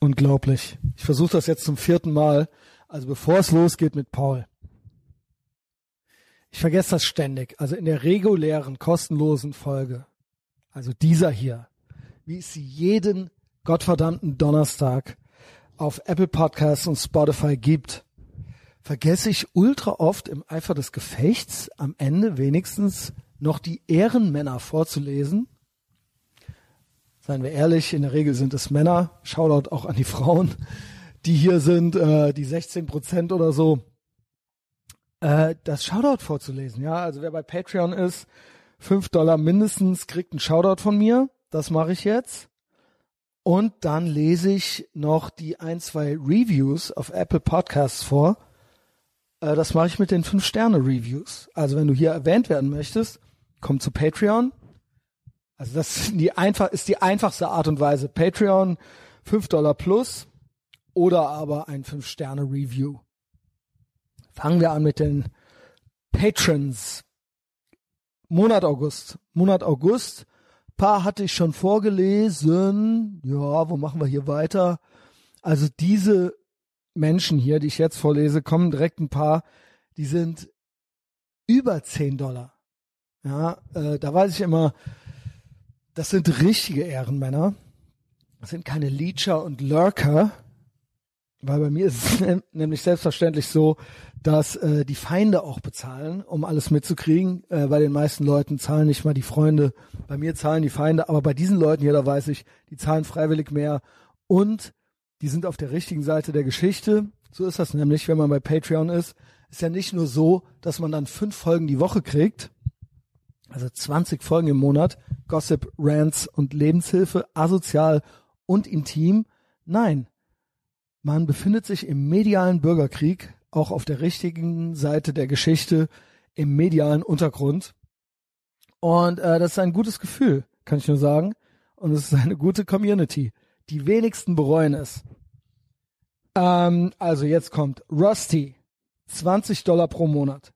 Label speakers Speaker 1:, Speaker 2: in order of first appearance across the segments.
Speaker 1: Unglaublich. Ich versuche das jetzt zum vierten Mal. Also bevor es losgeht mit Paul. Ich vergesse das ständig. Also in der regulären, kostenlosen Folge, also dieser hier, wie es sie jeden gottverdammten Donnerstag auf Apple Podcasts und Spotify gibt, vergesse ich ultra oft im Eifer des Gefechts am Ende wenigstens noch die Ehrenmänner vorzulesen. Seien wir ehrlich, in der Regel sind es Männer. Shoutout auch an die Frauen, die hier sind, äh, die 16 Prozent oder so. Äh, das Shoutout vorzulesen, ja. Also wer bei Patreon ist, fünf Dollar mindestens kriegt einen Shoutout von mir. Das mache ich jetzt. Und dann lese ich noch die ein, zwei Reviews auf Apple Podcasts vor. Äh, das mache ich mit den fünf Sterne Reviews. Also wenn du hier erwähnt werden möchtest, komm zu Patreon. Also das ist die einfach, ist die einfachste Art und Weise. Patreon fünf Dollar plus oder aber ein fünf Sterne Review. Fangen wir an mit den Patrons. Monat August. Monat August. Paar hatte ich schon vorgelesen. Ja, wo machen wir hier weiter? Also diese Menschen hier, die ich jetzt vorlese, kommen direkt ein paar, die sind über 10 Dollar. Ja, äh, da weiß ich immer, das sind richtige Ehrenmänner. Das sind keine Leecher und Lurker, weil bei mir ist es nämlich selbstverständlich so, dass äh, die Feinde auch bezahlen, um alles mitzukriegen. Äh, bei den meisten Leuten zahlen nicht mal die Freunde. Bei mir zahlen die Feinde, aber bei diesen Leuten hier, da weiß ich, die zahlen freiwillig mehr und die sind auf der richtigen Seite der Geschichte. So ist das nämlich, wenn man bei Patreon ist. Ist ja nicht nur so, dass man dann fünf Folgen die Woche kriegt, also 20 Folgen im Monat, Gossip, Rants und Lebenshilfe, asozial und intim. Nein, man befindet sich im medialen Bürgerkrieg, auch auf der richtigen Seite der Geschichte, im medialen Untergrund. Und äh, das ist ein gutes Gefühl, kann ich nur sagen. Und es ist eine gute Community. Die wenigsten bereuen es. Ähm, also jetzt kommt Rusty, 20 Dollar pro Monat.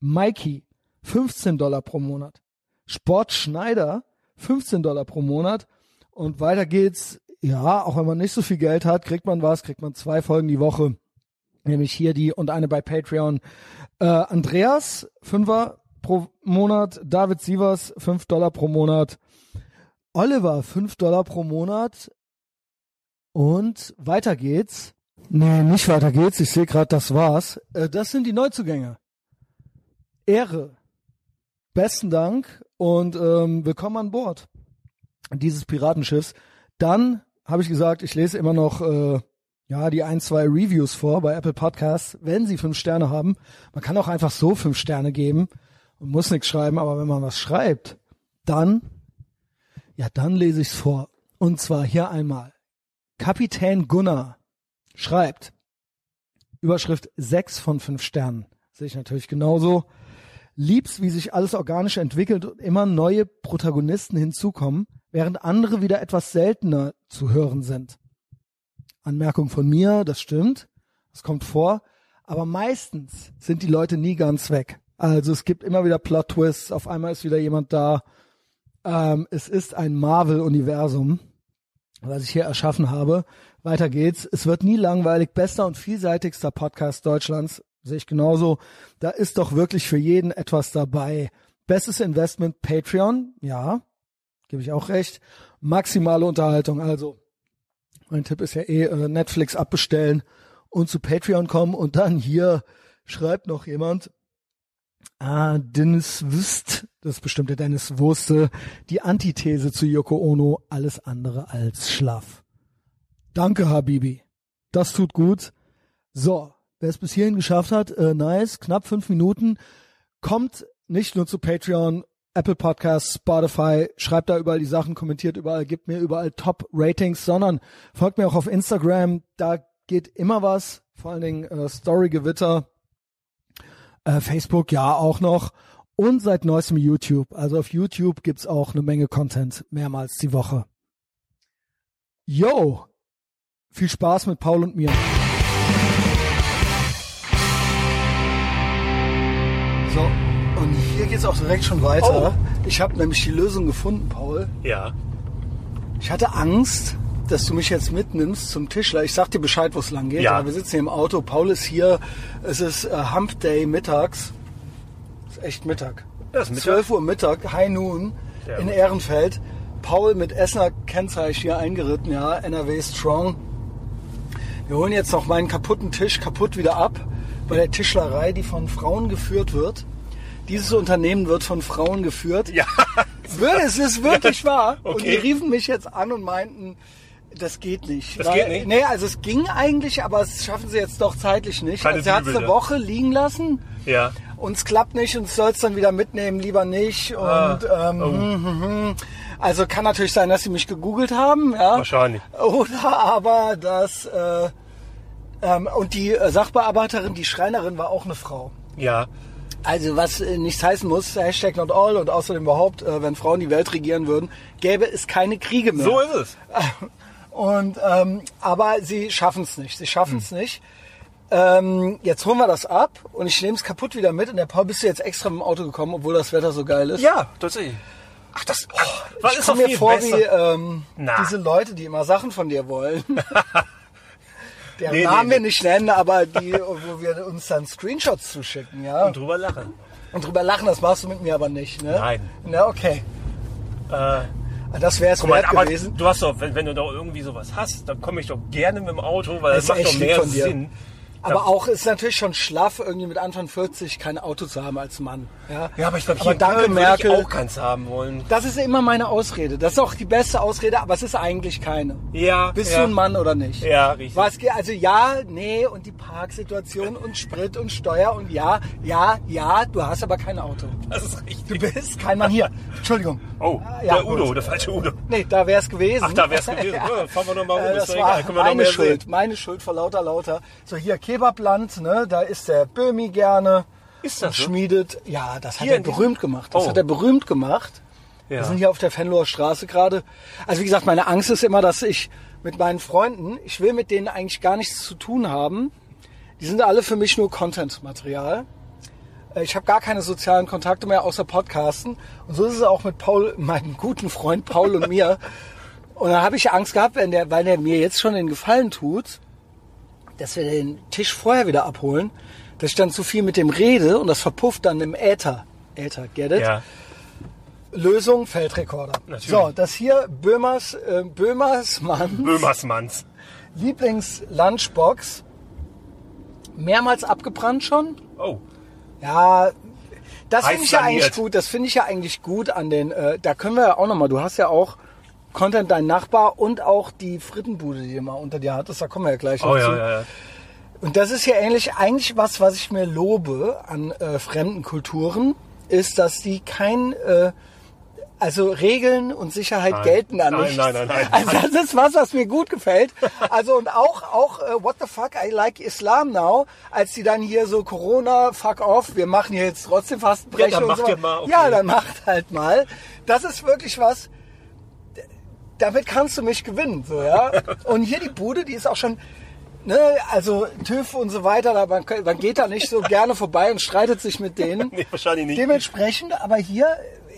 Speaker 1: Mikey, 15 Dollar pro Monat. Sport Schneider, 15 Dollar pro Monat. Und weiter geht's ja, auch wenn man nicht so viel Geld hat, kriegt man was, kriegt man zwei Folgen die Woche. Nämlich hier die und eine bei Patreon. Äh, Andreas, Fünfer pro Monat. David Sievers, fünf Dollar pro Monat. Oliver, fünf Dollar pro Monat. Und weiter geht's. Nee, nicht weiter geht's. Ich sehe gerade, das war's. Äh, das sind die Neuzugänge. Ehre. Besten Dank und ähm, willkommen an Bord dieses Piratenschiffs. Dann habe ich gesagt, ich lese immer noch äh, ja die ein, zwei Reviews vor bei Apple Podcasts, wenn sie fünf Sterne haben. Man kann auch einfach so fünf Sterne geben und muss nichts schreiben, aber wenn man was schreibt, dann, ja, dann lese ich's vor. Und zwar hier einmal. Kapitän Gunnar schreibt, Überschrift sechs von fünf Sternen. Sehe ich natürlich genauso. Liebs, wie sich alles organisch entwickelt und immer neue Protagonisten hinzukommen während andere wieder etwas seltener zu hören sind. Anmerkung von mir, das stimmt, das kommt vor, aber meistens sind die Leute nie ganz weg. Also es gibt immer wieder Plot-Twists, auf einmal ist wieder jemand da. Ähm, es ist ein Marvel-Universum, was ich hier erschaffen habe. Weiter geht's. Es wird nie langweilig. Bester und vielseitigster Podcast Deutschlands. Sehe ich genauso. Da ist doch wirklich für jeden etwas dabei. Bestes Investment Patreon. Ja, gebe ich auch recht. Maximale Unterhaltung, also mein Tipp ist ja eh äh, Netflix abbestellen und zu Patreon kommen und dann hier schreibt noch jemand, ah, Dennis Wüst, das ist bestimmt der Dennis Wurste, die Antithese zu Yoko Ono, alles andere als schlaff. Danke, Habibi. Das tut gut. So, wer es bis hierhin geschafft hat, äh, nice, knapp fünf Minuten, kommt nicht nur zu Patreon Apple Podcasts, Spotify, schreibt da überall die Sachen, kommentiert überall, gibt mir überall Top-Ratings, sondern folgt mir auch auf Instagram, da geht immer was, vor allen Dingen äh, Story-Gewitter, äh, Facebook ja auch noch und seit neuestem YouTube. Also auf YouTube gibt's auch eine Menge Content, mehrmals die Woche. Yo, viel Spaß mit Paul und mir. So, und hier geht's auch direkt schon weiter. Ich habe nämlich die Lösung gefunden, Paul.
Speaker 2: Ja.
Speaker 1: Ich hatte Angst, dass du mich jetzt mitnimmst zum Tischler. Ich sag dir Bescheid, wo es lang geht.
Speaker 2: Ja.
Speaker 1: Aber wir sitzen hier im Auto. Paul ist hier. Es ist äh, Hump Day mittags. ist echt Mittag.
Speaker 2: Ja, ist Mittag.
Speaker 1: 12 Uhr Mittag, High Noon
Speaker 2: Sehr
Speaker 1: in. Ehrenfeld. Paul mit Essener Kennzeichen hier eingeritten, ja, NRW Strong. Wir holen jetzt noch meinen kaputten Tisch kaputt wieder ab bei der Tischlerei, die von Frauen geführt wird. Dieses Unternehmen wird von Frauen geführt.
Speaker 2: Ja.
Speaker 1: Es ist wirklich wahr. Und
Speaker 2: Okay.
Speaker 1: die riefen mich jetzt an und meinten, das geht nicht.
Speaker 2: Das geht nicht?
Speaker 1: Nee, also es ging eigentlich, aber es schaffen sie jetzt doch zeitlich nicht.
Speaker 2: Keine
Speaker 1: also er hat es eine
Speaker 2: ne?
Speaker 1: Woche liegen lassen.
Speaker 2: Ja.
Speaker 1: Und es klappt nicht und soll es dann wieder mitnehmen, lieber nicht. Und
Speaker 2: Ah,
Speaker 1: ähm,
Speaker 2: oh.
Speaker 1: hm, hm, hm. also kann natürlich sein, dass sie mich gegoogelt haben, ja.
Speaker 2: Wahrscheinlich.
Speaker 1: Oder aber dass äh, ähm, und die äh, Sachbearbeiterin, die Schreinerin war auch eine Frau.
Speaker 2: Ja.
Speaker 1: Also was äh, nichts heißen muss, Hashtag not all und außerdem überhaupt, äh, wenn Frauen die Welt regieren würden, gäbe es keine Kriege mehr.
Speaker 2: So ist es.
Speaker 1: Und ähm, aber sie schaffen es nicht. Sie schaffen es nicht. Ähm, jetzt holen wir das ab und ich nehme es kaputt wieder mit. Und der Paul bist du jetzt extra mit dem Auto gekommen, obwohl das Wetter so geil ist.
Speaker 2: Ja, tatsächlich. Ach, das was
Speaker 1: ich
Speaker 2: ist doch
Speaker 1: mir
Speaker 2: viel
Speaker 1: vor
Speaker 2: besser.
Speaker 1: wie ähm, diese Leute, die immer Sachen von dir wollen. Der
Speaker 2: Nee,
Speaker 1: Namen
Speaker 2: nee,
Speaker 1: wir nicht nennen, aber die, wo wir uns dann Screenshots zuschicken, ja.
Speaker 2: Und drüber lachen.
Speaker 1: Und drüber lachen, das machst du mit mir aber nicht, ne?
Speaker 2: Nein.
Speaker 1: Na, okay.
Speaker 2: Äh,
Speaker 1: Das wäre es
Speaker 2: mal,
Speaker 1: wert
Speaker 2: aber
Speaker 1: gewesen.
Speaker 2: du hast doch, wenn, wenn du doch irgendwie sowas hast, dann komme ich doch gerne mit dem Auto, weil das,
Speaker 1: Das
Speaker 2: macht doch mehr. Sinn.
Speaker 1: Aber auch ist natürlich schon schlaff, irgendwie mit Anfang 40 kein Auto zu haben als Mann. Ja,
Speaker 2: Ja, aber ich glaube, hier
Speaker 1: danke Merkel.
Speaker 2: ich auch keins haben wollen.
Speaker 1: Das ist immer meine Ausrede. Das ist auch die beste Ausrede, aber es ist eigentlich keine.
Speaker 2: Ja,
Speaker 1: Bist
Speaker 2: ja.
Speaker 1: du ein Mann oder nicht?
Speaker 2: Ja, richtig.
Speaker 1: Was, also ja, nee und die Parksituation und Sprit und Steuer und ja, ja, ja, du hast aber kein Auto.
Speaker 2: Das ist richtig.
Speaker 1: Du bist kein Mann hier. Entschuldigung.
Speaker 2: Oh,
Speaker 1: Ah, ja,
Speaker 2: der Udo,
Speaker 1: gut.
Speaker 2: der falsche Udo.
Speaker 1: Nee, da wär's gewesen.
Speaker 2: Ach, da wär's gewesen. Ja, fahren wir noch mal rum,
Speaker 1: Äh,
Speaker 2: ist
Speaker 1: das
Speaker 2: doch
Speaker 1: war
Speaker 2: egal, können wir
Speaker 1: meine Schuld, meine Schuld vor lauter, lauter. So, hier Kebabland, ne, da ist der Böhmi gerne.
Speaker 2: Ist das
Speaker 1: und
Speaker 2: so?
Speaker 1: schmiedet. Ja, das hat
Speaker 2: Hier
Speaker 1: er berühmt gemacht. Das
Speaker 2: Oh.
Speaker 1: hat er berühmt gemacht.
Speaker 2: Ja.
Speaker 1: Wir sind hier auf der Fenloher Straße gerade. Also wie gesagt, meine Angst ist immer, dass ich mit meinen Freunden, ich will mit denen eigentlich gar nichts zu tun haben. Die sind alle für mich nur Content-Material. Äh, Ich habe gar keine sozialen Kontakte mehr außer Podcasten. Und so ist es auch mit Paul, meinem guten Freund Paul und mir. Und dann habe ich Angst gehabt, wenn der, weil der mir jetzt schon den Gefallen tut, dass wir den Tisch vorher wieder abholen, dass ich dann zu viel mit dem rede und das verpufft dann im Äther. Äther, get it?
Speaker 2: Ja.
Speaker 1: Lösung, Feldrekorder.
Speaker 2: Natürlich.
Speaker 1: So, das hier Böhmers, äh, Böhmers Mann,
Speaker 2: Böhmersmanns.
Speaker 1: Lieblings-Lunchbox. Mehrmals abgebrannt schon.
Speaker 2: Oh.
Speaker 1: Ja, das finde ich ja eigentlich gut. Das finde ich ja eigentlich gut an den, äh, da können wir ja auch nochmal, du hast ja auch Content Dein Nachbar und auch die Frittenbude, die du mal unter dir hattest, da kommen wir ja gleich noch
Speaker 2: Oh
Speaker 1: zu.
Speaker 2: ja, ja.
Speaker 1: Und das ist ja ähnlich, eigentlich was, was ich mir lobe an äh, fremden Kulturen, ist, dass die kein, äh, also Regeln und Sicherheit
Speaker 2: Nein.
Speaker 1: gelten da
Speaker 2: Nein,
Speaker 1: nicht.
Speaker 2: nein, nein, nein.
Speaker 1: Also das ist was, was mir gut gefällt. Also und auch, auch äh, What the fuck, I like Islam now, als die dann hier so Corona, fuck off, wir machen hier jetzt trotzdem Fastenbrechen
Speaker 2: Ja, dann
Speaker 1: und
Speaker 2: macht
Speaker 1: so.
Speaker 2: mal, okay.
Speaker 1: Ja, dann macht halt mal. Das ist wirklich was, damit kannst du mich gewinnen, so, ja. Und hier die Bude, die ist auch schon, ne, also TÜV und so weiter, da, man, man geht da nicht so gerne vorbei und streitet sich mit denen.
Speaker 2: Nee, wahrscheinlich nicht.
Speaker 1: Dementsprechend, aber hier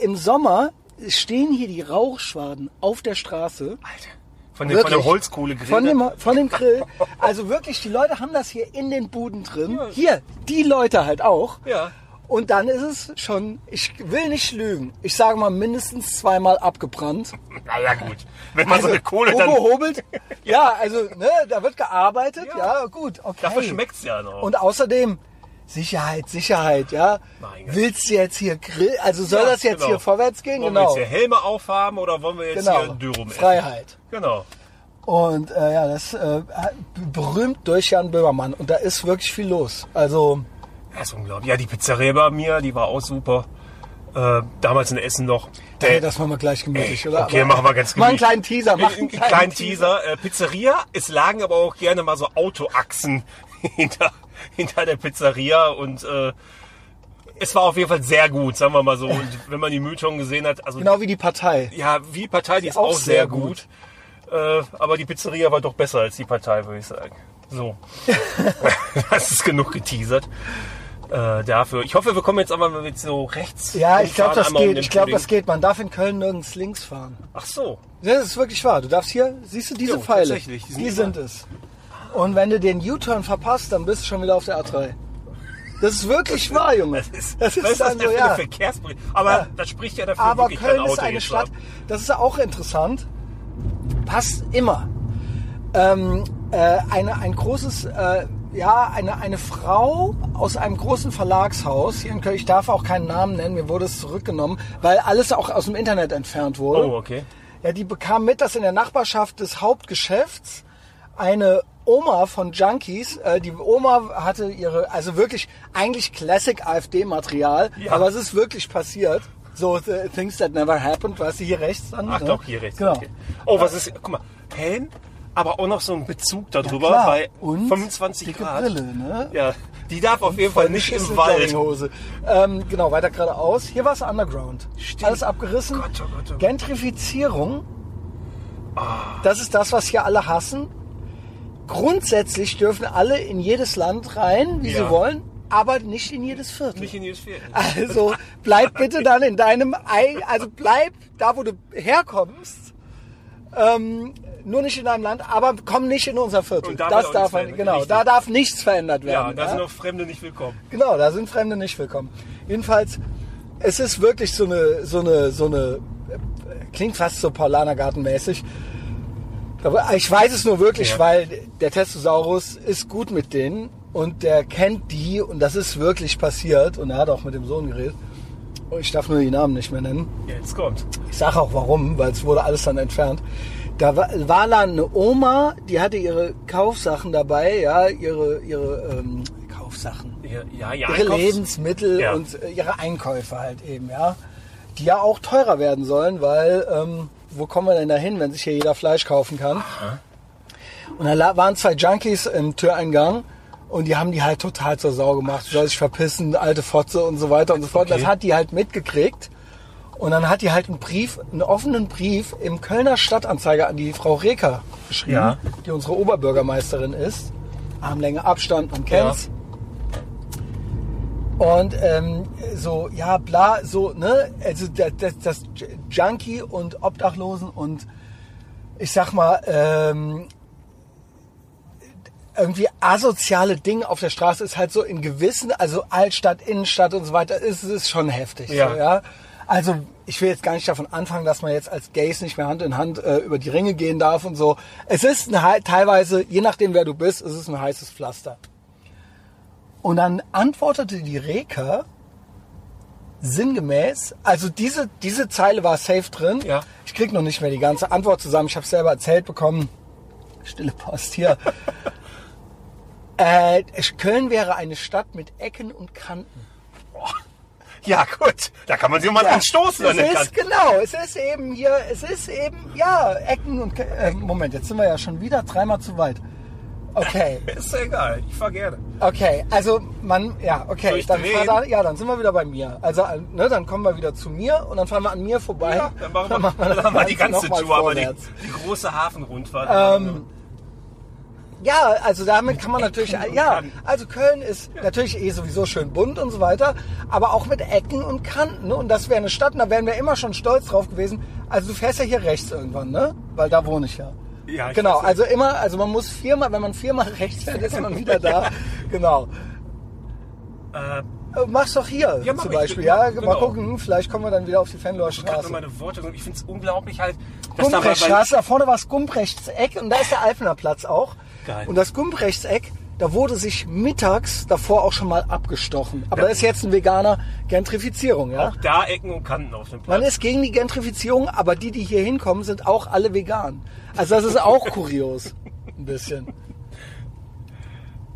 Speaker 1: im Sommer stehen hier die Rauchschwaden auf der Straße.
Speaker 2: Alter. Von, dem, von der. Holzkohlegrill.
Speaker 1: Von dem, von dem Grill. Also wirklich, die Leute haben das hier in den Buden drin. Hier, die Leute halt auch.
Speaker 2: Ja.
Speaker 1: Und dann ist es schon, ich will nicht lügen, ich sage mal mindestens zweimal abgebrannt.
Speaker 2: Naja, gut. Wenn man so eine Kohle dann.
Speaker 1: hobelt. Ja, also ne, da wird gearbeitet. Ja,
Speaker 2: Ja.
Speaker 1: gut, okay.
Speaker 2: Dafür schmeckt's ja noch.
Speaker 1: Und außerdem Sicherheit, Sicherheit, ja.
Speaker 2: Mein Gott.
Speaker 1: Willst du jetzt hier Grill, also soll
Speaker 2: Ja,
Speaker 1: das jetzt
Speaker 2: genau.
Speaker 1: hier vorwärts gehen?
Speaker 2: Wollen
Speaker 1: genau.
Speaker 2: wir jetzt hier Helme aufhaben oder wollen wir jetzt
Speaker 1: genau.
Speaker 2: hier Dürrum essen?
Speaker 1: Freiheit.
Speaker 2: Genau.
Speaker 1: Und äh, ja, das äh, berühmt durch Jan Böhmermann. Und da ist wirklich viel los. Also
Speaker 2: Ja, ist unglaublich. Ja, die Pizzeria bei mir, die war auch super. Äh, damals in Essen noch.
Speaker 1: Hey, das machen wir gleich gemütlich, oder?
Speaker 2: Okay, machen wir ganz
Speaker 1: Mal einen
Speaker 2: gemütlich.
Speaker 1: kleinen Teaser. Mach
Speaker 2: Einen kleinen Teaser. Äh, Pizzeria. Es lagen aber auch gerne mal so Autoachsen hinter, hinter der Pizzeria und äh, es war auf jeden Fall sehr gut, sagen wir mal so. Und wenn man die Mülltonnen gesehen hat, also
Speaker 1: Genau wie die Partei.
Speaker 2: ja, wie die Partei, die ist
Speaker 1: auch
Speaker 2: auch, sehr,
Speaker 1: sehr
Speaker 2: gut. Äh, aber die Pizzeria war doch besser als die Partei, würde ich sagen. So. das ist genug geteasert. Äh, dafür. Ich hoffe, wir kommen jetzt aber mit so rechts.
Speaker 1: Ja, ich glaube, das
Speaker 2: um
Speaker 1: geht.
Speaker 2: den
Speaker 1: Ich glaube, das geht. Man darf in Köln nirgends links fahren.
Speaker 2: Ach so.
Speaker 1: Das ist wirklich wahr. Du darfst hier, siehst du diese
Speaker 2: Jo,
Speaker 1: Pfeile?
Speaker 2: tatsächlich, die
Speaker 1: Die
Speaker 2: sind
Speaker 1: sind, es. Und wenn du den U-Turn verpasst, dann bist du schon wieder auf der A3. Das ist wirklich wahr, Junge.
Speaker 2: Das ist,
Speaker 1: das ist
Speaker 2: was ist das
Speaker 1: so, ja.
Speaker 2: Verkehrsbericht? Aber
Speaker 1: Ja.
Speaker 2: das spricht ja dafür,
Speaker 1: Aber Köln ist eine Stadt, das ist auch interessant. Passt immer. Ähm, äh, eine, ein großes, äh, ja, eine, eine Frau aus einem großen Verlagshaus hier in Köln, ich darf auch keinen Namen nennen, mir wurde es zurückgenommen, weil alles auch aus dem Internet entfernt wurde.
Speaker 2: Oh, okay.
Speaker 1: Ja, die bekam mit, dass in der Nachbarschaft des Hauptgeschäfts eine Oma von Junkies, äh, die Oma hatte ihre, also wirklich eigentlich Classic AfD-Material,
Speaker 2: Ja.
Speaker 1: aber es ist wirklich passiert. So the Things that never happened, weißt du, hier rechts dann.
Speaker 2: Ach
Speaker 1: ne?
Speaker 2: doch, hier rechts.
Speaker 1: Genau.
Speaker 2: Okay. Oh, was ist, guck mal, Helm, aber auch noch so ein Bezug darüber
Speaker 1: Klar.
Speaker 2: bei
Speaker 1: Und
Speaker 2: 25
Speaker 1: dicke
Speaker 2: Grad.
Speaker 1: Brille, ne?
Speaker 2: Ja, die darf auf jeden Fall nicht im Wald.
Speaker 1: Jogginghose. Ähm, genau, weiter geradeaus. Hier war es Underground.
Speaker 2: Stimmt.
Speaker 1: Alles abgerissen.
Speaker 2: Gott, oh Gott, oh Gott.
Speaker 1: Gentrifizierung. Das ist das, was hier alle hassen. Grundsätzlich dürfen alle in jedes Land rein, wie
Speaker 2: Ja.
Speaker 1: sie wollen, aber nicht in jedes Viertel.
Speaker 2: Nicht in jedes Viertel.
Speaker 1: Also bleib bitte dann in deinem, Ei- also bleib da, wo du herkommst. Ähm, nur nicht in deinem Land, aber komm nicht in unser Viertel. Das darf
Speaker 2: nichts
Speaker 1: man,
Speaker 2: verändert,
Speaker 1: genau,
Speaker 2: richtig.
Speaker 1: da darf nichts verändert
Speaker 2: Ja,
Speaker 1: werden.
Speaker 2: da sind auch Fremde nicht willkommen.
Speaker 1: Genau, da sind Fremde nicht willkommen. Jedenfalls, es ist wirklich so eine, so eine, so eine, klingt fast so Paulanergartenmäßig. Aber ich weiß es nur wirklich,
Speaker 2: Ja.
Speaker 1: weil der Testosaurus ist gut mit denen und der kennt die und das ist wirklich passiert und er hat auch mit dem Sohn geredet. Und ich darf nur die Namen nicht mehr nennen.
Speaker 2: Jetzt kommt.
Speaker 1: Ich sage auch warum, weil es wurde alles dann entfernt. Da war, war dann eine Oma, die hatte ihre Kaufsachen dabei, ja, ihre, ihre ähm, Kaufsachen
Speaker 2: Ja, ja, ja
Speaker 1: ihre
Speaker 2: Einkaufs-
Speaker 1: Lebensmittel und äh, ihre Einkäufe halt eben, ja. Die ja auch teurer werden sollen, weil ähm, wo kommen wir denn da hin, wenn sich hier jeder Fleisch kaufen kann? Und da waren zwei Junkies im Türeingang und die haben die halt total zur Sau gemacht. Soll sich verpissen, alte Fotze und so weiter und so fort.
Speaker 2: Okay.
Speaker 1: Das hat die halt mitgekriegt. Und dann hat die halt einen Brief, einen offenen Brief im Kölner Stadtanzeiger an die Frau Reker geschrieben,
Speaker 2: Ja.
Speaker 1: die unsere Oberbürgermeisterin ist. Armlänge Abstand, man kennt's. Und ähm, so, ja, bla, so, ne? Also das, das, Junkie und Obdachlosen und ich sag mal, ähm, irgendwie asoziale Ding auf der Straße ist halt so in gewissen, also Altstadt, Innenstadt und so weiter, ist es schon heftig.
Speaker 2: Ja.
Speaker 1: So, ja. Also ich will jetzt gar nicht davon anfangen, dass man jetzt als Gays nicht mehr Hand in Hand äh, über die Ringe gehen darf und so. Es ist ein, hei- teilweise, je nachdem wer du bist, ist es ein heißes Pflaster. Und dann antwortete die Reka sinngemäß, also diese, diese Zeile war safe drin.
Speaker 2: Ja.
Speaker 1: Ich krieg noch nicht mehr die ganze Antwort zusammen. Ich habe selber erzählt bekommen. Stille Post hier. äh, Köln wäre eine Stadt mit Ecken und Kanten.
Speaker 2: Ja, gut. Da kann man sich mal dran stoßen. an
Speaker 1: es ist, genau, es ist eben hier, es ist eben, ja, Ecken und, äh, Moment, jetzt sind wir ja schon wieder dreimal zu weit. Okay,
Speaker 2: Ist ja egal. Ich fahr gerne.
Speaker 1: okay, also man, ja, okay,
Speaker 2: ich
Speaker 1: dann, da, ja, dann sind wir wieder bei mir. Also, äh, ne, dann kommen wir wieder zu mir und dann fahren wir an mir vorbei.
Speaker 2: Ja, dann machen wir, dann machen wir die
Speaker 1: Ganze
Speaker 2: ganze
Speaker 1: noch mal
Speaker 2: Tour, aber die, die große Hafenrundfahrt.
Speaker 1: Ähm, Ja, also damit kann man natürlich, ja, also Köln ist natürlich eh sowieso schön bunt und so weiter, aber auch mit Ecken und Kanten. Ne? Und das wäre eine Stadt, und da wären wir immer schon stolz drauf gewesen. Also du fährst ja hier rechts irgendwann, ne? Weil da wohne ich ja.
Speaker 2: Ja, ich
Speaker 1: genau, also immer, also man muss viermal, wenn man viermal rechts fährt, ist man wieder da. Genau.
Speaker 2: äh,
Speaker 1: Äh, Mach's doch hier
Speaker 2: Ja, mach
Speaker 1: zum
Speaker 2: ich.
Speaker 1: Beispiel, ja. Mal
Speaker 2: Genau.
Speaker 1: gucken, vielleicht kommen wir dann wieder auf die
Speaker 2: ich gerade
Speaker 1: Straße.
Speaker 2: nur meine Worte. Ich finde es unglaublich halt, dass da mal
Speaker 1: Gumbrechtstraße, da vorne war das Gumbrechtseck und da ist der Alpener Platz auch.
Speaker 2: Geil.
Speaker 1: Und das Gumbrechtseck, da wurde sich mittags davor auch schon mal abgestochen. Aber das ist jetzt ein veganer Gentrifizierung, ja.
Speaker 2: auch da Ecken und Kanten auf dem Platz.
Speaker 1: Man ist gegen die Gentrifizierung, aber die, die hier hinkommen, sind auch alle vegan. Also das ist auch kurios. Ein bisschen.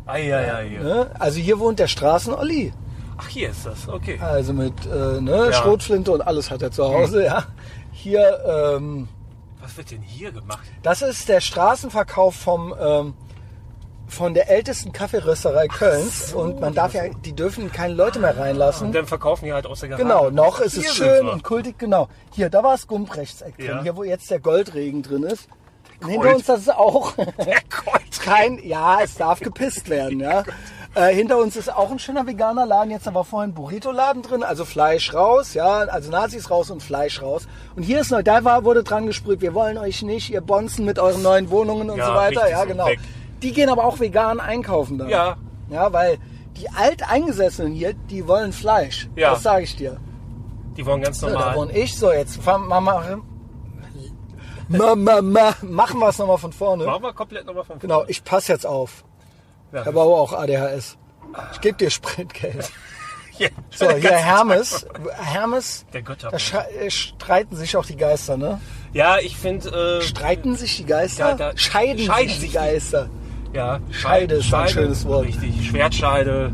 Speaker 2: Eieiei.
Speaker 1: Ne? Also hier wohnt der Straßen-Olli.
Speaker 2: Ach, hier ist das. Okay.
Speaker 1: Also mit äh, ne,
Speaker 2: Ja.
Speaker 1: Schrotflinte und alles hat er zu Hause, ja. Hier, ähm,
Speaker 2: Was wird denn hier gemacht?
Speaker 1: Das ist der Straßenverkauf vom ähm, von der ältesten Kaffeerösterei Kölns und man darf ja, die dürfen keine Leute mehr
Speaker 2: Und
Speaker 1: reinlassen.
Speaker 2: dann verkaufen die halt aus der Garage.
Speaker 1: Genau, noch ist
Speaker 2: Hier
Speaker 1: es schön und kultig, genau. Hier, da war das Gumprechtseck drin,
Speaker 2: Ja.
Speaker 1: hier wo jetzt der Goldregen drin ist. Und hinter uns das ist auch
Speaker 2: Der Gold.
Speaker 1: kein, ja, es darf gepisst werden, ja. Äh, hinter uns ist auch ein schöner veganer Laden. Jetzt war vorhin Burrito-Laden drin, also Fleisch raus, ja, also Nazis raus und Fleisch raus. Und hier ist neu, da war, wurde dran gesprüht, wir wollen euch nicht, ihr Bonzen mit euren neuen Wohnungen und
Speaker 2: Ja,
Speaker 1: so weiter. Ja,
Speaker 2: so,
Speaker 1: genau.
Speaker 2: weg.
Speaker 1: Die gehen aber auch vegan einkaufen da.
Speaker 2: Ja.
Speaker 1: Ja, weil die Alteingesessenen hier, die wollen Fleisch.
Speaker 2: Ja.
Speaker 1: Das sage ich dir.
Speaker 2: Die wollen ganz
Speaker 1: So, da
Speaker 2: normal.
Speaker 1: wohne ich. So, jetzt mal. Ma, ma, ma, machen wir es nochmal von vorne.
Speaker 2: Machen wir komplett nochmal von
Speaker 1: Genau, ich passe jetzt auf. Ich habe aber auch ADHS. Ich gebe dir Sprintgeld.
Speaker 2: Ja,
Speaker 1: So, hier Hermes. Hermes,
Speaker 2: Der Götter.
Speaker 1: da äh, streiten sich auch die Geister, ne?
Speaker 2: Ja, ich finde. Äh,
Speaker 1: Streiten sich die Geister?
Speaker 2: Ja, da-
Speaker 1: scheiden,
Speaker 2: scheiden
Speaker 1: sich die
Speaker 2: sich die-
Speaker 1: Geister.
Speaker 2: ja,
Speaker 1: Scheide ist ein schönes Wort.
Speaker 2: Richtig. Schwertscheide,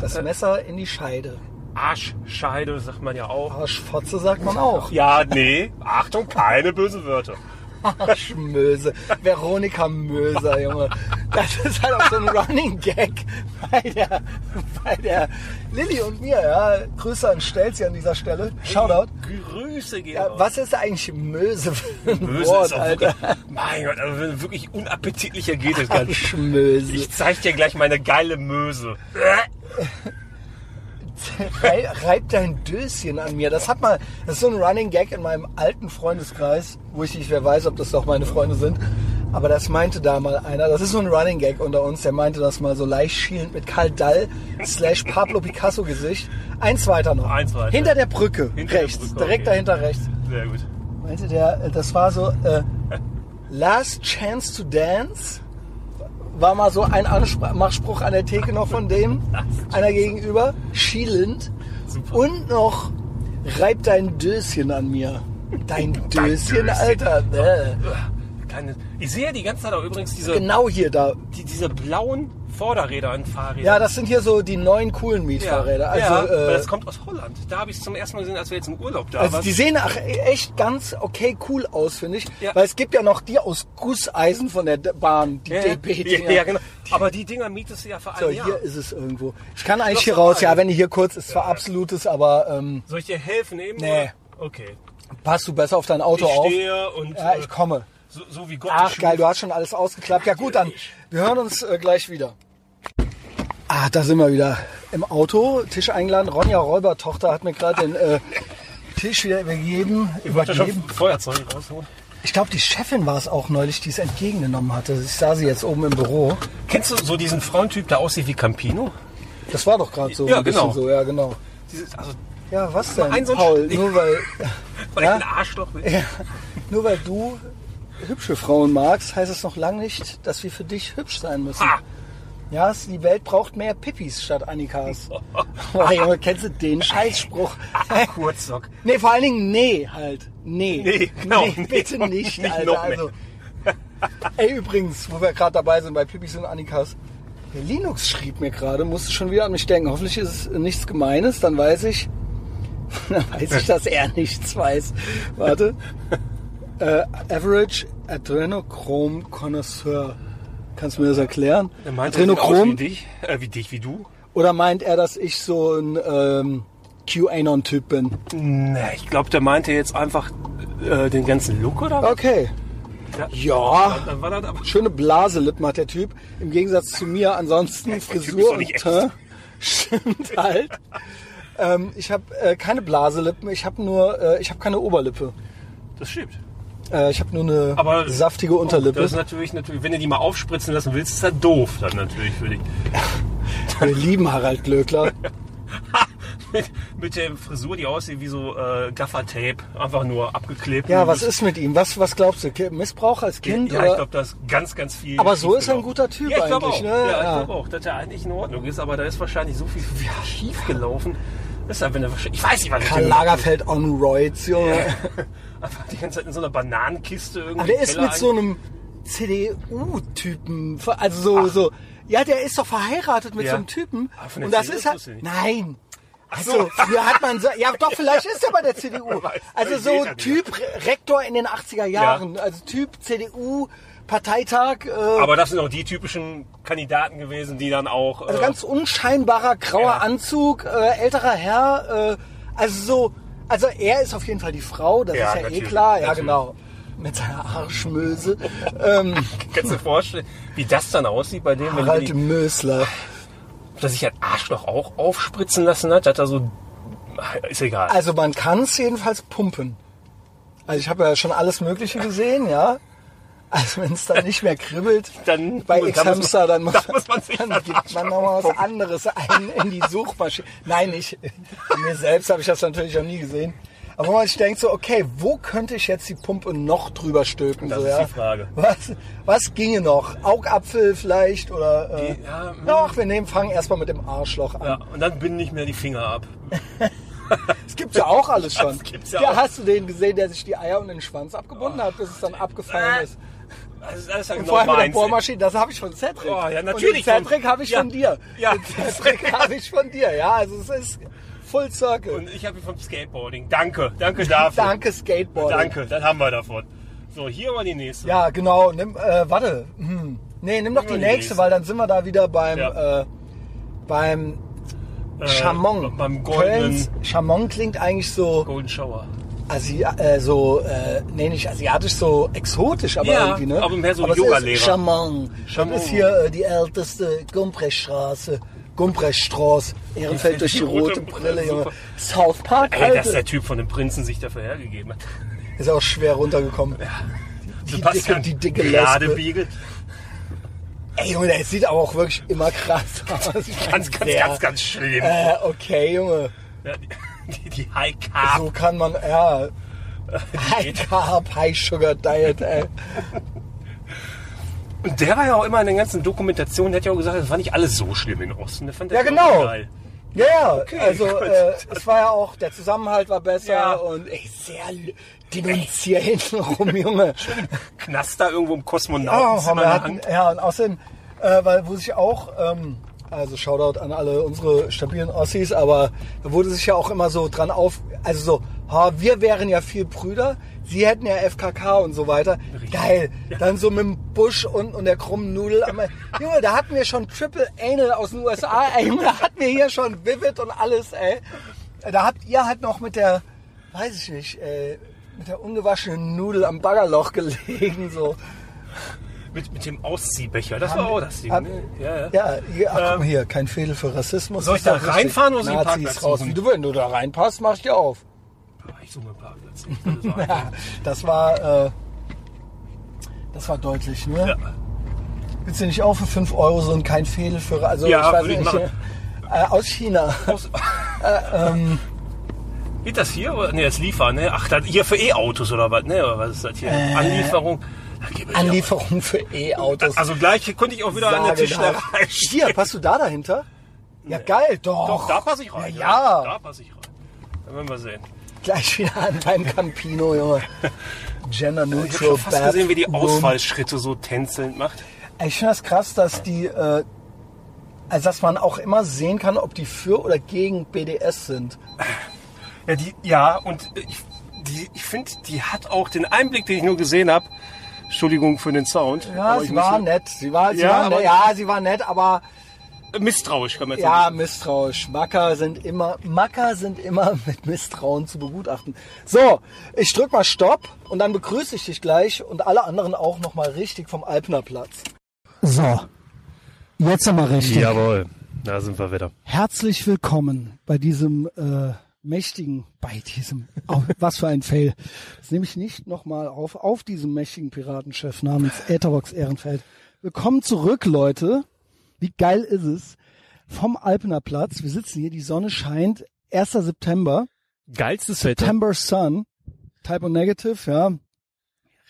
Speaker 1: Das Messer in die Scheide.
Speaker 2: Arschscheide, sagt man ja auch.
Speaker 1: Arschfotze sagt man auch.
Speaker 2: Ja, nee. Achtung, keine bösen Wörter.
Speaker 1: Arschmöse. Veronika Möser, Junge. Das ist halt auch so ein Running Gag bei der, bei der Lilly und mir, ja. Grüße an Stelzi an dieser Stelle. Shoutout.
Speaker 2: Grüße gehen
Speaker 1: Ja,
Speaker 2: raus.
Speaker 1: was ist eigentlich Möse für ein
Speaker 2: Böse
Speaker 1: Wort,
Speaker 2: ist auch
Speaker 1: Alter?
Speaker 2: wirklich, mein Gott, also wirklich unappetitlicher geht es gar nicht.
Speaker 1: Arschmöse.
Speaker 2: Ich zeig dir gleich meine geile Möse.
Speaker 1: Rei- Reib dein Döschen an mir. Das hat mal, das ist so ein Running Gag in meinem alten Freundeskreis, wo ich nicht mehr weiß, ob das doch meine Freunde sind. Aber das meinte da mal einer. Das ist so ein Running Gag unter uns. Der meinte das mal so leicht schielend mit Karl Dall slash Pablo Picasso Gesicht. Eins weiter noch.
Speaker 2: Eins weiter.
Speaker 1: Hinter der Brücke.
Speaker 2: Hinter der
Speaker 1: rechts.
Speaker 2: Brücke,
Speaker 1: direkt
Speaker 2: okay.
Speaker 1: dahinter rechts.
Speaker 2: Sehr gut.
Speaker 1: Meinte der, äh, das war so, äh, Last Chance to Dance. War mal so ein Anmachspruch an der Theke noch von dem, einer gegenüber, schielend.
Speaker 2: Super.
Speaker 1: Und noch, reib dein Döschen an mir. Dein Döschen,
Speaker 2: Döschen.
Speaker 1: Alter.
Speaker 2: Keine, ich sehe die ganze Zeit auch übrigens diese,
Speaker 1: Genau hier da.
Speaker 2: die, diese blauen Vorderräder an Fahrrädern.
Speaker 1: Ja, das sind hier so die neuen coolen Mietfahrräder. Also,
Speaker 2: ja, weil
Speaker 1: äh,
Speaker 2: das kommt aus Holland. Da habe ich es zum ersten Mal gesehen, als wir jetzt im Urlaub da
Speaker 1: also
Speaker 2: waren.
Speaker 1: die sehen ach, echt ganz okay cool aus, finde ich.
Speaker 2: Ja.
Speaker 1: Weil es gibt ja noch die aus Gusseisen von der Bahn, die
Speaker 2: ja, ja,
Speaker 1: DB-Dinger.
Speaker 2: ja, genau. Aber die Dinger mietest du ja für ein
Speaker 1: So,
Speaker 2: Jahr.
Speaker 1: hier ist es irgendwo. Ich kann eigentlich hier raus, ja, wenn ihr hier kurz ist, zwar absolutes, aber ähm,
Speaker 2: Soll ich dir helfen eben?
Speaker 1: Nee.
Speaker 2: oder? Okay.
Speaker 1: passt du besser auf dein Auto
Speaker 2: Ich
Speaker 1: auf.
Speaker 2: stehe und
Speaker 1: Ja,
Speaker 2: äh,
Speaker 1: ich komme.
Speaker 2: so, so wie Gott
Speaker 1: Ach geil, du hast schon alles ausgeklappt. Ja gut, dann wir hören uns äh, gleich wieder. Ah, da sind wir wieder im Auto, Tisch eingeladen. Ronja Räuber Tochter hat mir gerade den äh, Tisch wieder übergeben.
Speaker 2: Ich wollte schon
Speaker 1: übergeben.
Speaker 2: Feuerzeug rausholen.
Speaker 1: Ich glaube, die Chefin war es auch neulich, die es entgegengenommen hatte. Ich sah sie jetzt oben im Büro.
Speaker 2: Kennst du so diesen Frauentyp, der aussieht wie Campino?
Speaker 1: Das war doch gerade so.
Speaker 2: Ja, genau.
Speaker 1: So, ja, genau.
Speaker 2: Dieses, also
Speaker 1: Ja, was denn,
Speaker 2: ein so
Speaker 1: Paul? Nur weil,
Speaker 2: weil
Speaker 1: Ja?
Speaker 2: ich ein Arschloch bin.
Speaker 1: ja, nur weil du hübsche Frauen magst, heißt es noch lange nicht, dass wir für dich hübsch sein müssen.
Speaker 2: Ha!
Speaker 1: Ja, die Welt braucht mehr Pippis statt Annikas. Boah, Junge, kennst du den Scheißspruch?
Speaker 2: Kurzsock.
Speaker 1: nee, vor allen Dingen nee halt. Nee.
Speaker 2: Nee, genau,
Speaker 1: Nee,
Speaker 2: nee.
Speaker 1: bitte nicht,
Speaker 2: Nicht
Speaker 1: Alter.
Speaker 2: noch.
Speaker 1: Also, ey, übrigens, wo wir gerade dabei sind bei Pippis und Annikas. Der Linux schrieb mir gerade, musste schon wieder an mich denken. Hoffentlich ist es nichts Gemeines, dann weiß ich, dann weiß ich, dass er nichts weiß. Warte. Äh, Average Adrenochrom Connoisseur. Kannst du mir das erklären?
Speaker 2: Er meint, er aus wie
Speaker 1: Adrenochrom?
Speaker 2: dich, äh, wie dich, wie du.
Speaker 1: Oder meint er, dass ich so ein ähm, QAnon-Typ bin?
Speaker 2: Nee, ich glaube, der meinte jetzt einfach äh, den ganzen Look oder was?
Speaker 1: Okay. Ja.
Speaker 2: Dann war das aber
Speaker 1: Schöne Blaselippen hat der Typ. Im Gegensatz zu mir. Ansonsten
Speaker 2: ist
Speaker 1: Frisur und. Teint. Stimmt halt. ähm, ich habe äh, keine Blaselippen. Ich habe nur, äh, ich habe keine Oberlippe.
Speaker 2: das stimmt.
Speaker 1: Äh, ich habe nur eine
Speaker 2: Aber
Speaker 1: saftige Unterlippe.
Speaker 2: Das ist natürlich, natürlich, wenn du die mal aufspritzen lassen willst, ist das doof dann natürlich für dich.
Speaker 1: Wir lieben Harald Glöckler.
Speaker 2: mit, mit der Frisur, die aussieht wie so äh, Gaffertape, einfach nur abgeklebt.
Speaker 1: Ja, was
Speaker 2: das-
Speaker 1: ist mit ihm? Was, was glaubst du? Missbrauch als Kind?
Speaker 2: Ja,
Speaker 1: oder?
Speaker 2: ich glaube, da ist ganz, ganz viel.
Speaker 1: Aber so ist er ein guter Typ
Speaker 2: ja, ich
Speaker 1: eigentlich,
Speaker 2: Auch.
Speaker 1: ne?
Speaker 2: Ja, ich
Speaker 1: Ja.
Speaker 2: glaube auch, dass er eigentlich in Ordnung ist, aber da ist wahrscheinlich so viel schief gelaufen. Deshalb, wenn er wahrscheinlich, ich weiß nicht, was
Speaker 1: Karl Lagerfeld on Roids, Junge.
Speaker 2: Einfach die ganze Zeit in so einer Bananenkiste irgendwie.
Speaker 1: Aber der
Speaker 2: im
Speaker 1: ist
Speaker 2: Keller
Speaker 1: mit so einem CDU-Typen. Also so, so. Ja, der ist doch verheiratet mit
Speaker 2: Ja.
Speaker 1: so einem Typen.
Speaker 2: Ah, von der
Speaker 1: Und das
Speaker 2: CDU
Speaker 1: ist halt.
Speaker 2: wusste ich nicht.
Speaker 1: Nein.
Speaker 2: Ach
Speaker 1: Also, früher hat man so, ja doch, vielleicht ist er bei der CDU.
Speaker 2: Weiß,
Speaker 1: Also so Typ Re- Rektor in den 80er Jahren. Also Typ CDU, Parteitag, äh,
Speaker 2: Aber das sind auch die typischen Kandidaten gewesen, die dann auch.
Speaker 1: also
Speaker 2: äh,
Speaker 1: ganz unscheinbarer grauer
Speaker 2: Ja.
Speaker 1: Anzug, äh, älterer Herr, äh, also so, also er ist auf jeden Fall die Frau, das
Speaker 2: Ja,
Speaker 1: ist ja eh klar, ja
Speaker 2: natürlich.
Speaker 1: genau. mit seiner Arschmöse. ähm,
Speaker 2: Kannst du dir vorstellen, wie das dann aussieht bei dem, wenn
Speaker 1: Harald
Speaker 2: die,
Speaker 1: Mösler.
Speaker 2: dass sich ein Arschloch auch aufspritzen lassen hat, hat er so, ist egal.
Speaker 1: Also man kann es jedenfalls pumpen. Also ich habe ja schon alles Mögliche gesehen, ja. Also wenn es dann nicht mehr kribbelt,
Speaker 2: Dann-
Speaker 1: bei X-Hamster,
Speaker 2: man-
Speaker 1: dann muss,
Speaker 2: da muss man sich
Speaker 1: dann gibt man noch mal was anderes ein in die Suchmaschine. Nein, ich, mir selbst habe ich das natürlich noch nie gesehen. Aber wo man sich denkt so, okay, wo könnte ich jetzt die Pumpe noch drüber stülpen?
Speaker 2: Das
Speaker 1: so,
Speaker 2: ist
Speaker 1: ja?
Speaker 2: die Frage.
Speaker 1: Was, was ginge noch? Augapfel vielleicht oder? Äh,
Speaker 2: Die- ja,
Speaker 1: doch, wir nehmen, fangen erstmal mit dem Arschloch an.
Speaker 2: ja, und dann binden nicht mehr die Finger ab.
Speaker 1: Das gibt's ja auch alles schon.
Speaker 2: Das gibt's ja auch.
Speaker 1: Hast du den gesehen, der sich die Eier und den Schwanz abgebunden hat, bis es dann abgefallen ist?
Speaker 2: Das ist, ist ja
Speaker 1: Und
Speaker 2: genau
Speaker 1: vor allem mit der. Bohrmaschine, das habe ich von Cedric.
Speaker 2: Oh, ja,
Speaker 1: Und
Speaker 2: natürlich
Speaker 1: den Cedric habe ich
Speaker 2: Ja.
Speaker 1: von dir.
Speaker 2: Ja.
Speaker 1: Den Cedric habe ich von dir, ja. Also es ist Full Circle.
Speaker 2: Und ich habe ihn vom Skateboarding. Danke, danke dafür.
Speaker 1: Danke Skateboard.
Speaker 2: Danke, dann haben wir davon. So, hier war die nächste.
Speaker 1: Ja, genau. Nimm, äh, warte. Hm. Nee, nimm doch die
Speaker 2: die
Speaker 1: nächste,
Speaker 2: nächste.
Speaker 1: weil dann sind wir da wieder beim,
Speaker 2: Ja.
Speaker 1: äh, beim
Speaker 2: Äh,
Speaker 1: Chamon.
Speaker 2: Beim goldenen
Speaker 1: Kölns Chamon klingt eigentlich so,
Speaker 2: Golden Shower.
Speaker 1: Asi äh, so äh, nee, nicht asiatisch, so exotisch, aber
Speaker 2: Ja,
Speaker 1: irgendwie, ne?
Speaker 2: aber mehr so
Speaker 1: es
Speaker 2: Yoga-Lehrer.
Speaker 1: ist Chamon.
Speaker 2: Chamon.
Speaker 1: Das ist hier äh, die älteste Gumprechtstraße. Gumprechtstraße. Ehrenfeld durch die rote Brille, Junge. South Park,
Speaker 2: Ey, dass
Speaker 1: Alter.
Speaker 2: der Typ von dem Prinzen sich dafür hergegeben hat.
Speaker 1: Ist auch schwer runtergekommen. Die dicke, die dicke Lesbe.
Speaker 2: Radebiegel.
Speaker 1: Ey, Junge, der sieht aber auch wirklich immer krass aus.
Speaker 2: Ganz, ganz, ganz, ganz schlimm.
Speaker 1: Äh, okay, Junge.
Speaker 2: Ja, die, die High Carb.
Speaker 1: So kann man, ja. High Carb, High Sugar Diet, ey.
Speaker 2: Und der war ja auch immer in den ganzen Dokumentationen, der hat ja auch gesagt, das war nicht alles so schlimm in Osten. Der fand
Speaker 1: Ja, genau.
Speaker 2: Geil.
Speaker 1: Ja, ja, also
Speaker 2: gut.
Speaker 1: äh, es war ja auch, der Zusammenhalt war besser
Speaker 2: Ja.
Speaker 1: und ey, sehr denunzier hinten rum, Junge.
Speaker 2: Knaster irgendwo im
Speaker 1: Ja,
Speaker 2: Kosmonauten.
Speaker 1: wir hatten, ja, und außerdem, äh, weil wo sich auch, ähm, also Shoutout an alle unsere stabilen Ossis, aber da wurde sich ja auch immer so dran auf, also so, ha, wir wären ja viel Brüder, sie hätten ja FKK und so weiter. Geil. Dann so mit dem Busch und, und der krummen Nudel. Junge, da hatten wir schon Triple Anal aus den USA, ey, da hatten wir hier schon Vivid und alles, ey. Da habt ihr halt noch mit der, weiß ich nicht, äh, mit der ungewaschenen Nudel am Baggerloch gelegen, so.
Speaker 2: Mit, mit dem Ausziehbecher, das war auch das Ding.
Speaker 1: Hab-
Speaker 2: ne? Ja, ja.
Speaker 1: Ja, hier, ach, guck mal hier, kein Fädel für Rassismus.
Speaker 2: Soll ich da
Speaker 1: doch richtig.
Speaker 2: reinfahren oder soll ich
Speaker 1: raus. Wie du, wenn du da reinpasst, mach ich dir auf.
Speaker 2: Ich suche mir einen Parkplatz.
Speaker 1: Ja, das war, äh, das war deutlich, ne?
Speaker 2: Ja.
Speaker 1: Willst du nicht auch für 5 Euro so ein kein Fädel für, also
Speaker 2: Ja,
Speaker 1: ich weiß
Speaker 2: ich
Speaker 1: nicht,
Speaker 2: machen.
Speaker 1: äh, aus China.
Speaker 2: Aus- Geht das hier? Nee, das Liefern, ne? Ach, das hier für E-Autos oder was, ne? Oder was ist das hier? Anlieferung. Ich
Speaker 1: Anlieferung für E-Autos.
Speaker 2: Also gleich konnte ich auch wieder an der. Tischlerei
Speaker 1: Hier, passt du da dahinter? Ja, geil, doch.
Speaker 2: Doch, da passe ich rein.
Speaker 1: Ja, ja.
Speaker 2: Da passe ich rein. Dann werden wir sehen.
Speaker 1: Gleich wieder an beim Campino, Junge. Gender
Speaker 2: Ich habe
Speaker 1: neutral
Speaker 2: fast gesehen, wie die. Ausfallschritte so tänzelnd macht.
Speaker 1: Ich finde das krass, dass die, äh, also dass man auch immer sehen kann, ob die für oder gegen BDS sind.
Speaker 2: Ja, die, ja und ich, die, ich finde, die hat auch den Einblick, den ich nur gesehen habe. Entschuldigung für den Sound.
Speaker 1: Ja,
Speaker 2: aber
Speaker 1: sie war nett. Sie war, sie
Speaker 2: Ja,
Speaker 1: war nett. Ja, sie war nett, aber
Speaker 2: Misstrauisch, kann man jetzt
Speaker 1: ja,
Speaker 2: sagen.
Speaker 1: misstrauisch. Macker sind immer, Macker sind immer mit Misstrauen zu begutachten. So, ich drück mal Stopp und dann begrüße ich dich gleich und alle anderen auch noch mal richtig vom Alpner Platz. So, jetzt nochmal richtig.
Speaker 2: Jawohl, da sind wir wieder.
Speaker 1: Herzlich willkommen bei diesem äh, mächtigen, bei diesem, oh, was für ein Fail. Das nehme ich nicht nochmal auf, auf diesem mächtigen Piratenchef namens Ätherbox Ehrenfeld. Willkommen zurück, Leute. Wie geil ist es? Vom Alpener Platz. Wir sitzen hier, die Sonne scheint. 1. September.
Speaker 2: Geilstes Wetter.
Speaker 1: September Sun. Type O Negative, ja.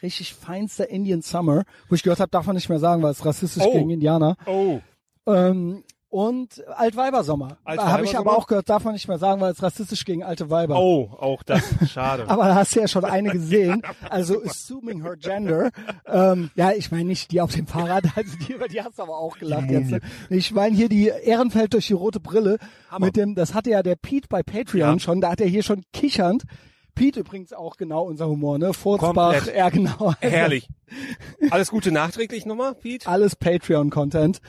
Speaker 1: Richtig feinster Indian Summer. Wo ich gehört habe, darf man nicht mehr sagen, weil es rassistisch
Speaker 2: Oh.
Speaker 1: gegen Indianer.
Speaker 2: Oh,
Speaker 1: Ähm, und Altweibersommer.
Speaker 2: Altweibersommer?
Speaker 1: Habe ich aber auch gehört, darf man nicht mehr sagen, weil es rassistisch gegen alte Weiber.
Speaker 2: oh, auch das. Schade.
Speaker 1: Aber da hast du ja schon eine gesehen. Also assuming her gender. Ähm, ja, ich meine nicht die auf dem Fahrrad, also die, über die hast du aber auch gelacht jetzt. Ne? Ich meine hier die Ehrenfeld durch die rote Brille. Mit dem, das hatte ja der Pete bei Patreon
Speaker 2: Ja.
Speaker 1: schon, da hat er hier schon kichernd. Pete übrigens auch genau unser Humor, ne? Furzbach,
Speaker 2: Komplett.
Speaker 1: ja genau.
Speaker 2: Herrlich. Alles Gute nachträglich nochmal, Pete?
Speaker 1: Alles Patreon-Content.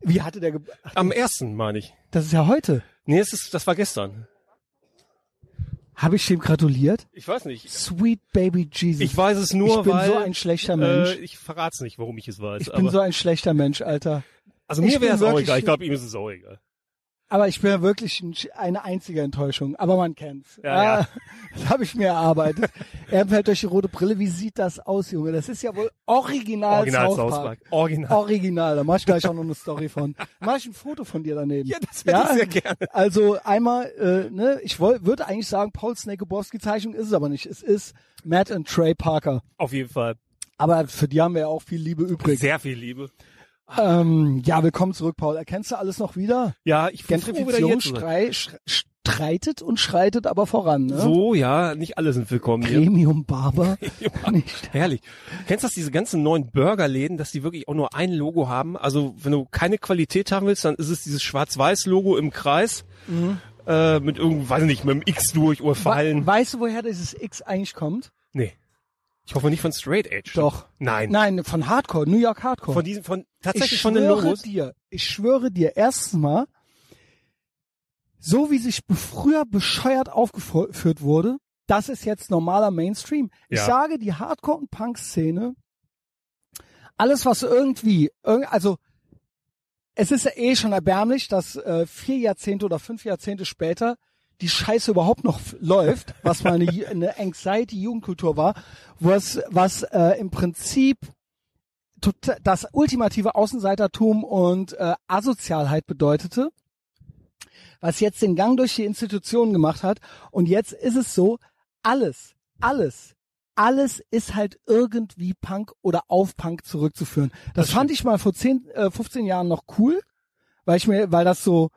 Speaker 1: Wie hatte der, Ge Ach,
Speaker 2: Am ersten, meine ich.
Speaker 1: das ist ja heute.
Speaker 2: Nee, es ist, das war gestern.
Speaker 1: Habe ich dem gratuliert?
Speaker 2: Ich weiß nicht.
Speaker 1: Sweet Baby Jesus.
Speaker 2: Ich weiß es nur,
Speaker 1: Ich bin
Speaker 2: weil
Speaker 1: so ein schlechter Mensch.
Speaker 2: Äh, ich verrat's nicht, warum ich es weiß.
Speaker 1: ich bin so ein schlechter Mensch, Alter.
Speaker 2: also mir wäre es auch egal. Ich glaube, ihm ist es auch egal.
Speaker 1: Aber ich bin ja wirklich ein, eine einzige Enttäuschung. Aber man kennt's.
Speaker 2: Ja, ja.
Speaker 1: Ah, Das habe ich mir erarbeitet. er fällt durch die rote Brille. Wie sieht das aus, Junge? Das ist ja wohl original,
Speaker 2: Original
Speaker 1: South Park.
Speaker 2: Original.
Speaker 1: Original. Da mach ich gleich auch noch eine Story von. Da mach ich ein Foto von dir daneben.
Speaker 2: Ja, das hätte ich sehr gerne.
Speaker 1: Also einmal, äh, ne, ich würde eigentlich sagen, Paul Snakebowski Zeichnung ist es aber nicht. Es ist Matt und Trey Parker.
Speaker 2: Auf jeden Fall.
Speaker 1: Aber für die haben wir ja auch viel Liebe übrig.
Speaker 2: Sehr viel Liebe.
Speaker 1: Ähm, ja, willkommen zurück, Paul. Erkennst du alles noch wieder?
Speaker 2: Ja, ich
Speaker 1: Gentrifizierung strei streitet und schreitet aber voran. Ne?
Speaker 2: So, ja, nicht alle sind willkommen hier.
Speaker 1: Premium Barber. Nicht.
Speaker 2: Herrlich. Kennst du das, diese ganzen neuen Burgerläden, dass die wirklich auch nur ein Logo haben? Also, wenn du keine Qualität haben willst, dann ist es dieses Schwarz-Weiß-Logo im Kreis. Äh, mit irgend, weiß ich nicht, mit dem X durch oder Fallen.
Speaker 1: weißt du, woher dieses X eigentlich kommt?
Speaker 2: Nee. Ich hoffe nicht von Straight Edge.
Speaker 1: Doch.
Speaker 2: Nein.
Speaker 1: Nein, von Hardcore, New York Hardcore.
Speaker 2: Von diesen, von, tatsächlich
Speaker 1: ich
Speaker 2: von den
Speaker 1: schwöre
Speaker 2: Logos.
Speaker 1: dir, ich schwöre dir, erstens mal, so wie sich früher bescheuert aufgeführt wurde, das ist jetzt normaler Mainstream. Ich
Speaker 2: Ja.
Speaker 1: sage, die Hardcore- und Punk-Szene, alles was irgendwie, irg- also es ist ja eh schon erbärmlich, dass äh, vier Jahrzehnte oder fünf Jahrzehnte später die Scheiße überhaupt noch läuft, was mal eine, eine Anxiety-Jugendkultur war, was, was äh, im Prinzip tot- das ultimative Außenseitertum und äh, Asozialheit bedeutete, was jetzt den Gang durch die Institutionen gemacht hat. Und jetzt ist es so, alles, alles, alles ist halt irgendwie Punk oder auf Punk zurückzuführen. Das,
Speaker 2: Das
Speaker 1: fand ich mal vor 10, äh, 15 Jahren noch cool, weil ich mir, weil das so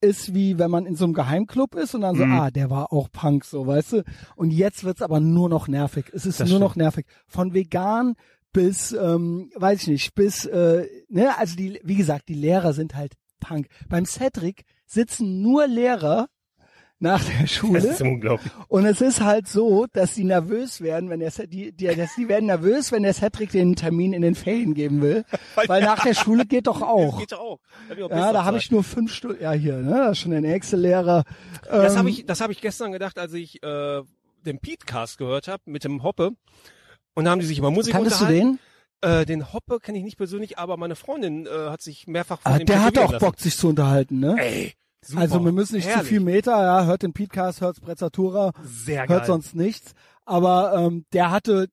Speaker 1: ist wie wenn man in so einem Geheimclub ist und dann so,
Speaker 2: Mhm.
Speaker 1: ah, der war auch Punk, so, weißt du? Und jetzt wird's aber nur noch nervig. Es ist
Speaker 2: Das
Speaker 1: nur
Speaker 2: stimmt.
Speaker 1: noch nervig. Von vegan bis, ähm, weiß ich nicht, bis, äh, ne, also die, wie gesagt, die Lehrer sind halt Punk. Beim Cedric sitzen nur Lehrer nach der
Speaker 2: Das
Speaker 1: Schule
Speaker 2: ist unglaublich.
Speaker 1: und es ist halt so, dass die nervös werden, wenn der die, die, dass die werden nervös, wenn der Cedric den Termin in den Ferien geben will, weil nach der Schule geht doch auch.
Speaker 2: Das geht ja auch. Da auch
Speaker 1: Ja, da habe ich nur fünf Stunden. Ja, hier, ne, das ist schon der nächste Lehrer.
Speaker 2: Das
Speaker 1: Ähm,
Speaker 2: habe ich, das habe ich gestern gedacht, als ich äh, den Pete-Cast gehört habe mit dem Hoppe. Und da haben die sich über Musik
Speaker 1: Kanntest du
Speaker 2: unterhalten.
Speaker 1: den?
Speaker 2: Äh, den Hoppe kenne ich nicht persönlich, aber meine Freundin äh, hat sich mehrfach von
Speaker 1: Ah,
Speaker 2: ihm
Speaker 1: der hat auch
Speaker 2: lassen.
Speaker 1: Bock, sich zu unterhalten, ne?
Speaker 2: Ey, super.
Speaker 1: also wir müssen nicht
Speaker 2: Herrlich.
Speaker 1: zu viel Meter, ja, hört den Podcast, hört Sprezzatura,
Speaker 2: Sehr geil.
Speaker 1: hört sonst nichts. Aber ähm, der hatte,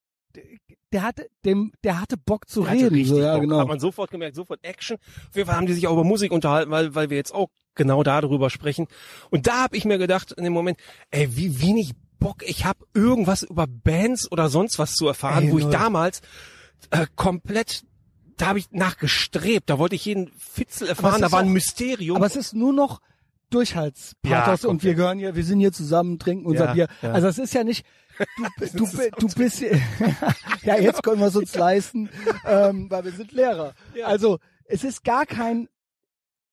Speaker 1: der hatte, dem, der hatte Bock zu
Speaker 2: Der
Speaker 1: reden.
Speaker 2: richtig
Speaker 1: So, ja,
Speaker 2: Bock.
Speaker 1: genau.
Speaker 2: Hat man sofort gemerkt, sofort Action. Auf jeden Fall haben die sich auch über Musik unterhalten, weil, weil wir jetzt auch genau darüber sprechen. Und da habe ich mir gedacht in dem Moment, ey, wie wenig Bock ich habe, irgendwas über Bands oder sonst was zu erfahren,
Speaker 1: Ey,
Speaker 2: wo ich damals äh, komplett, da habe ich nachgestrebt, da wollte ich jeden Fitzel erfahren, da war ein Mysterium.
Speaker 1: Aber es ist nur noch Durchhaltspathos
Speaker 2: Ja,
Speaker 1: und wir gehören hier, wir sind hier zusammen, trinken unser
Speaker 2: Ja,
Speaker 1: Bier.
Speaker 2: ja.
Speaker 1: Also es ist ja nicht, du, du, du bist, ja jetzt können wir es uns leisten, ähm, weil wir sind Lehrer. Also es ist gar kein,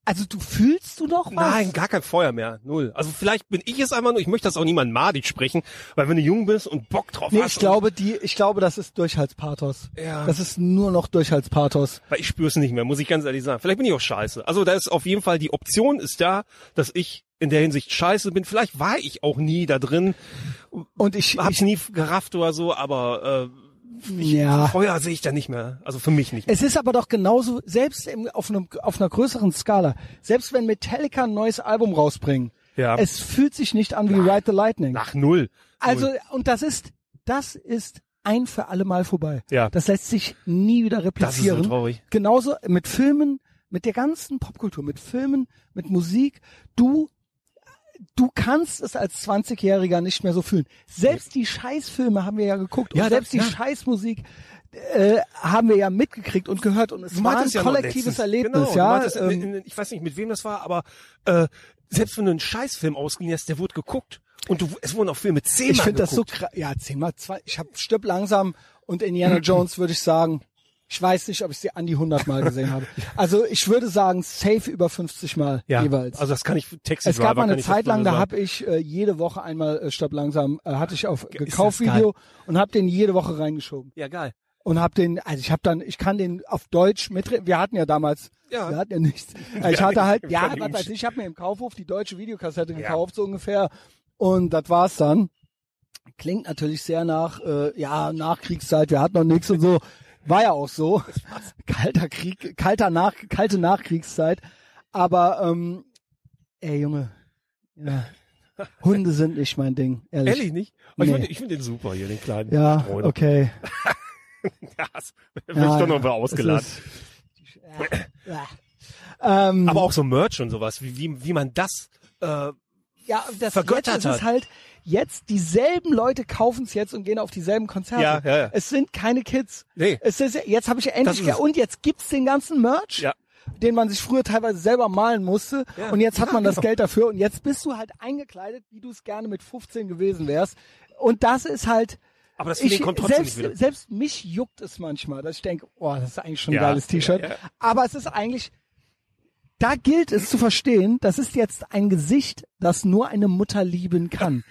Speaker 1: also du fühlst du noch was?
Speaker 2: Nein, gar kein Feuer mehr. Null. Also vielleicht bin ich es einfach nur, ich möchte das auch niemandem madig sprechen, weil wenn du jung bist und Bock drauf
Speaker 1: Nee,
Speaker 2: hast.
Speaker 1: ich glaube, die, ich glaube, das ist Durchhaltspathos.
Speaker 2: Ja.
Speaker 1: Das ist nur noch Durchhaltspathos.
Speaker 2: Weil ich spüre es nicht mehr, muss ich ganz ehrlich sagen. Vielleicht bin ich auch scheiße. Also da ist auf jeden Fall die Option ist da, dass ich in der Hinsicht scheiße bin. Vielleicht war ich auch nie da drin,
Speaker 1: Und ich,
Speaker 2: hab's
Speaker 1: ich
Speaker 2: nie gerafft oder so, aber äh,
Speaker 1: ja.
Speaker 2: Feuer sehe ich da nicht mehr. Also für mich nicht.
Speaker 1: Es ist aber doch genauso, selbst im, auf, einem, auf einer größeren Skala, selbst wenn Metallica ein neues Album rausbringen,
Speaker 2: Ja.
Speaker 1: es fühlt sich nicht an wie Ride the Lightning.
Speaker 2: Nach null.
Speaker 1: Also, und das ist, das ist ein für alle Mal vorbei.
Speaker 2: Ja.
Speaker 1: Das lässt sich nie wieder
Speaker 2: das ist so
Speaker 1: replizieren.
Speaker 2: traurig.
Speaker 1: Genauso mit Filmen, mit der ganzen Popkultur, mit Filmen, mit Musik. Du, du kannst es als 20-Jähriger nicht mehr so fühlen. Selbst die Scheißfilme haben wir ja geguckt.
Speaker 2: Ja,
Speaker 1: und selbst
Speaker 2: das-
Speaker 1: die
Speaker 2: ja.
Speaker 1: Scheißmusik äh, haben wir ja mitgekriegt und gehört. Und es
Speaker 2: Du
Speaker 1: war ein
Speaker 2: ja
Speaker 1: kollektives. Erlebnis,
Speaker 2: genau,
Speaker 1: ja.
Speaker 2: meintest, in-
Speaker 1: ähm,
Speaker 2: ich weiß nicht, mit wem das war, aber äh, selbst wenn du einen Scheißfilm ausgeliehen hast, der wurde geguckt. Und du, es wurden auch Filme zehnmal
Speaker 1: ich finde das so
Speaker 2: geguckt.
Speaker 1: krass. Ja, zehnmal zwei. Ich habe Stirb langsam und Indiana Jones würde ich sagen. Ich weiß nicht, ob ich sie an die 100 Mal gesehen habe. Also ich würde sagen, safe über 50 Mal
Speaker 2: ja,
Speaker 1: jeweils.
Speaker 2: Also das kann ich Taxi
Speaker 1: es gab mal eine Zeit lang, da habe ich äh, jede Woche einmal äh, Stirb langsam, äh, hatte ich auf
Speaker 2: das
Speaker 1: Gekaufvideo und habe den jede Woche reingeschoben.
Speaker 2: Ja, geil.
Speaker 1: Und habe den, also ich habe dann, ich kann den auf Deutsch mit, wir hatten ja damals,
Speaker 2: Ja.
Speaker 1: wir hatten ja nichts. Ich hatte halt, ja, was weiß ich, ich habe mir im Kaufhof die deutsche Videokassette
Speaker 2: Ja.
Speaker 1: gekauft, so ungefähr. Und das war's dann. Klingt natürlich sehr nach, äh, ja, Nachkriegszeit, wir hatten noch nichts und so. War ja auch so. Kalter Krieg, kalter Nach, kalte Nachkriegszeit. Aber, ähm, ey Junge, ja. Hunde sind nicht mein Ding, ehrlich.
Speaker 2: Ehrlich nicht? Aber Ich
Speaker 1: Nee.
Speaker 2: finde ich find den super hier, den kleinen.
Speaker 1: Ja,
Speaker 2: Streuner.
Speaker 1: okay.
Speaker 2: Ja, das wird
Speaker 1: Ja,
Speaker 2: doch noch mal ausgeladen.
Speaker 1: Ist- Ja. Ähm,
Speaker 2: Aber auch so Merch und sowas, wie, wie, wie man das, äh,
Speaker 1: ja, das
Speaker 2: vergöttert
Speaker 1: jetzt ist
Speaker 2: hat.
Speaker 1: halt, jetzt dieselben Leute kaufen es jetzt und gehen auf dieselben Konzerte.
Speaker 2: Ja, ja, ja.
Speaker 1: Es sind keine Kids.
Speaker 2: nee,
Speaker 1: Es ist, jetzt habe ich endlich,
Speaker 2: ist
Speaker 1: ge-
Speaker 2: es.
Speaker 1: und jetzt gibt's den ganzen Merch,
Speaker 2: Ja.
Speaker 1: den man sich früher teilweise selber malen musste.
Speaker 2: Ja.
Speaker 1: Und jetzt hat
Speaker 2: Ja,
Speaker 1: man das
Speaker 2: genau.
Speaker 1: Geld dafür und jetzt bist du halt eingekleidet, wie du es gerne mit 15 gewesen wärst. Und das ist halt,
Speaker 2: aber das
Speaker 1: ich,
Speaker 2: kommt trotzdem
Speaker 1: selbst,
Speaker 2: nicht wieder.
Speaker 1: selbst mich juckt es manchmal, dass ich denke, oh, das ist eigentlich schon ein
Speaker 2: Ja,
Speaker 1: geiles T-Shirt.
Speaker 2: ja, ja.
Speaker 1: Aber es ist eigentlich, da gilt es zu verstehen, das ist jetzt ein Gesicht, das nur eine Mutter lieben kann.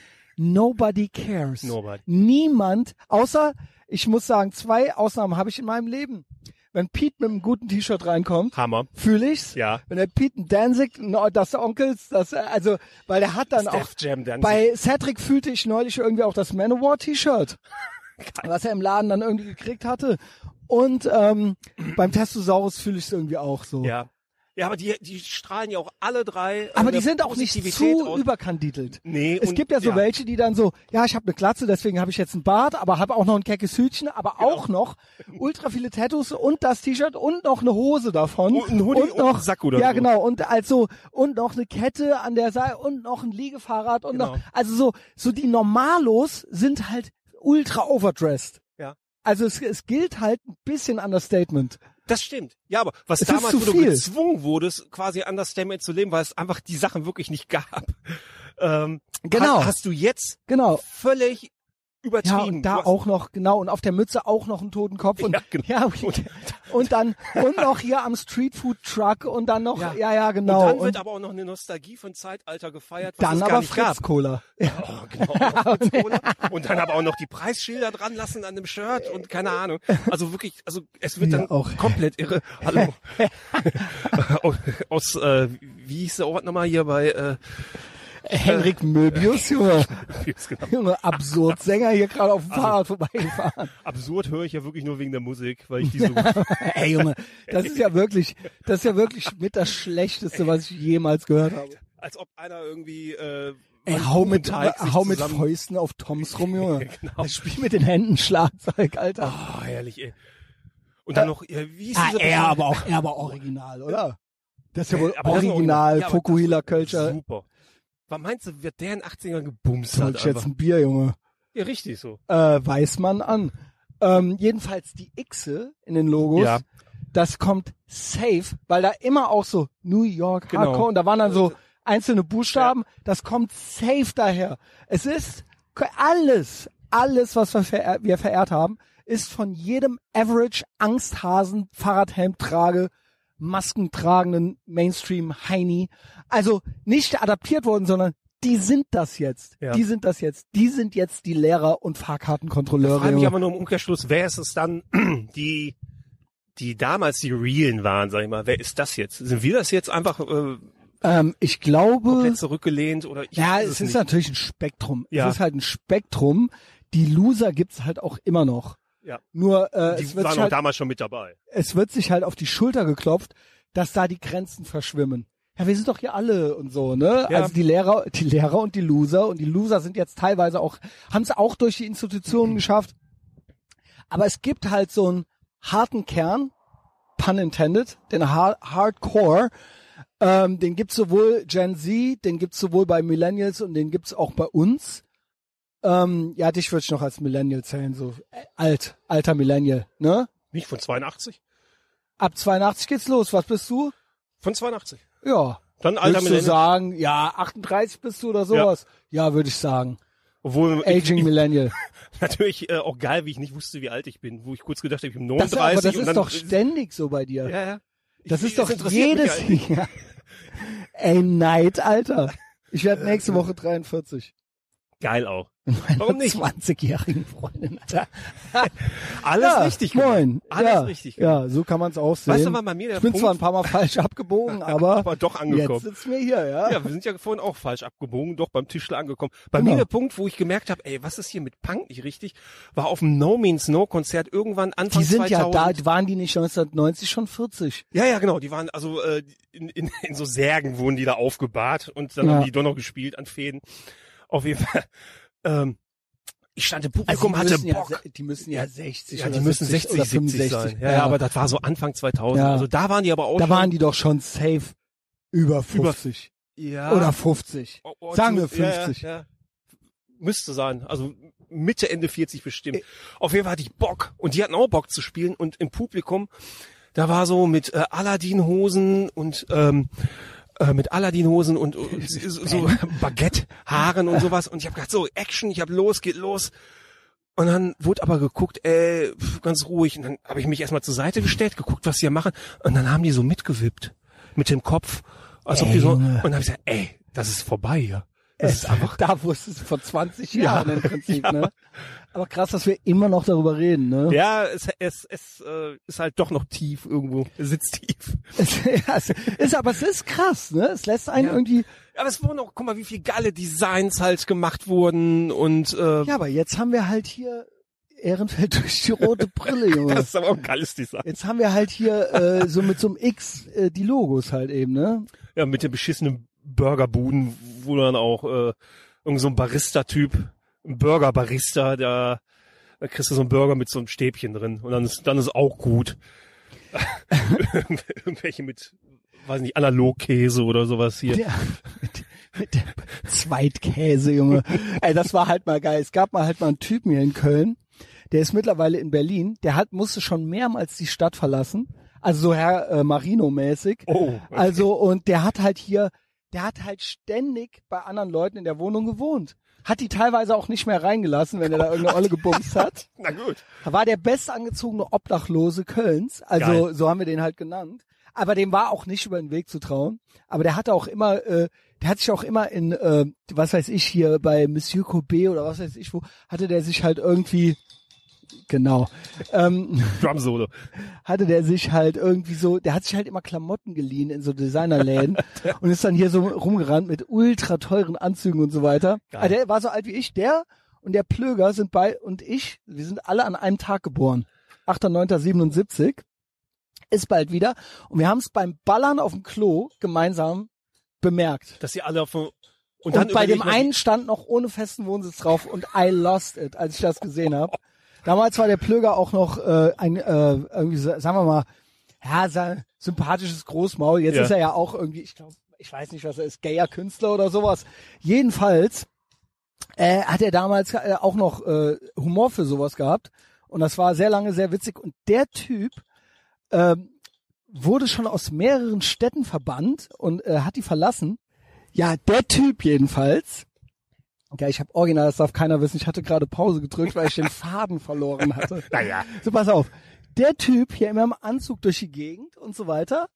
Speaker 1: Nobody cares.
Speaker 2: Nobody.
Speaker 1: Niemand, außer, ich muss sagen, zwei Ausnahmen habe ich in meinem Leben. Wenn Pete mit einem guten T-Shirt reinkommt,
Speaker 2: Hammer.
Speaker 1: fühle ich's.
Speaker 2: Ja.
Speaker 1: Wenn der Pete ein Danzig, das Onkels, das, also, weil der hat dann
Speaker 2: Das
Speaker 1: auch,
Speaker 2: Jam Danzig.
Speaker 1: bei Cedric fühlte ich neulich irgendwie auch das Manowar-T-Shirt, was er im Laden dann irgendwie gekriegt hatte. Und ähm, beim Testosaurus fühle ich es irgendwie auch so.
Speaker 2: Ja. Ja, aber die, die strahlen ja auch alle drei. äh,
Speaker 1: Aber die sind auch nicht zu überkandidelt.
Speaker 2: Nee,
Speaker 1: Es
Speaker 2: und-
Speaker 1: gibt ja so
Speaker 2: ja.
Speaker 1: welche, die dann so, ja, ich habe eine Glatze, deswegen habe ich jetzt einen Bart, aber habe auch noch ein keckes Hütchen, aber
Speaker 2: Genau.
Speaker 1: auch noch ultra viele Tattoos und das T-Shirt und noch eine Hose davon
Speaker 2: Und ein Hoodie und
Speaker 1: noch
Speaker 2: ein Sack oder
Speaker 1: ja
Speaker 2: so.
Speaker 1: genau und also und noch eine Kette an der Seite und noch ein Liegefahrrad und
Speaker 2: Genau.
Speaker 1: noch also so so die Normalos sind halt ultra overdressed.
Speaker 2: Ja.
Speaker 1: Also es, es gilt halt ein bisschen Understatement.
Speaker 2: Das stimmt. Ja, aber was
Speaker 1: Es
Speaker 2: damals, wo du
Speaker 1: viel.
Speaker 2: gezwungen wurdest, quasi Understatement zu leben, weil es einfach die Sachen wirklich nicht gab. Ähm,
Speaker 1: Genau.
Speaker 2: Hast, hast du jetzt
Speaker 1: Genau.
Speaker 2: völlig übertrieben.
Speaker 1: Ja, und da
Speaker 2: hast-
Speaker 1: auch noch, genau, und auf der Mütze auch noch einen toten Kopf und,
Speaker 2: Ja, genau.
Speaker 1: ja, und, und dann, und noch hier am Streetfood Truck und dann noch, ja,
Speaker 2: Ja.
Speaker 1: ja, genau.
Speaker 2: Und dann
Speaker 1: Und
Speaker 2: wird aber auch noch eine Nostalgie von Zeitalter gefeiert, was
Speaker 1: dann aber Fritz. Cola.
Speaker 2: Oh, genau. Fritz Cola. Und dann aber auch noch die Preisschilder dran lassen an dem Shirt und keine Ahnung. Also wirklich, also es wird dann
Speaker 1: auch.
Speaker 2: komplett irre. Hallo. Aus, äh, wie hieß der Ort nochmal hier bei, äh,
Speaker 1: Henrik Möbius, Junge,
Speaker 2: genau?
Speaker 1: Junge, absurd Sänger hier gerade auf dem
Speaker 2: Also
Speaker 1: Fahrrad vorbeigefahren.
Speaker 2: Absurd höre ich ja wirklich nur wegen der Musik, weil ich die so
Speaker 1: Ey, Junge, das ist ja wirklich, das ist ja wirklich mit das Schlechteste, was ich jemals gehört habe.
Speaker 2: als ob einer irgendwie äh,
Speaker 1: Ey, hau mit, hau mit
Speaker 2: zusammen-
Speaker 1: Fäusten auf Toms rum, Junge.
Speaker 2: Genau.
Speaker 1: Das Spiel mit den Händen Schlagzeug, Alter.
Speaker 2: Oh, herrlich, ey. Und dann noch, äh, wie ist
Speaker 1: Ah, er
Speaker 2: Person-
Speaker 1: aber auch, er aber original, oder? Das ist ja
Speaker 2: Nee,
Speaker 1: wohl
Speaker 2: aber
Speaker 1: original,
Speaker 2: Ja, das-
Speaker 1: Kölscher.
Speaker 2: Super. Was meinst du, wird der in den 80ern gebumst hat?
Speaker 1: ich jetzt ein Bier, Junge?
Speaker 2: Ja, richtig so.
Speaker 1: Äh, weiß man an. Ähm, jedenfalls die Xe in den Logos,
Speaker 2: Ja.
Speaker 1: das kommt safe, weil da immer auch so New York
Speaker 2: Genau.
Speaker 1: Hardcore und da waren dann so einzelne Buchstaben, das kommt safe daher. Es ist alles, alles, was wir, verehr, wir verehrt haben, ist von jedem Average Angsthasen Fahrradhelm trage maskentragenden Mainstream Heini. Also nicht adaptiert worden, sondern die sind das jetzt.
Speaker 2: Ja.
Speaker 1: Die sind das jetzt. Die sind jetzt die Lehrer und Fahrkartenkontrolleure.
Speaker 2: Frage mich aber nur im Umkehrschluss, wer ist es dann, die, die damals die Realen waren, sag ich mal, wer ist das jetzt? Sind wir das jetzt einfach äh,
Speaker 1: ähm, ich glaube,
Speaker 2: komplett zurückgelehnt oder ich
Speaker 1: ja, es ist
Speaker 2: nicht.
Speaker 1: natürlich ein Spektrum.
Speaker 2: Ja.
Speaker 1: Es ist halt ein Spektrum. Die Loser gibt's halt auch immer noch.
Speaker 2: Ja.
Speaker 1: Nur äh,
Speaker 2: Die
Speaker 1: es, wird
Speaker 2: waren
Speaker 1: sich
Speaker 2: auch
Speaker 1: halt,
Speaker 2: damals schon mit dabei.
Speaker 1: es wird sich halt auf die Schulter geklopft, dass da die Grenzen verschwimmen. Ja, wir sind doch hier alle und so, ne?
Speaker 2: Ja.
Speaker 1: Also die Lehrer, die Lehrer und die Loser und die Loser sind jetzt teilweise auch, haben es auch durch die Institutionen geschafft. Aber es gibt halt so einen harten Kern, pun intended, den Har Hardcore, ähm, den gibt's sowohl Gen Z, den gibt's sowohl bei Millennials und den gibt's auch bei uns. Ähm, ja, dich würde ich noch als Millennial zählen, so äh, alt, alter Millennial, ne?
Speaker 2: Nicht von 82?
Speaker 1: Ab 82 geht's los. Was bist du?
Speaker 2: Von 82.
Speaker 1: Ja.
Speaker 2: Dann alter
Speaker 1: du
Speaker 2: Millennial.
Speaker 1: sagen, ja, 38 bist du oder sowas? Ja, würde ich sagen.
Speaker 2: Obwohl
Speaker 1: Aging
Speaker 2: ich,
Speaker 1: Millennial.
Speaker 2: natürlich äh, auch geil, wie ich nicht wusste, wie alt ich bin, wo ich kurz gedacht habe, ich bin
Speaker 1: Das,
Speaker 2: 39
Speaker 1: aber das ist
Speaker 2: dann,
Speaker 1: doch ständig so bei dir.
Speaker 2: Ja, ja.
Speaker 1: das
Speaker 2: Ich-
Speaker 1: ist doch jedes. Jahr. Ey, Neid, Alter. Ich werde nächste Woche 43.
Speaker 2: Geil auch. Warum nicht?
Speaker 1: 20-jährigen Freundin.
Speaker 2: Alles
Speaker 1: ja,
Speaker 2: richtig.
Speaker 1: Moin.
Speaker 2: Alles
Speaker 1: ja,
Speaker 2: richtig.
Speaker 1: Ja, so kann man es auch sehen.
Speaker 2: Weißt du, wann bei mir der
Speaker 1: ich bin
Speaker 2: Punkt-
Speaker 1: zwar ein paar Mal falsch abgebogen, aber,
Speaker 2: Aber doch angekommen.
Speaker 1: jetzt sitzen wir hier, ja.
Speaker 2: Ja, wir sind ja vorhin auch falsch abgebogen, doch beim Tischler angekommen. Bei
Speaker 1: Genau.
Speaker 2: mir der Punkt, wo ich gemerkt habe, ey, was ist hier mit Punk nicht richtig, war auf dem No Means No Konzert irgendwann Anfang
Speaker 1: Die sind
Speaker 2: 2000.
Speaker 1: ja da, waren die nicht 1990 schon 40?
Speaker 2: Ja, ja, genau. Die waren also äh, in, in, in so Särgen wurden die da aufgebahrt und dann
Speaker 1: Ja.
Speaker 2: haben die doch noch gespielt an Fäden. Auf jeden Fall. Ähm, ich stand im Publikum,
Speaker 1: Also
Speaker 2: hatte
Speaker 1: müssen
Speaker 2: Bock.
Speaker 1: Ja, die müssen ja 60
Speaker 2: Ja, die müssen
Speaker 1: 70
Speaker 2: 60,
Speaker 1: oder
Speaker 2: 70
Speaker 1: 65
Speaker 2: sein. Ja, ja, aber das war so Anfang 2000.
Speaker 1: Ja.
Speaker 2: Also da waren die aber auch
Speaker 1: da
Speaker 2: schon,
Speaker 1: waren die doch schon safe über 50
Speaker 2: ja,
Speaker 1: oder 50.
Speaker 2: Oh, oh,
Speaker 1: Sagen wir
Speaker 2: zu- ja,
Speaker 1: 50.
Speaker 2: Ja. Müsste sein. Also Mitte, Ende 40 bestimmt. Auf jeden Fall hatte ich Bock. Und die hatten auch Bock zu spielen. Und im Publikum, da war so mit äh, Aladdin-Hosen und ähm, äh, mit Aladdin-Hosen und, und so, Baguette-Haaren und sowas. Und ich habe gedacht, so, Action, ich hab los, geht los. Und dann wurde aber geguckt, ey, pf, ganz ruhig. Und dann habe ich mich erstmal zur Seite gestellt, geguckt, was die hier machen. Und dann haben die so mitgewippt. Mit dem Kopf. Als ob
Speaker 1: Ey,
Speaker 2: die so, und dann habe ich gesagt, ey, das ist vorbei hier. Das ist einfach,
Speaker 1: da wusstest du vor 20
Speaker 2: Ja,
Speaker 1: Jahren im Prinzip,
Speaker 2: ja.
Speaker 1: ne? Aber krass, dass wir immer noch darüber reden, ne?
Speaker 2: ja, es, es, es äh, ist halt doch noch tief irgendwo. Es sitzt tief.
Speaker 1: Es, ja, es ist, aber es ist krass, ne? Es lässt einen
Speaker 2: Ja.
Speaker 1: irgendwie,
Speaker 2: Aber es wurden auch, guck mal, wie viel geile Designs halt gemacht wurden und äh,
Speaker 1: ja, aber jetzt haben wir halt hier Ehrenfeld durch die rote Brille, Junge.
Speaker 2: das ist aber auch ein geiles Design.
Speaker 1: Jetzt haben wir halt hier äh, so mit so einem X äh, die Logos halt eben, ne?
Speaker 2: Ja, mit den beschissenen Burgerbuden, wo dann auch äh, irgend so ein Barista-Typ, ein Burger-Barista, da, da kriegst du so einen Burger mit so einem Stäbchen drin und dann ist, dann ist auch gut. Irgendwelche mit, weiß nicht, Analogkäse oder sowas hier.
Speaker 1: Mit, mit der Zweitkäse, Junge. Ey, das war halt mal geil. Es gab mal halt mal einen Typen hier in Köln, der ist mittlerweile in Berlin. Der hat musste schon mehrmals die Stadt verlassen. Also so Herr äh, Marino-mäßig.
Speaker 2: Oh, okay.
Speaker 1: Also und der hat halt hier, der hat halt ständig bei anderen Leuten in der Wohnung gewohnt. Hat die teilweise auch nicht mehr reingelassen, wenn er da irgendeine Olle gebumst hat.
Speaker 2: Na gut.
Speaker 1: War der bestangezogene Obdachlose Kölns. Also
Speaker 2: Geil.
Speaker 1: so haben wir den halt genannt. Aber dem war auch nicht über den Weg zu trauen. Aber der hatte auch immer, äh, der hat sich auch immer in, äh, was weiß ich, hier bei Monsieur Courbet oder was weiß ich wo, hatte der sich halt irgendwie, genau, ähm,
Speaker 2: Drum Solo.
Speaker 1: hatte der sich halt irgendwie so, der hat sich halt immer Klamotten geliehen in so Designerläden und ist dann hier so rumgerannt mit ultra teuren Anzügen und so weiter.
Speaker 2: Geil.
Speaker 1: Also der war so alt wie ich, der und der Plöger sind bei und ich, wir sind alle an einem Tag geboren. 8.9.77 ist bald wieder und wir haben es beim Ballern auf dem Klo gemeinsam bemerkt.
Speaker 2: Dass sie alle auf und
Speaker 1: Und,
Speaker 2: dann
Speaker 1: bei dem einen stand noch ohne festen Wohnsitz drauf und I lost it, als ich das gesehen habe. Damals war der Plöger auch noch äh, ein, äh, irgendwie, sagen wir mal, ja, sein sympathisches Großmaul. Jetzt
Speaker 2: Ja.
Speaker 1: ist er ja auch irgendwie, ich glaube, ich weiß nicht, was er ist, gayer Künstler oder sowas. Jedenfalls äh, hat er damals äh, auch noch äh, Humor für sowas gehabt. Und das war sehr lange sehr witzig. Und der Typ ähm, wurde schon aus mehreren Städten verbannt und äh, hat die verlassen. Ja, der Typ jedenfalls. Ja, ich habe original, das darf keiner wissen. Ich hatte gerade Pause gedrückt, weil ich den Faden verloren hatte.
Speaker 2: Naja.
Speaker 1: So, pass auf. Der Typ hier immer im Anzug durch die Gegend und so weiter.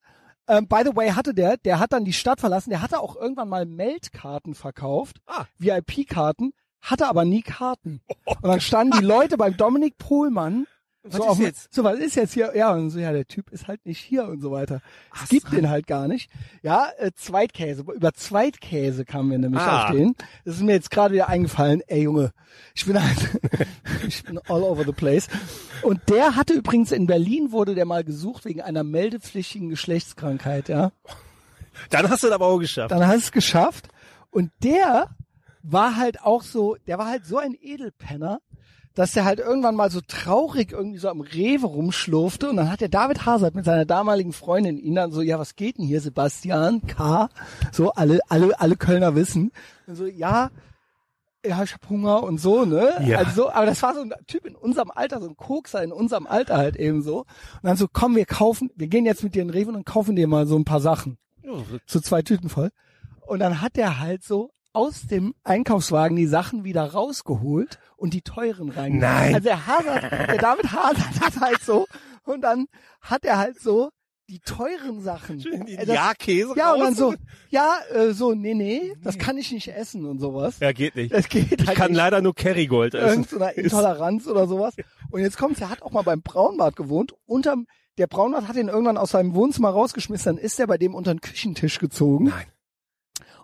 Speaker 1: Ähm, by the way, hatte der, der hat dann die Stadt verlassen. Der hatte auch irgendwann mal Meldkarten verkauft.
Speaker 2: Ah.
Speaker 1: VIP-Karten. Hatte aber nie Karten. Und dann standen die Leute beim Dominik Pohlmann.
Speaker 2: Was
Speaker 1: so
Speaker 2: ist
Speaker 1: auf
Speaker 2: jetzt?
Speaker 1: So, was ist jetzt hier? Ja, und so, ja, der Typ ist halt nicht hier und so weiter.
Speaker 2: Ach
Speaker 1: Es gibt
Speaker 2: so.
Speaker 1: den halt gar nicht. Ja, äh, Zweitkäse. Über Zweitkäse kamen wir nämlich
Speaker 2: Ah.
Speaker 1: auf den. Das ist mir jetzt gerade wieder eingefallen. Ey, Junge, ich bin halt, ich bin all over the place. Und der hatte übrigens in Berlin wurde der mal gesucht wegen einer meldepflichtigen Geschlechtskrankheit, ja.
Speaker 2: Dann hast du das aber auch geschafft.
Speaker 1: Dann hast du es geschafft. Und der war halt auch so, der war halt so ein Edelpenner, dass der halt irgendwann mal so traurig irgendwie so am Rewe rumschlurfte und dann hat der David Hazard mit seiner damaligen Freundin ihn dann so, ja, was geht denn hier, Sebastian? K. So, alle, alle, alle Kölner wissen. Und so, ja, ja, ich hab Hunger und so, ne?
Speaker 2: Ja.
Speaker 1: Also so, aber das war so ein Typ in unserem Alter, so ein Kokser in unserem Alter halt eben so. Und dann so, komm, wir kaufen, wir gehen jetzt mit dir in Rewe und kaufen dir mal so ein paar Sachen so zwei Tüten voll. Und dann hat er halt so aus dem Einkaufswagen die Sachen wieder rausgeholt und die teuren rein.
Speaker 2: Nein.
Speaker 1: Also der Hazard, der David Hazard hat halt so, und dann hat er halt so die teuren Sachen.
Speaker 2: Schön den
Speaker 1: Äh, das-
Speaker 2: Ja-Käse
Speaker 1: Ja, und dann so, ja, äh, so, nee, nee, das kann ich nicht essen und sowas.
Speaker 2: Ja, geht nicht.
Speaker 1: Das geht
Speaker 2: Ich
Speaker 1: halt
Speaker 2: kann
Speaker 1: nicht.
Speaker 2: leider nur Kerrygold essen.
Speaker 1: irgendeiner Intoleranz oder sowas. Und jetzt kommt's, er hat auch mal beim Braunbart gewohnt. Unterm, der Braunbart hat ihn irgendwann aus seinem Wohnzimmer rausgeschmissen, dann ist er bei dem unter den Küchentisch gezogen.
Speaker 2: Nein.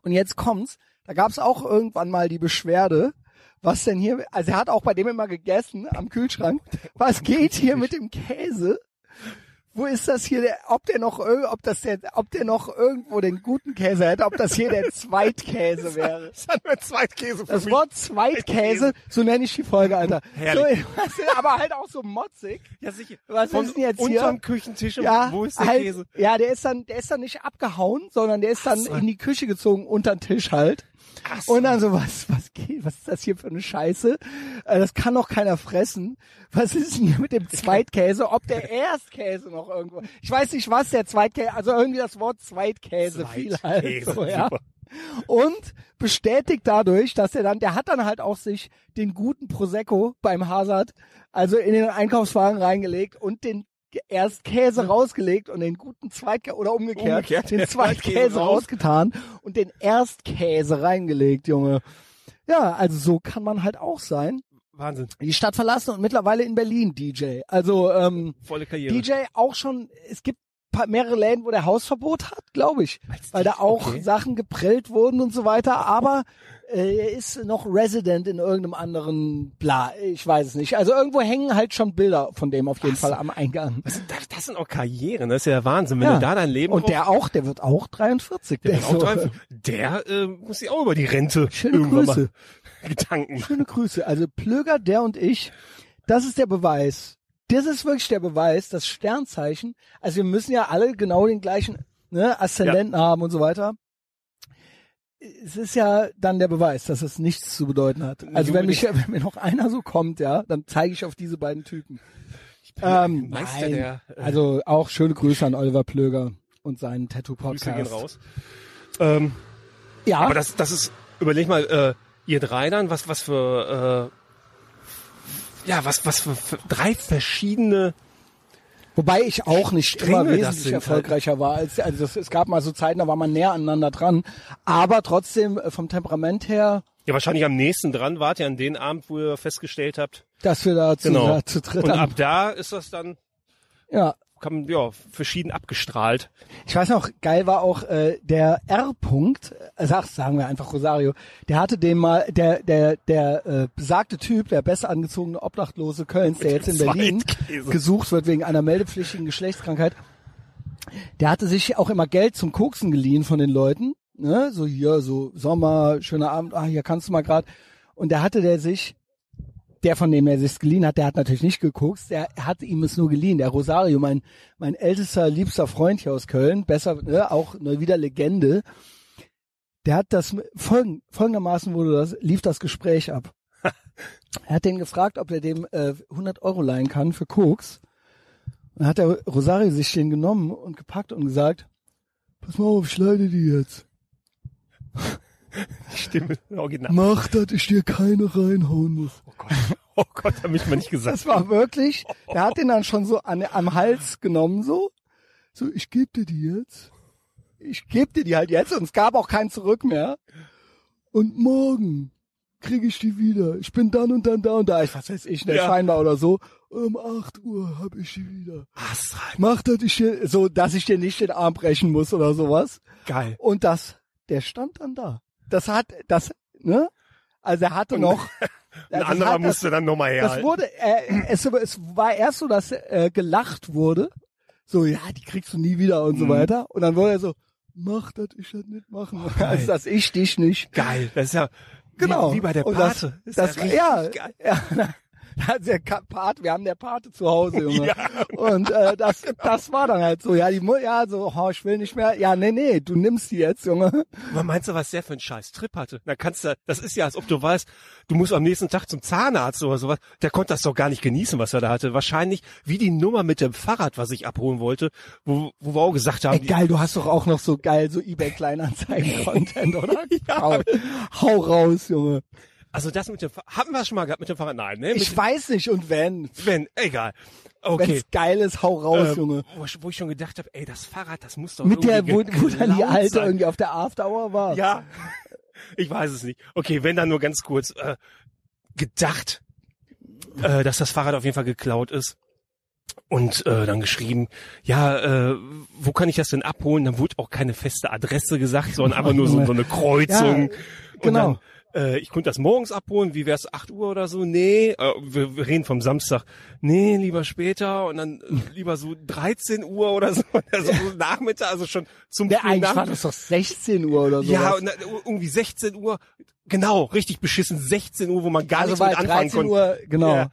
Speaker 1: Und jetzt kommt's, da gab's auch irgendwann mal die Beschwerde, was denn hier, also er hat auch bei dem immer gegessen am Kühlschrank. Was geht hier mit dem Käse? Wo ist das hier, der, ob der noch, ob das der, ob der noch irgendwo den guten Käse hätte, ob das hier der Zweitkäse wäre?
Speaker 2: Das hat Zweitkäse für
Speaker 1: Das
Speaker 2: mich.
Speaker 1: Wort Zweitkäse, so nenne ich die Folge, Alter.
Speaker 2: Herrlich.
Speaker 1: So, aber halt auch so motzig.
Speaker 2: Ja, sicher.
Speaker 1: Was
Speaker 2: Von
Speaker 1: ist denn jetzt hier?
Speaker 2: unterm Küchentisch.
Speaker 1: Ja,
Speaker 2: Wo ist der
Speaker 1: halt,
Speaker 2: Käse?
Speaker 1: ja, der ist dann, der ist dann nicht abgehauen, sondern der ist dann in die Küche gezogen, unter den Tisch halt.
Speaker 2: So.
Speaker 1: Und dann so, was, was geht, was ist das hier für eine Scheiße? Äh, Das kann doch keiner fressen. Was ist denn hier mit dem Zweitkäse? Ob der Erstkäse noch irgendwo, ich weiß nicht was, der Zweitkäse, also irgendwie das Wort Zweitkäse fiel halt so, ja.
Speaker 2: super.
Speaker 1: Und bestätigt dadurch, dass er dann, der hat dann halt auch sich den guten Prosecco beim Hazard, also in den Einkaufswagen reingelegt und den erst Käse rausgelegt und den guten Zweitkäse, oder umgekehrt,
Speaker 2: Umgekehrt,
Speaker 1: den Zweitkäse
Speaker 2: raus.
Speaker 1: rausgetan und den Erstkäse reingelegt, Junge. Ja, also so kann man halt auch sein.
Speaker 2: Wahnsinn.
Speaker 1: Die Stadt verlassen und mittlerweile in Berlin DJ. Also ähm,
Speaker 2: Volle Karriere.
Speaker 1: DJ auch schon, es gibt mehrere Läden, wo der Hausverbot hat, glaube ich. Weil da auch
Speaker 2: okay.
Speaker 1: Sachen geprellt wurden und so weiter, aber er ist noch Resident in irgendeinem anderen bla, ich weiß es nicht. Also irgendwo hängen halt schon Bilder von dem auf jeden
Speaker 2: Was?
Speaker 1: Fall am Eingang.
Speaker 2: Was das, sind auch Karrieren, das ist ja der Wahnsinn. Wenn
Speaker 1: Ja.
Speaker 2: du da dein Leben
Speaker 1: Und der auch, der wird auch 43.
Speaker 2: der,
Speaker 1: Der,
Speaker 2: der, auch
Speaker 1: so,
Speaker 2: dran- der äh, muss sich auch über die Rente
Speaker 1: Schöne
Speaker 2: irgendwann
Speaker 1: Grüße.
Speaker 2: mal Gedanken.
Speaker 1: Schöne Grüße. Also Plöger, der und ich, das ist der Beweis. Das ist wirklich der Beweis, das Sternzeichen. Also wir müssen ja alle genau den gleichen ne, Aszendenten haben und so weiter. Es ist ja dann der Beweis, dass es nichts zu bedeuten hat. Also wenn mich, wenn mir noch einer so kommt, ja, dann zeige ich auf diese beiden Typen. Ähm,
Speaker 2: Meister
Speaker 1: nein.
Speaker 2: der äh,
Speaker 1: Also auch schöne Grüße an Oliver Plöger und seinen
Speaker 2: Grüße gehen
Speaker 1: Tattoo-Podcast.
Speaker 2: raus. Ähm,
Speaker 1: Ja,
Speaker 2: aber das, das ist, überleg mal, äh, ihr drei dann, was, was für, äh, ja, was, was für, für drei verschiedene,
Speaker 1: Wobei ich auch nicht
Speaker 2: Strenge
Speaker 1: immer wesentlich
Speaker 2: halt.
Speaker 1: erfolgreicher war. Als, also es, es gab mal so Zeiten, da war man näher aneinander dran. Aber trotzdem äh, vom Temperament her,
Speaker 2: ja, wahrscheinlich am nächsten dran wart ihr an den Abend, wo ihr festgestellt habt.
Speaker 1: dass wir da zu,
Speaker 2: Genau.
Speaker 1: da zu dritt
Speaker 2: Und ab da ist das dann,
Speaker 1: ja.
Speaker 2: Kann, ja, verschieden abgestrahlt.
Speaker 1: Ich weiß noch, geil war auch äh, der R-Punkt, äh, sag, sagen wir einfach Rosario, der hatte den mal, der, der, der äh, besagte Typ, der besser angezogene Obdachlose Kölns, der jetzt in Berlin gesucht wird wegen einer meldepflichtigen Geschlechtskrankheit, der hatte sich auch immer Geld zum Koksen geliehen von den Leuten. Ne? So hier, so Sommer, schöner Abend, ah, hier kannst du mal grad. Und da hatte der sich, der von dem er sich's geliehen hat, der hat natürlich nicht gekokst, der hat ihm es nur geliehen. Der Rosario, mein, mein ältester, liebster Freund hier aus Köln, besser, ne, auch ne, wieder Legende, der hat das folgend, folgendermaßen wurde das, lief das Gespräch ab. er hat den gefragt, ob er dem äh, 100 Euro leihen kann für Koks. Und dann hat der Rosario sich den genommen und gepackt und gesagt, pass mal auf, ich leide die jetzt.
Speaker 2: Die Stimme, original.
Speaker 1: Mach, dass ich dir keine reinhauen muss.
Speaker 2: Oh Gott, oh Gott, hab ich mal nicht gesagt.
Speaker 1: Das war wirklich, der hat den dann schon so an, am Hals genommen, so. So, ich geb dir die jetzt. Ich geb dir die halt jetzt und es gab auch kein Zurück mehr. Und morgen krieg ich die wieder. Ich bin dann und dann da und da. Ich was weiß ich, ne,
Speaker 2: Ja.
Speaker 1: scheinbar oder so. Um 8 Uhr hab ich die wieder.
Speaker 2: Was rein.
Speaker 1: Mach, dass ich dir, so, dass ich dir nicht den Arm brechen muss oder sowas.
Speaker 2: Geil.
Speaker 1: Und das, der stand dann da. Das hat, das, ne? Also er hatte noch.
Speaker 2: Ein
Speaker 1: das
Speaker 2: anderer
Speaker 1: hat, das,
Speaker 2: musste dann nochmal
Speaker 1: das
Speaker 2: herhalten.
Speaker 1: wurde, äh, es, es war erst so, dass äh, gelacht wurde. So, ja, die kriegst du nie wieder und so
Speaker 2: Mhm.
Speaker 1: weiter. Und dann wurde er so, mach das, ich das nicht machen.
Speaker 2: geil.
Speaker 1: also, dass ich dich nicht.
Speaker 2: Geil. Das ist ja
Speaker 1: Genau.
Speaker 2: wie, wie bei der
Speaker 1: Und das-
Speaker 2: Pate. ist
Speaker 1: Das,
Speaker 2: ja,
Speaker 1: ja, ja, der Pate, wir haben der Pate zu Hause, Junge.
Speaker 2: Ja.
Speaker 1: Und äh, das, das war dann halt so, ja, die Mu ja, so, oh, ich will nicht mehr. Ja, nee, nee, du nimmst die jetzt, Junge.
Speaker 2: Aber meinst du, was der für einen scheiß Trip hatte? Da kannst du, das ist ja, als ob du weißt, du musst am nächsten Tag zum Zahnarzt oder sowas. Der konnte das doch gar nicht genießen, was er da hatte. Wahrscheinlich wie die Nummer mit dem Fahrrad, was ich abholen wollte, wo, wo wir auch gesagt haben,
Speaker 1: Ey, geil, du hast doch auch noch so geil so eBay Kleinanzeigen Content, oder?
Speaker 2: Ja.
Speaker 1: Hau, hau raus, Junge.
Speaker 2: Also das mit dem Fahrrad, haben wir schon mal gehabt mit dem Fahrrad? Nein, ne? Mit
Speaker 1: Ich weiß nicht und wenn.
Speaker 2: wenn, egal.
Speaker 1: Wenn's
Speaker 2: Okay.
Speaker 1: geil ist, hau raus,
Speaker 2: Äh,
Speaker 1: Junge.
Speaker 2: wo, ich- wo ich schon gedacht habe, ey, das Fahrrad, das muss doch
Speaker 1: Mit der, wo, wo dann die Alte
Speaker 2: sein.
Speaker 1: irgendwie auf der After Hour war.
Speaker 2: Ja, ich weiß es nicht. Okay, wenn dann nur ganz kurz äh, gedacht, äh, dass das Fahrrad auf jeden Fall geklaut ist. Und äh, dann geschrieben, ja, äh, wo kann ich das denn abholen? Dann wurde auch keine feste Adresse gesagt, sondern einfach nur so, so eine Kreuzung. Und
Speaker 1: genau.
Speaker 2: Äh, ich konnte das morgens abholen, wie wär's, 8 Uhr oder so? Nee, äh, wir, wir reden vom Samstag. Nee, lieber später und dann äh, lieber so 13 Uhr oder so, also so Nachmittag, also schon zum
Speaker 1: Der eigentlich war
Speaker 2: Nachmittag.
Speaker 1: das doch 16 Uhr oder so.
Speaker 2: Ja, und dann irgendwie 16 Uhr, genau, richtig beschissen, 16 Uhr, wo man gar
Speaker 1: also
Speaker 2: nichts
Speaker 1: war
Speaker 2: mit anfangen
Speaker 1: 13
Speaker 2: konnte.
Speaker 1: Uhr, genau.
Speaker 2: Ja.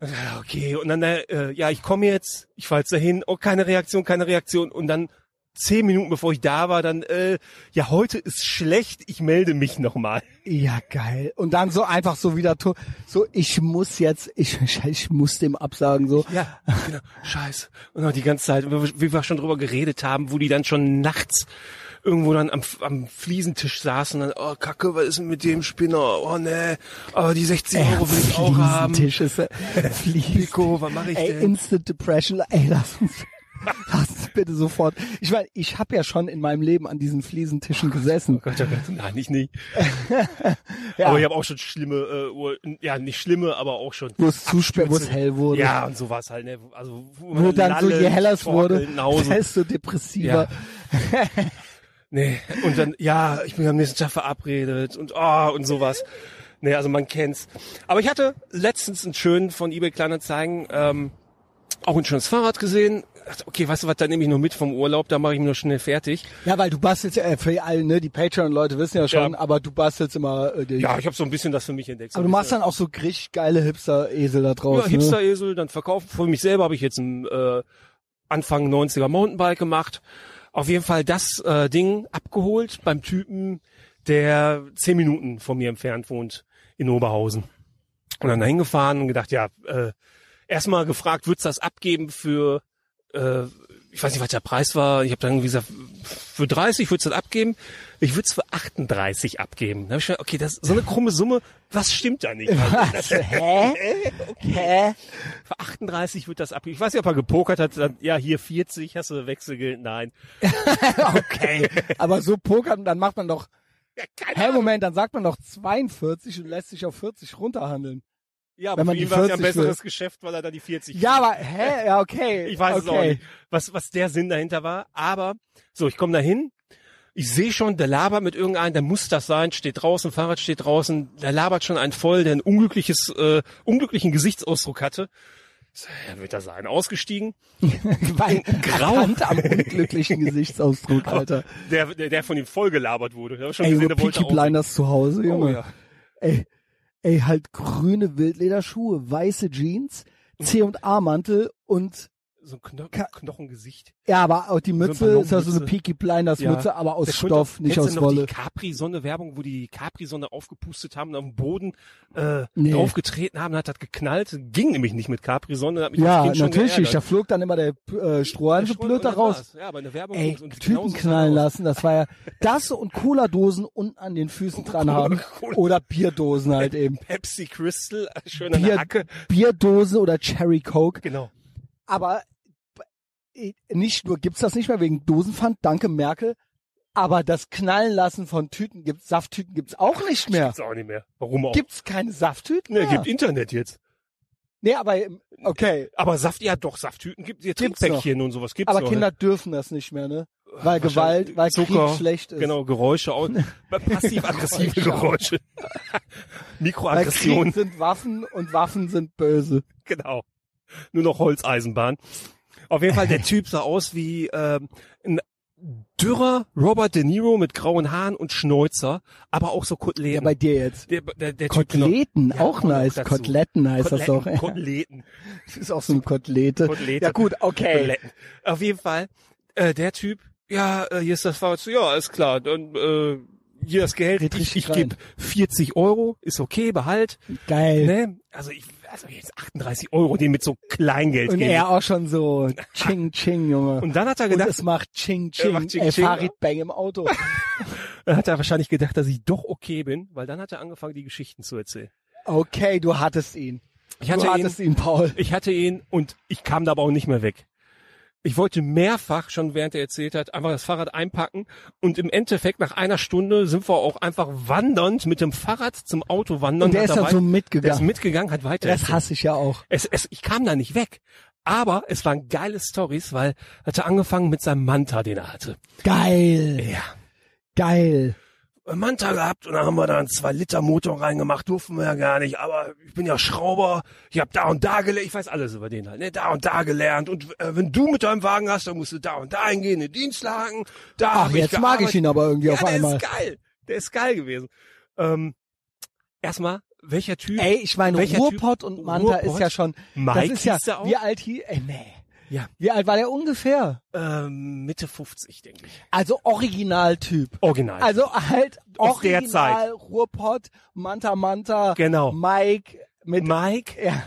Speaker 2: Ja, Okay, und dann, äh, ja, ich komme jetzt, ich fahr jetzt dahin, oh, keine Reaktion, keine Reaktion. Und dann zehn Minuten bevor ich da war, dann, äh, ja, heute ist schlecht, ich melde mich nochmal.
Speaker 1: Ja, geil. Und dann so einfach so wieder, so, ich muss jetzt, ich, ich muss dem absagen, so.
Speaker 2: Ja, genau, scheiße. Und dann die ganze Zeit, wie wir schon drüber geredet haben, wo die dann schon nachts irgendwo dann am, am Fliesentisch saßen, dann, oh Kacke, was ist denn mit dem Spinner? Oh ne, aber die 60 Euro will ich auch haben.
Speaker 1: Fliesentisch ist, äh, Flies
Speaker 2: Nico, was mache ich
Speaker 1: Ey,
Speaker 2: denn?
Speaker 1: Instant Depression, ey, lass uns, lass uns bitte sofort. Ich meine, ich habe ja schon in meinem Leben an diesen Fliesentischen gesessen.
Speaker 2: Gott, oh Gott, nein, ich nicht.
Speaker 1: Ja.
Speaker 2: Aber ich habe auch schon schlimme, äh, ja, nicht schlimme, aber auch schon.
Speaker 1: Wo es zu spät, wo es hell wurde.
Speaker 2: Ja, und so war es halt, ne? Also, wo,
Speaker 1: Wo dann so, je heller es wurde, desto depressiver.
Speaker 2: Nee, und dann, ja, ich bin am nächsten Tag verabredet und oh, und sowas. Nee, also man kennt's. Aber ich hatte letztens einen schönen von eBay Kleinanzeigen, ähm, auch ein schönes Fahrrad gesehen. Okay, weißt du was, da nehme ich noch mit vom Urlaub, da mache ich mich noch schnell fertig.
Speaker 1: Ja, weil du bastelst ja, äh, für alle, ne, die Patreon-Leute wissen ja schon,
Speaker 2: Ja.
Speaker 1: aber du bastelst immer, äh, die,
Speaker 2: Ja, ich habe so ein bisschen das für mich entdeckt. So
Speaker 1: aber du machst dann auch so richtig geile Hipster-Esel da
Speaker 2: Ja,
Speaker 1: draußen. ne?
Speaker 2: Hipster-Esel, dann verkaufen. Für mich selber habe ich jetzt ein äh, Anfang 90er Mountainbike gemacht. Auf jeden Fall das äh, Ding abgeholt beim Typen, der zehn Minuten von mir entfernt wohnt in Oberhausen. Und dann dahin gefahren und gedacht, ja, äh, erstmal gefragt, würdest du das abgeben für, äh, ich weiß nicht, was der Preis war. Ich habe dann gesagt, für 30 würdest du das abgeben. Ich würde es für 38 abgeben. Da hab ich gedacht, okay, das ist so eine krumme Summe. Was stimmt da nicht?
Speaker 1: Was? Hä? Hä?
Speaker 2: Für 38 wird das ab. Ich weiß nicht, ob er gepokert hat. Dann, ja, hier 40, hast du Wechselgeld? Nein.
Speaker 1: Okay. Aber so pokern, dann macht man doch,
Speaker 2: Ja,
Speaker 1: hä, Moment, dann sagt man doch 42 und lässt sich auf 40 runterhandeln.
Speaker 2: Ja, aber
Speaker 1: wenn man
Speaker 2: für ihn war es ja ein
Speaker 1: 40
Speaker 2: besseres Geschäft, weil er da die 40
Speaker 1: Ja, aber, hä? Ja, okay.
Speaker 2: Ich weiß
Speaker 1: okay.
Speaker 2: es auch nicht, was, was der Sinn dahinter war. Aber so, ich komme da hin. Ich sehe schon, der labert mit irgendeinem, der muss das sein, steht draußen, Fahrrad steht draußen, der labert schon einen voll, der ein unglückliches, äh, unglücklichen Gesichtsausdruck hatte. Ja, wird er sein, ausgestiegen.
Speaker 1: Weil,
Speaker 2: Grau.
Speaker 1: am unglücklichen Gesichtsausdruck, Alter.
Speaker 2: Der, der, der von ihm voll gelabert wurde. Ich schon
Speaker 1: Ey,
Speaker 2: gesehen, der wollte
Speaker 1: Peaky. Blinders zu Hause, Junge.
Speaker 2: Oh, ja.
Speaker 1: Ey, ey, halt grüne Wildlederschuhe, weiße Jeans, C&A-Mantel und
Speaker 2: So ein Kno
Speaker 1: Ka-
Speaker 2: Knochengesicht.
Speaker 1: ja, aber auch die Mütze
Speaker 2: eine
Speaker 1: ist ja so eine. Peaky Blinders Mütze,
Speaker 2: Ja.
Speaker 1: aber aus
Speaker 2: könnte
Speaker 1: Stoff, nicht aus
Speaker 2: du noch
Speaker 1: Wolle.
Speaker 2: Die Capri-Sonne-Werbung, wo die Capri-Sonne aufgepustet haben und auf dem Boden äh,
Speaker 1: Nee.
Speaker 2: draufgetreten haben, hat das geknallt. Ging nämlich nicht mit Capri-Sonne. hat mich
Speaker 1: Ja, natürlich nicht. Da flog dann immer der äh, Strohhalm so blöd da raus.
Speaker 2: das. Ja, aber in der Werbung
Speaker 1: Ey,
Speaker 2: und
Speaker 1: Typen knallen
Speaker 2: das
Speaker 1: lassen, das war ja das und Cola-Dosen unten an den Füßen dran haben oder Bierdosen halt eben.
Speaker 2: Pepsi Crystal, schön
Speaker 1: Bier,
Speaker 2: Hacke.
Speaker 1: Bierdose oder Cherry Coke.
Speaker 2: Genau.
Speaker 1: Aber nicht nur gibt's das nicht mehr wegen Dosenpfand, danke Merkel, aber das Knallen lassen von Tüten gibt's, Safttüten gibt's auch nicht mehr.
Speaker 2: Gibt's auch nicht mehr. Warum auch?
Speaker 1: Gibt's keine Safttüten
Speaker 2: ne,
Speaker 1: mehr?
Speaker 2: gibt Internet jetzt.
Speaker 1: nee, aber ähm, okay,
Speaker 2: Aber Saft, ja doch, Safttüten gibt
Speaker 1: Gibt's
Speaker 2: Trinkpäckchen und sowas gibt's
Speaker 1: aber
Speaker 2: noch,
Speaker 1: Kinder
Speaker 2: ne?
Speaker 1: dürfen das nicht mehr, ne? Weil Gewalt, weil
Speaker 2: Zucker,
Speaker 1: Krieg schlecht ist.
Speaker 2: Genau, Geräusche, auch, passiv-aggressive
Speaker 1: Geräusche.
Speaker 2: Geräusche.
Speaker 1: Weil
Speaker 2: Mikroaggression.
Speaker 1: Krieg sind Waffen und Waffen sind böse.
Speaker 2: Genau. Nur noch Holzeisenbahn. Auf jeden Fall, der Typ sah aus wie ähm, ein dürrer Robert De Niro mit grauen Haaren und Schnäuzer, aber auch so
Speaker 1: Ja,
Speaker 2: Koteletten.
Speaker 1: bei dir jetzt.
Speaker 2: der, der, der Typ,
Speaker 1: Koteletten,
Speaker 2: genau.
Speaker 1: auch
Speaker 2: noch
Speaker 1: nice. Koteletten heißt das doch.
Speaker 2: Koteletten, Koteletten.
Speaker 1: Das ist auch so eine Kotelete.
Speaker 2: Kotelete.
Speaker 1: Ja gut, okay.
Speaker 2: Koteletten. Auf jeden Fall, äh, der Typ, ja, äh, hier ist das Fahrrad. Ja, alles klar. Dann äh, hier das Geld.
Speaker 1: Red
Speaker 2: Ich, ich gebe 40 Euro, ist okay, behalt.
Speaker 1: Geil.
Speaker 2: Ne? Also ich, also jetzt 38 Euro, den mit so Kleingeld
Speaker 1: Und
Speaker 2: geben.
Speaker 1: er auch schon so Ching Ching, Junge.
Speaker 2: Und dann hat er
Speaker 1: Und
Speaker 2: gedacht,
Speaker 1: es macht Ching Ching.
Speaker 2: macht Ching
Speaker 1: Ey,
Speaker 2: Ching.
Speaker 1: Farid Bang im Auto.
Speaker 2: Dann hat er wahrscheinlich gedacht, dass ich doch okay bin, weil dann hat er angefangen, die Geschichten zu erzählen.
Speaker 1: Okay, du hattest ihn.
Speaker 2: Ich hatte
Speaker 1: du
Speaker 2: ihn,
Speaker 1: hattest ihn, Paul.
Speaker 2: ich hatte ihn und ich kam da aber auch nicht mehr weg. Ich wollte mehrfach, schon während er erzählt hat, einfach das Fahrrad einpacken und im Endeffekt nach einer Stunde sind wir auch einfach wandernd mit dem Fahrrad zum Auto wandern.
Speaker 1: Und der ist
Speaker 2: da
Speaker 1: dann so
Speaker 2: weit- Der ist
Speaker 1: mitgegangen.
Speaker 2: mitgegangen, hat weiter
Speaker 1: Das hasse ich ja auch.
Speaker 2: Es, es, ich kam da nicht weg. Aber es waren geile Stories, weil er hatte angefangen mit seinem Manta, den er hatte.
Speaker 1: Geil.
Speaker 2: Ja.
Speaker 1: Geil.
Speaker 2: Manta gehabt und dann haben wir da einen 2-Liter-Motor reingemacht, durften wir ja gar nicht, aber ich bin ja Schrauber, ich habe da und da gelernt, ich weiß alles über den halt, ne? da und da gelernt und äh, wenn du mit deinem Wagen hast, dann musst du da und da hingehen, in den Dienstlagen, da
Speaker 1: Ach,
Speaker 2: hab ich
Speaker 1: jetzt mag ich ihn aber irgendwie
Speaker 2: ja,
Speaker 1: auf
Speaker 2: der
Speaker 1: einmal.
Speaker 2: ist geil, der ist geil gewesen. Ähm, erstmal, welcher Typ?
Speaker 1: Ey, ich meine, Ruhrpott
Speaker 2: Typ?
Speaker 1: und Manta
Speaker 2: Ruhrpott?
Speaker 1: ist ja schon,
Speaker 2: Mike
Speaker 1: das ist ja,
Speaker 2: der
Speaker 1: wie alt hier, ey, nee.
Speaker 2: Ja.
Speaker 1: Wie alt war der ungefähr?
Speaker 2: Ähm, Mitte 50, denke ich.
Speaker 1: Also Originaltyp.
Speaker 2: Original.
Speaker 1: Also halt
Speaker 2: Aus der
Speaker 1: Original Ruhrpott, Manta Manta,
Speaker 2: Genau.
Speaker 1: Mike mit,
Speaker 2: Mike,
Speaker 1: ja,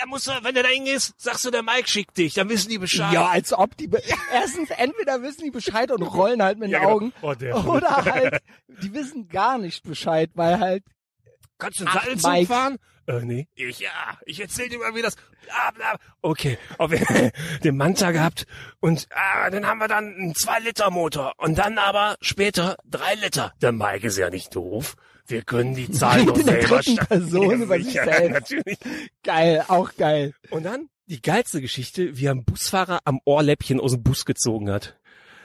Speaker 2: er muss, wenn er da hingehst, sagst du, der Mike schickt dich, dann wissen die Bescheid.
Speaker 1: ja, als ob die, be- erstens, entweder wissen die Bescheid und rollen halt mit den
Speaker 2: Ja, genau.
Speaker 1: Augen,
Speaker 2: Oh, der-
Speaker 1: oder halt, die wissen gar nicht Bescheid, weil halt,
Speaker 2: Kannst du einen
Speaker 1: Mike.
Speaker 2: fahren? Äh, nee. Ich, ja. Ich erzähl dir mal, wie das, bla, bla. Okay. Auf den Manta gehabt. Und, ah, dann haben wir dann einen 2-Liter-Motor. Und dann aber später 3 Liter. Der Mike ist ja nicht doof. Wir können die Zahlen doch
Speaker 1: der
Speaker 2: selber sta-
Speaker 1: Person über sich selbst.
Speaker 2: Natürlich.
Speaker 1: geil, auch geil.
Speaker 2: Und dann die geilste Geschichte, wie einen Busfahrer am Ohrläppchen aus dem Bus gezogen hat.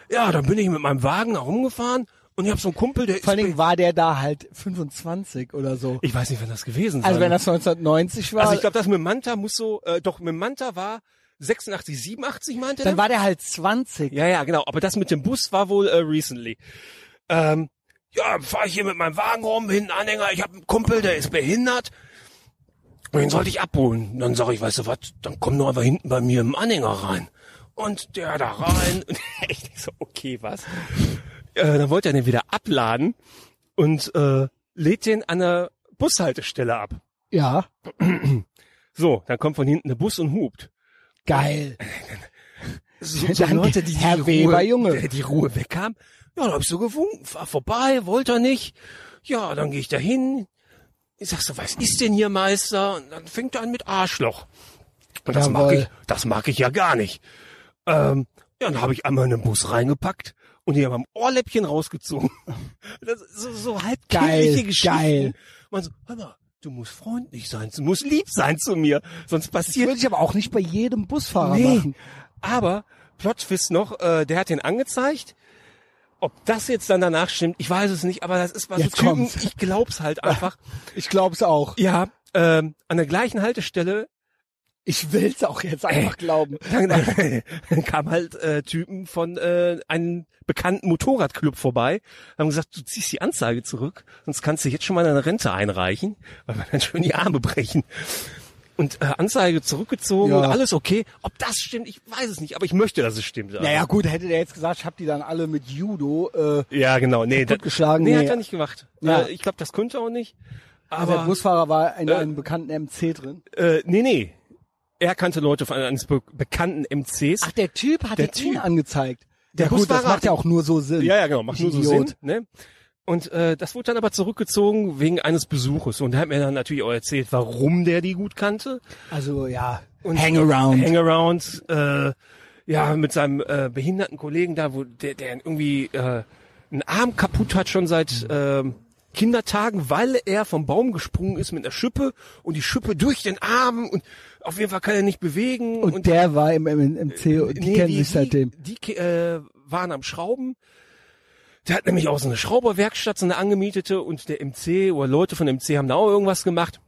Speaker 2: Ja, dann bin ich mit meinem Wagen da rumgefahren und ich habe so einen Kumpel, der
Speaker 1: Vor allen
Speaker 2: ist
Speaker 1: Dingen war der da halt 25 oder so.
Speaker 2: ich weiß nicht, wann das gewesen war.
Speaker 1: Also wenn das 1990 war,
Speaker 2: Also ich glaube, das mit Manta muss so, äh, doch mit Manta war 86, 87 meinte
Speaker 1: dann
Speaker 2: der?
Speaker 1: war der halt 20.
Speaker 2: Ja, ja, genau. Aber das mit dem Bus war wohl äh, recently. Ähm, ja, fahre ich hier mit meinem Wagen rum, hinten Anhänger. Ich habe einen Kumpel, der ist behindert. Und den sollte ich abholen. Dann sage ich, weißt du was, dann komm doch einfach hinten bei mir im Anhänger rein. Und der da rein. Und ich denk so, okay, was? Äh, dann wollte er den wieder abladen und äh, lädt den an der Bushaltestelle ab.
Speaker 1: Ja,
Speaker 2: So, dann kommt von hinten der Bus und hupt.
Speaker 1: geil.
Speaker 2: so,
Speaker 1: Dann
Speaker 2: Leute, die
Speaker 1: Herr
Speaker 2: die
Speaker 1: Weber,
Speaker 2: Ruhe,
Speaker 1: Junge.
Speaker 2: Die, die Ruhe wegkam. Ja, da hab ich so gewunken, fahr vorbei, wollte er nicht. Ja, dann gehe ich da hin. Ich sag so, was ist denn hier, Meister? Und dann fängt er an mit Arschloch. Und das mag
Speaker 1: Jawohl.
Speaker 2: ich, das mag ich ja gar nicht. Ähm, ja, dann habe ich einmal in den Bus reingepackt und die haben am Ohrläppchen rausgezogen. Das ist so, so halb
Speaker 1: Geil,
Speaker 2: Geschichten.
Speaker 1: geil.
Speaker 2: Man so, hör mal, du musst freundlich sein, du musst lieb sein zu mir, sonst
Speaker 1: Das
Speaker 2: passiert
Speaker 1: würde ich aber auch nicht bei jedem Busfahrer
Speaker 2: Nee,
Speaker 1: machen.
Speaker 2: aber Plotfist noch, äh, der hat den angezeigt. Ob das jetzt dann danach stimmt, ich weiß es nicht, aber das ist was so Typen, ich glaub's halt einfach.
Speaker 1: Ich glaub's auch.
Speaker 2: ja, ähm, an der gleichen Haltestelle
Speaker 1: Ich will's auch jetzt einfach glauben.
Speaker 2: dann, kam halt äh, Typen von äh, einem bekannten Motorradclub vorbei, haben gesagt, du ziehst die Anzeige zurück, sonst kannst du jetzt schon mal deine Rente einreichen, weil wir dann schon die Arme brechen. Und äh, Anzeige zurückgezogen
Speaker 1: Ja.
Speaker 2: und alles okay. Ob das stimmt, ich weiß es nicht, aber ich möchte, dass es stimmt. Also.
Speaker 1: Naja gut, hätte der jetzt gesagt, ich hab die dann alle mit Judo, äh,
Speaker 2: Ja, genau. Nee, das-
Speaker 1: geschlagen,
Speaker 2: Nee,
Speaker 1: nee.
Speaker 2: hat er nicht gemacht.
Speaker 1: Ja.
Speaker 2: Äh, ich glaube, das konnte er auch nicht.
Speaker 1: also der
Speaker 2: Aber
Speaker 1: Busfahrer war in
Speaker 2: äh,
Speaker 1: einem bekannten MC drin.
Speaker 2: äh, nee, nee. Er kannte Leute von eines be bekannten MCs.
Speaker 1: Ach, der Typ hat
Speaker 2: Der
Speaker 1: ihn
Speaker 2: Typ.
Speaker 1: angezeigt.
Speaker 2: Der
Speaker 1: ja, gut, das macht
Speaker 2: hat-
Speaker 1: ja auch nur so Sinn.
Speaker 2: ja, ja, genau, macht nur so
Speaker 1: Idiot.
Speaker 2: Sinn. Ne? Und äh, das wurde dann aber zurückgezogen wegen eines Besuches. Und er hat mir dann natürlich auch erzählt, warum der die gut kannte.
Speaker 1: Also ja,
Speaker 2: Und
Speaker 1: Hangaround.
Speaker 2: Hangaround, äh, ja, mit seinem äh, behinderten Kollegen da, wo der, der irgendwie äh, einen Arm kaputt hat schon seit ähm, Kindertagen, weil er vom Baum gesprungen ist mit einer Schippe und die Schippe durch den Arm und auf jeden Fall kann er nicht bewegen.
Speaker 1: und, der war im, im MC und die
Speaker 2: Nee,
Speaker 1: kennen sich seitdem.
Speaker 2: Die, die äh, waren am Schrauben. Der hat nämlich auch so eine Schrauberwerkstatt, so eine angemietete und der MC oder Leute von MC haben da auch irgendwas gemacht.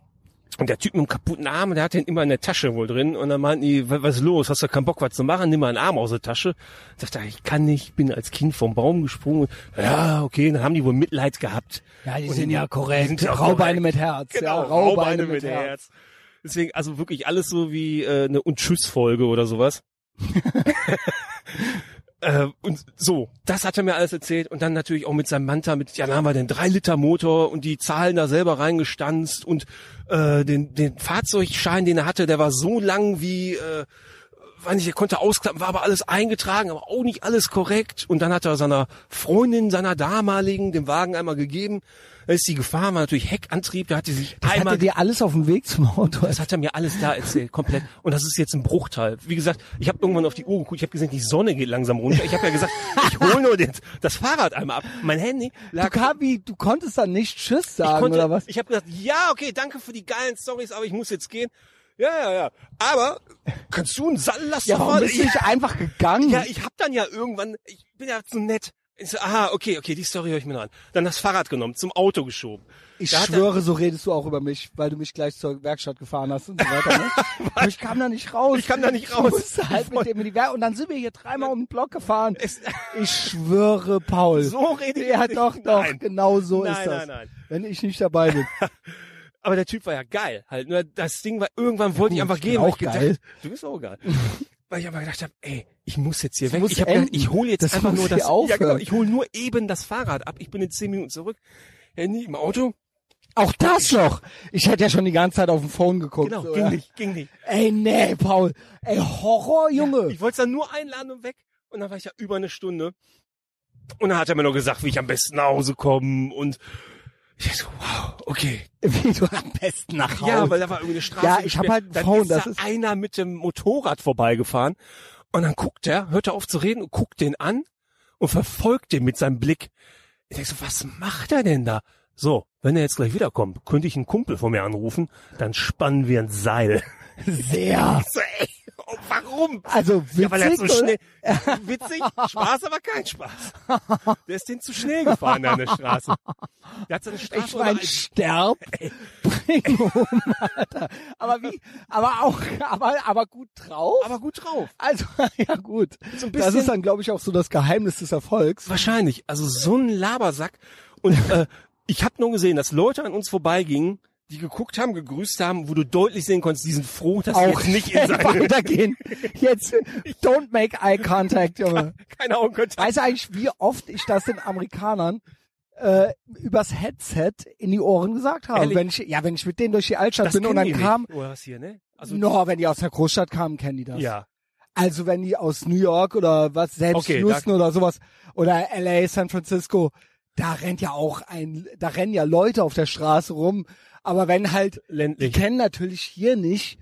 Speaker 2: Und der Typ mit dem kaputten Arm, der hat den immer in der Tasche wohl drin. Und dann meinten die, "Was- ist los? Hast du keinen Bock, was zu machen? Nimm mal einen Arm aus der Tasche. Sagt er, ich kann nicht, bin als Kind vom Baum gesprungen. Ja, okay, dann haben die wohl Mitleid gehabt.
Speaker 1: Ja, die
Speaker 2: Und
Speaker 1: sind ja korrekt.
Speaker 2: die sind
Speaker 1: Raubeine
Speaker 2: korrekt.
Speaker 1: mit Herz.
Speaker 2: Genau,
Speaker 1: ja,
Speaker 2: Raubeine mit Herz. Deswegen, also wirklich alles so wie äh, eine Und Tschüss-Folge oder sowas. äh, und so, das hat er mir alles erzählt. Und dann natürlich auch mit seinem Manta, mit, ja, dann haben wir den 3-Liter-Motor und die Zahlen da selber reingestanzt und äh, den, den Fahrzeugschein, den er hatte, der war so lang wie, äh, weiß nicht, er konnte ausklappen, war aber alles eingetragen, aber auch nicht alles korrekt. Und dann hat er seiner Freundin, seiner damaligen, den Wagen einmal gegeben. Da ist sie gefahren, war natürlich Heckantrieb, da hat die sich
Speaker 1: Das
Speaker 2: einmal
Speaker 1: hatte dir alles auf dem Weg zum Auto.
Speaker 2: das hat er mir alles da erzählt, komplett. Und das ist jetzt ein Bruchteil. Wie gesagt, ich habe irgendwann auf die Uhr geguckt, ich habe gesehen, die Sonne geht langsam runter. Ich habe ja gesagt, ich hole nur den, das Fahrrad einmal ab. Mein Handy
Speaker 1: Du,
Speaker 2: lag
Speaker 1: kam, wie, du konntest dann nicht Tschüss
Speaker 2: ich
Speaker 1: sagen,
Speaker 2: konnte,
Speaker 1: oder was?
Speaker 2: Ich habe gesagt, ja, okay, danke für die geilen Stories, aber ich muss jetzt gehen. Ja, ja, ja. Aber kannst du einen Sallaster
Speaker 1: Ja, warum bist du nicht einfach gegangen?
Speaker 2: Ja, ich hab dann ja irgendwann, ich bin ja zu nett. Ich so, aha, okay, okay, die Story höre ich mir noch an. Dann das Fahrrad genommen, zum Auto geschoben.
Speaker 1: Ich
Speaker 2: Da hat er-
Speaker 1: schwöre, so redest du auch über mich, weil du mich gleich zur Werkstatt gefahren hast und so weiter. Ne? Aber ich kam da nicht raus.
Speaker 2: Ich kam da nicht
Speaker 1: Ich
Speaker 2: raus.
Speaker 1: musste halt mit dem in die Werk und dann sind wir hier dreimal um den Block gefahren.
Speaker 2: Es-
Speaker 1: Ich schwöre, Paul.
Speaker 2: So rede ich
Speaker 1: Ja,
Speaker 2: nicht.
Speaker 1: doch, doch,
Speaker 2: Nein.
Speaker 1: genau so
Speaker 2: Nein,
Speaker 1: ist das.
Speaker 2: nein, nein.
Speaker 1: Wenn ich nicht dabei bin.
Speaker 2: Aber der Typ war ja geil. Halt, nur das Ding war, irgendwann wollte ich einfach
Speaker 1: ich
Speaker 2: gehen.
Speaker 1: auch
Speaker 2: ich gedacht,
Speaker 1: geil.
Speaker 2: Du bist auch geil. weil ich aber gedacht habe, ey, ich muss jetzt hier
Speaker 1: Das
Speaker 2: weg. Ich, hab gedacht, ich hole jetzt
Speaker 1: Das
Speaker 2: einfach nur das. Ja, genau, ich hole nur eben das Fahrrad ab. Ich bin in zehn Minuten zurück. Handy im Auto.
Speaker 1: Auch das noch. Ich hätte ja schon die ganze Zeit auf dem Phone geguckt.
Speaker 2: Genau,
Speaker 1: so,
Speaker 2: ging
Speaker 1: ja.
Speaker 2: nicht, ging nicht.
Speaker 1: Ey, nee, Paul. Ey, Horror, Junge.
Speaker 2: Ich wollte es dann nur einladen und weg. Und dann war ich ja über eine Stunde. Und dann hat er mir noch gesagt, wie ich am besten nach Hause komme. Und ich so, wow, okay.
Speaker 1: Wie du am besten nach Hause.
Speaker 2: Ja, weil da war irgendwie eine Straße.
Speaker 1: Ja, ich hab
Speaker 2: gesperrt.
Speaker 1: halt
Speaker 2: Dann
Speaker 1: Phone,
Speaker 2: ist
Speaker 1: das
Speaker 2: da
Speaker 1: ist-
Speaker 2: einer mit dem Motorrad vorbeigefahren. Und dann guckt er, hört er auf zu reden und guckt den an und verfolgt den mit seinem Blick. Ich denke so, was macht er denn da? So, wenn er jetzt gleich wiederkommt, könnte ich einen Kumpel von mir anrufen, dann spannen wir ein Seil.
Speaker 1: Sehr.
Speaker 2: Ich so, ey, oh, warum?
Speaker 1: Also witzig,
Speaker 2: Ja, weil er so schnell, witzig, Spaß, aber kein Spaß. Der ist den zu schnell gefahren an der Straße. Der hat seine Straße
Speaker 1: Ich mein, sterb, bring um, Alter. Aber wie, aber auch, aber, aber gut drauf.
Speaker 2: aber gut drauf.
Speaker 1: Also, ja gut.
Speaker 2: So ein
Speaker 1: das
Speaker 2: bisschen-
Speaker 1: ist dann, glaube ich, auch so das Geheimnis des Erfolgs.
Speaker 2: Wahrscheinlich. Also so ein Labersack. Und äh, ich habe nur gesehen, dass Leute an uns vorbeigingen, die geguckt haben, gegrüßt haben, wo du deutlich sehen konntest, die sind froh, dass sie
Speaker 1: Auch
Speaker 2: jetzt nicht in seine
Speaker 1: weitergehen. Jetzt, don't make eye contact, Junge.
Speaker 2: keine Augenkontakt.
Speaker 1: Weißt du eigentlich, wie oft ich das den Amerikanern äh, übers Headset in die Ohren gesagt habe?
Speaker 2: Ehrlich?
Speaker 1: Wenn ich, ja, wenn ich mit denen durch die Altstadt
Speaker 2: Das
Speaker 1: bin und dann kam.
Speaker 2: Oh, hier, ne? Also
Speaker 1: no, wenn die aus der Großstadt kamen, kennen die das.
Speaker 2: ja.
Speaker 1: Also wenn die aus New York oder was, selbst
Speaker 2: Okay,
Speaker 1: Houston oder sowas, oder LA, San Francisco, da rennt ja auch ein, da rennen ja Leute auf der Straße rum. Aber wenn halt, die
Speaker 2: ländlich.
Speaker 1: kennen natürlich hier nicht,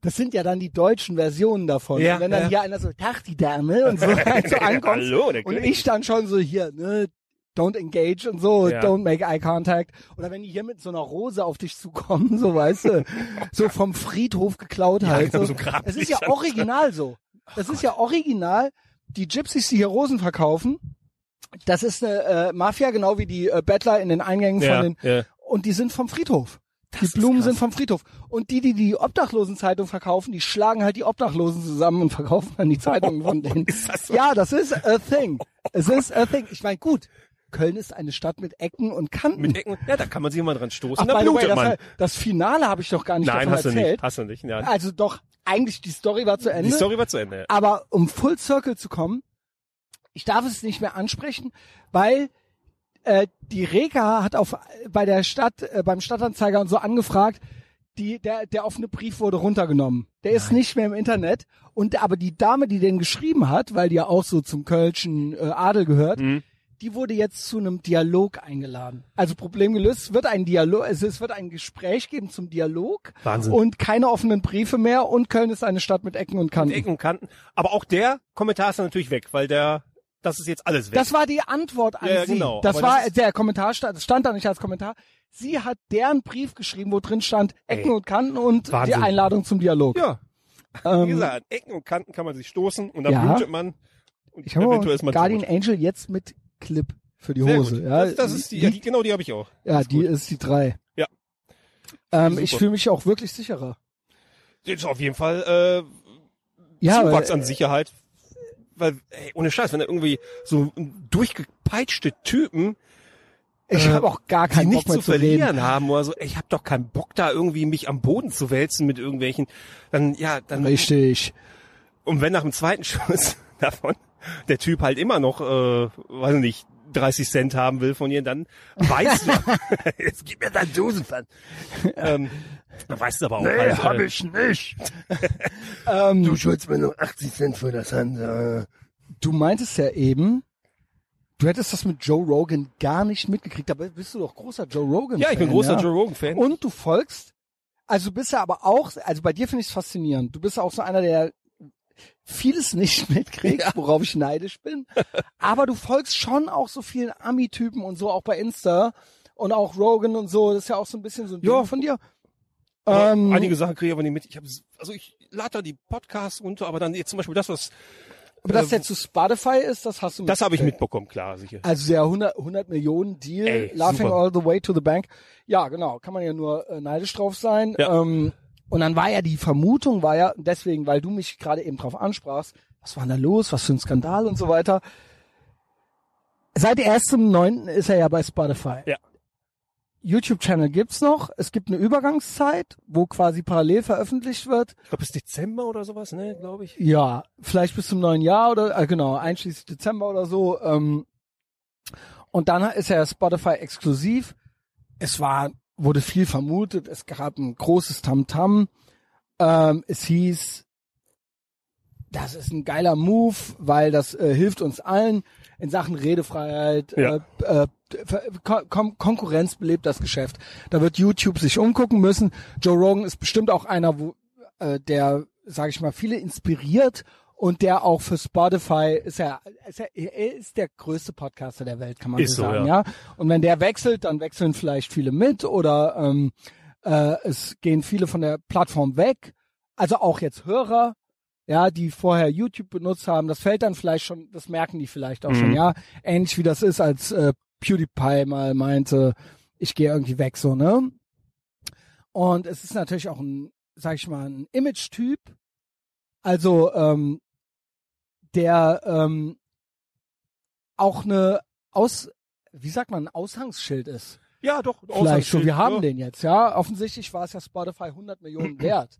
Speaker 1: das sind ja dann die deutschen Versionen davon.
Speaker 2: Ja,
Speaker 1: und wenn dann
Speaker 2: ja.
Speaker 1: hier einer so, Tag, die Dame, und so, halt so ankommt.
Speaker 2: Hallo, der
Speaker 1: und ich dann schon so hier, ne, don't engage und so,
Speaker 2: Ja.
Speaker 1: don't make eye contact. Oder wenn die hier mit so einer Rose auf dich zukommen, so weißt du, so vom Friedhof geklaut halt.
Speaker 2: genau,
Speaker 1: so.
Speaker 2: so
Speaker 1: Es ist ja original so. Das ist ja original. Die Gypsies, die hier Rosen verkaufen, das ist eine äh, Mafia, genau wie die äh, Bettler in den Eingängen
Speaker 2: ja,
Speaker 1: von den,
Speaker 2: ja.
Speaker 1: Und die sind vom Friedhof. die
Speaker 2: ist
Speaker 1: Blumen sind vom Friedhof. Und die, die die Obdachlosenzeitung verkaufen, die schlagen halt die Obdachlosen zusammen und verkaufen dann die Zeitungen von denen.
Speaker 2: Das so?
Speaker 1: Ja, das ist a thing. Es ist a thing. Ich meine, gut, Köln ist eine Stadt mit Ecken und Kanten.
Speaker 2: Mit Ecken. Ja, da kann man sich immer dran stoßen.
Speaker 1: Ach,
Speaker 2: da
Speaker 1: the way,
Speaker 2: blutet
Speaker 1: das,
Speaker 2: man.
Speaker 1: das Finale habe ich doch gar nicht
Speaker 2: Nein,
Speaker 1: davon
Speaker 2: hast
Speaker 1: erzählt.
Speaker 2: nicht. Hast du nicht. Ja.
Speaker 1: Also doch, eigentlich die Story war zu Ende.
Speaker 2: Die Story war zu Ende. Ja.
Speaker 1: Aber um Full Circle zu kommen, ich darf es nicht mehr ansprechen, weil äh, die Reka hat auf bei der Stadt äh, beim Stadtanzeiger und so angefragt, die der der offene Brief wurde runtergenommen. Der ist nicht mehr im Internet und aber die Dame, die den geschrieben hat, weil die ja auch so zum kölschen äh, Adel gehört,
Speaker 2: Mhm.
Speaker 1: die wurde jetzt zu einem Dialog eingeladen. Also Problem gelöst, es wird ein Dialog, es, es wird ein Gespräch geben zum Dialog
Speaker 2: Wahnsinn.
Speaker 1: und keine offenen Briefe mehr und Köln ist eine Stadt mit Ecken und Kanten.
Speaker 2: Ecken und Kanten. Aber auch der Kommentar ist dann natürlich weg, weil der, das ist jetzt alles weg.
Speaker 1: Das war die Antwort an
Speaker 2: Ja,
Speaker 1: sie.
Speaker 2: genau.
Speaker 1: Das
Speaker 2: Aber
Speaker 1: war
Speaker 2: das
Speaker 1: der Kommentar stand, stand da nicht als Kommentar. Sie hat deren Brief geschrieben, wo drin stand Ecken
Speaker 2: Ey.
Speaker 1: und Kanten und
Speaker 2: Wahnsinn.
Speaker 1: die Einladung zum Dialog.
Speaker 2: ja, wie
Speaker 1: ähm,
Speaker 2: gesagt, an Ecken und Kanten kann man sich stoßen und dann
Speaker 1: Ja.
Speaker 2: blutet man. Und
Speaker 1: ich habe Guardian
Speaker 2: tot.
Speaker 1: Angel jetzt mit Clip für die
Speaker 2: Sehr
Speaker 1: Hose.
Speaker 2: gut.
Speaker 1: Ja,
Speaker 2: das, das ist die, ja, die, genau die habe ich auch.
Speaker 1: ja,
Speaker 2: ist
Speaker 1: die
Speaker 2: gut.
Speaker 1: ist die drei.
Speaker 2: Ja.
Speaker 1: Ähm, ich fühle mich auch wirklich sicherer.
Speaker 2: Die ist auf jeden Fall äh,
Speaker 1: Ja,
Speaker 2: Zuwachs
Speaker 1: weil,
Speaker 2: an Sicherheit. Weil, ey, ohne Scheiß, wenn da irgendwie so durchgepeitschte Typen,
Speaker 1: ich
Speaker 2: äh,
Speaker 1: habe auch gar
Speaker 2: die
Speaker 1: keinen Bock
Speaker 2: nichts
Speaker 1: mehr
Speaker 2: zu
Speaker 1: zu reden.
Speaker 2: verlieren haben oder so, ich habe doch keinen Bock da irgendwie mich am Boden zu wälzen mit irgendwelchen, dann, ja, dann,
Speaker 1: Richtig.
Speaker 2: und wenn nach dem zweiten Schuss davon der Typ halt immer noch, äh, weiß nicht, 30 Cent haben will von ihr, dann weißt du, jetzt gib mir dein Dosenpfand. ähm, dann weißt du aber auch
Speaker 3: Nee,
Speaker 2: halt,
Speaker 3: hab
Speaker 2: äh,
Speaker 3: ich nicht.
Speaker 1: Ähm,
Speaker 3: Du schuldest mir nur 80 Cent für das Hand.
Speaker 1: Du meintest ja eben, du hättest das mit Joe Rogan gar nicht mitgekriegt, aber bist du doch großer Joe Rogan.
Speaker 2: Ja, ich bin großer Joe Rogan Fan.
Speaker 1: Und du folgst, also du bist ja aber auch, also bei dir finde ich es faszinierend. Du bist ja auch so einer, der vieles nicht mitkriegt, worauf ich neidisch bin. Aber du folgst schon auch so vielen Ami-Typen und so, auch bei Insta. Und auch Rogan und so, das ist ja auch so ein bisschen so ein
Speaker 2: Ja.
Speaker 1: Ding von dir.
Speaker 2: Aber
Speaker 1: Ähm,
Speaker 2: Einige Sachen kriege ich aber nicht mit. Ich habe, also ich lade da die Podcasts runter, aber dann jetzt zum Beispiel das, was,
Speaker 1: aber dass der zu Spotify ist, das hast du
Speaker 2: das habe ich mitbekommen, klar, sicher.
Speaker 1: Also der 100, 100 Millionen Deal,
Speaker 2: Ey,
Speaker 1: laughing
Speaker 2: super.
Speaker 1: all the way to the bank. Ja, genau, kann man ja nur äh, neidisch drauf sein.
Speaker 2: Ja.
Speaker 1: Ähm, und dann war ja die Vermutung, war ja deswegen, weil du mich gerade eben drauf ansprachst, was war denn da los, was für ein Skandal und so weiter. Seit 1.9. ist er ja bei Spotify.
Speaker 2: Ja.
Speaker 1: YouTube-Channel gibt's noch. Es gibt eine Übergangszeit, wo quasi parallel veröffentlicht wird.
Speaker 2: Ich glaube, bis Dezember oder sowas, ne, glaube ich.
Speaker 1: Ja, vielleicht bis zum neuen Jahr oder äh, genau, einschließlich Dezember oder so. Ähm, und dann ist er Spotify exklusiv. Es war, wurde viel vermutet, es gab ein großes Tamtam. Ähm, es hieß, das ist ein geiler Move, weil das äh, hilft uns allen in Sachen Redefreiheit.
Speaker 2: Ja.
Speaker 1: Äh, äh, Kon Konkurrenz belebt das Geschäft. Da wird YouTube sich umgucken müssen. Joe Rogan ist bestimmt auch einer, wo, äh, der, sage ich mal, viele inspiriert und der auch für Spotify ist er, ist er, er ist der größte Podcaster der Welt, kann man so
Speaker 2: so,
Speaker 1: sagen,
Speaker 2: ja.
Speaker 1: ja. Und wenn der wechselt, dann wechseln vielleicht viele mit oder ähm, äh, es gehen viele von der Plattform weg. Also auch jetzt Hörer, ja, die vorher YouTube benutzt haben, das fällt dann vielleicht schon, das merken die vielleicht auch
Speaker 2: Mhm.
Speaker 1: schon, ja. Ähnlich wie das ist, als äh, PewDiePie mal meinte, ich gehe irgendwie weg, so, ne? Und es ist natürlich auch ein, sag ich mal, ein Image-Typ. Also, ähm, der ähm, auch eine Aus, wie sagt man, ein Aushangsschild ist.
Speaker 2: Ja, doch.
Speaker 1: Vielleicht so, wir haben
Speaker 2: ja.
Speaker 1: den jetzt, ja. Offensichtlich war es ja Spotify 100 Millionen wert.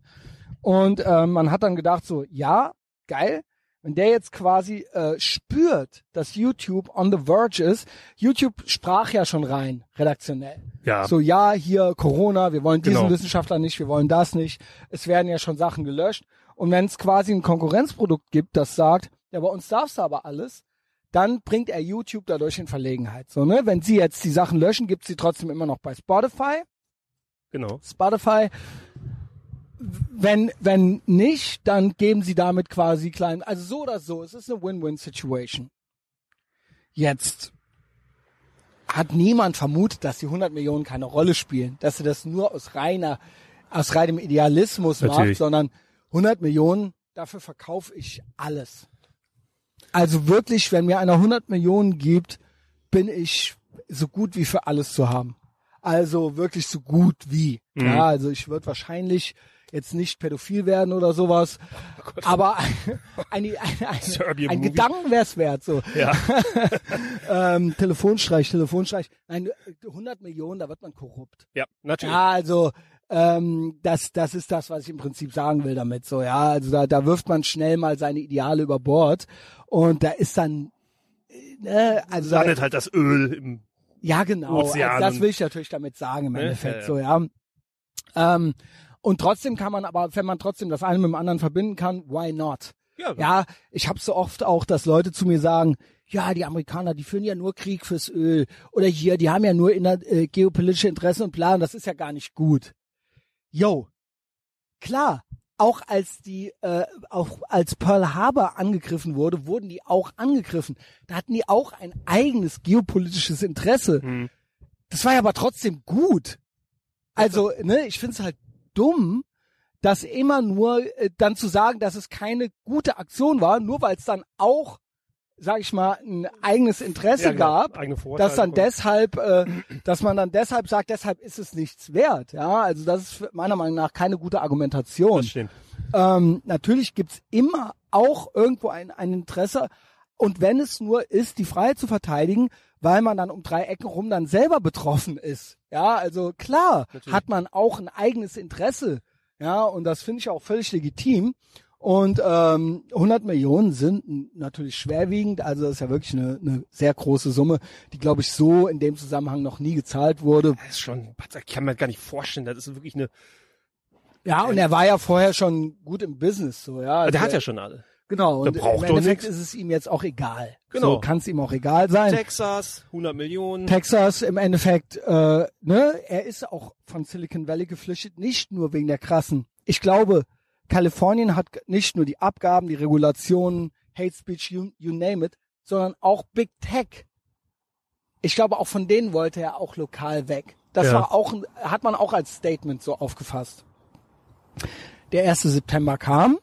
Speaker 1: Und ähm, man hat dann gedacht so, ja, geil. Wenn der jetzt quasi äh, spürt, dass YouTube on the verge ist, YouTube sprach ja schon rein, redaktionell.
Speaker 2: Ja.
Speaker 1: So, ja, hier Corona, wir wollen diesen
Speaker 2: Genau.
Speaker 1: Wissenschaftler nicht, wir wollen das nicht. Es werden ja schon Sachen gelöscht. Und wenn es quasi ein Konkurrenzprodukt gibt, das sagt, ja, bei uns darfst du aber alles, dann bringt er YouTube dadurch in Verlegenheit. So, ne? Wenn sie jetzt die Sachen löschen, gibt sie trotzdem immer noch bei Spotify.
Speaker 2: Genau.
Speaker 1: Spotify. Wenn, wenn nicht, dann geben sie damit quasi klein, also so oder so, es ist eine Win-Win-Situation. Jetzt hat niemand vermutet, dass die 100 Millionen keine Rolle spielen, dass sie das nur aus reiner, aus reinem Idealismus macht,
Speaker 2: Natürlich.
Speaker 1: sondern 100 Millionen, dafür verkaufe ich alles. Also wirklich, wenn mir einer 100 Millionen gibt, bin ich so gut wie für alles zu haben. Also wirklich so gut wie.
Speaker 2: Mhm.
Speaker 1: Ja, also ich würde wahrscheinlich jetzt nicht pädophil werden oder sowas, aber eine, eine, eine,
Speaker 2: Serbian
Speaker 1: ein
Speaker 2: Movie.
Speaker 1: Gedanken wäre es wert. So
Speaker 2: Ja.
Speaker 1: ähm, Telefonstreich, Telefonstreich. Nein, 100 Millionen, da wird man korrupt.
Speaker 2: ja, natürlich.
Speaker 1: Ja, also ähm, das, das ist das, was ich im Prinzip sagen will damit. So, ja, also da, da wirft man schnell mal seine Ideale über Bord und da ist dann, äh, ne, also da,
Speaker 2: Landet halt das Öl im
Speaker 1: ja genau, also das will ich natürlich damit sagen im
Speaker 2: Ne?
Speaker 1: Endeffekt.
Speaker 2: Ja,
Speaker 1: So, ja. Ähm, und trotzdem kann man aber, wenn man trotzdem das eine mit dem anderen verbinden kann, why not?
Speaker 2: Ja,
Speaker 1: Ja, ich habe so oft auch, dass Leute zu mir sagen, ja, die Amerikaner, die führen ja nur Krieg fürs Öl oder hier, die haben ja nur inner, äh, geopolitische Interessen und Plan, das ist ja gar nicht gut. Yo, klar, auch als die, äh, auch als Pearl Harbor angegriffen wurde, wurden die auch angegriffen. Da hatten die auch ein eigenes geopolitisches Interesse.
Speaker 2: Hm.
Speaker 1: Das war ja aber trotzdem gut. Also, ne, ich find's halt dumm, das immer nur äh, dann zu sagen, dass es keine gute Aktion war, nur weil es dann auch, sag ich mal, ein eigenes Interesse
Speaker 2: Ja, genau.
Speaker 1: gab, dass dann deshalb, äh, dass man dann deshalb sagt, deshalb ist es nichts wert. Ja, also das ist meiner Meinung nach keine gute Argumentation.
Speaker 2: Das stimmt.
Speaker 1: Ähm, natürlich gibt's immer auch irgendwo ein, ein Interesse. Und wenn es nur ist, die Freiheit zu verteidigen, weil man dann um drei Ecken rum dann selber betroffen ist. Ja, also klar
Speaker 2: Natürlich.
Speaker 1: hat man auch ein eigenes Interesse. Ja, und das finde ich auch völlig legitim. Und ähm, 100 Millionen sind natürlich schwerwiegend, also das ist ja wirklich eine, eine sehr große Summe, die glaube ich so in dem Zusammenhang noch nie gezahlt wurde.
Speaker 2: Das ist schon, ich kann mir gar nicht vorstellen, das ist wirklich eine,
Speaker 1: Ja, und er war ja vorher schon gut im Business, so ja. Also
Speaker 2: der hat ja schon alle.
Speaker 1: genau. Und
Speaker 2: der braucht
Speaker 1: im Endeffekt ist es ihm jetzt auch egal.
Speaker 2: Genau.
Speaker 1: So kann es ihm auch egal sein.
Speaker 2: Texas, 100 Millionen.
Speaker 1: Texas im Endeffekt, äh, ne, er ist auch von Silicon Valley geflüchtet, nicht nur wegen der krassen. Ich glaube, Kalifornien hat nicht nur die Abgaben, die Regulationen, Hate Speech, you, you name it, sondern auch Big Tech. Ich glaube, auch von denen wollte er auch lokal weg. Das
Speaker 2: Ja.
Speaker 1: war auch, hat man auch als Statement so aufgefasst. Der 1. September kam.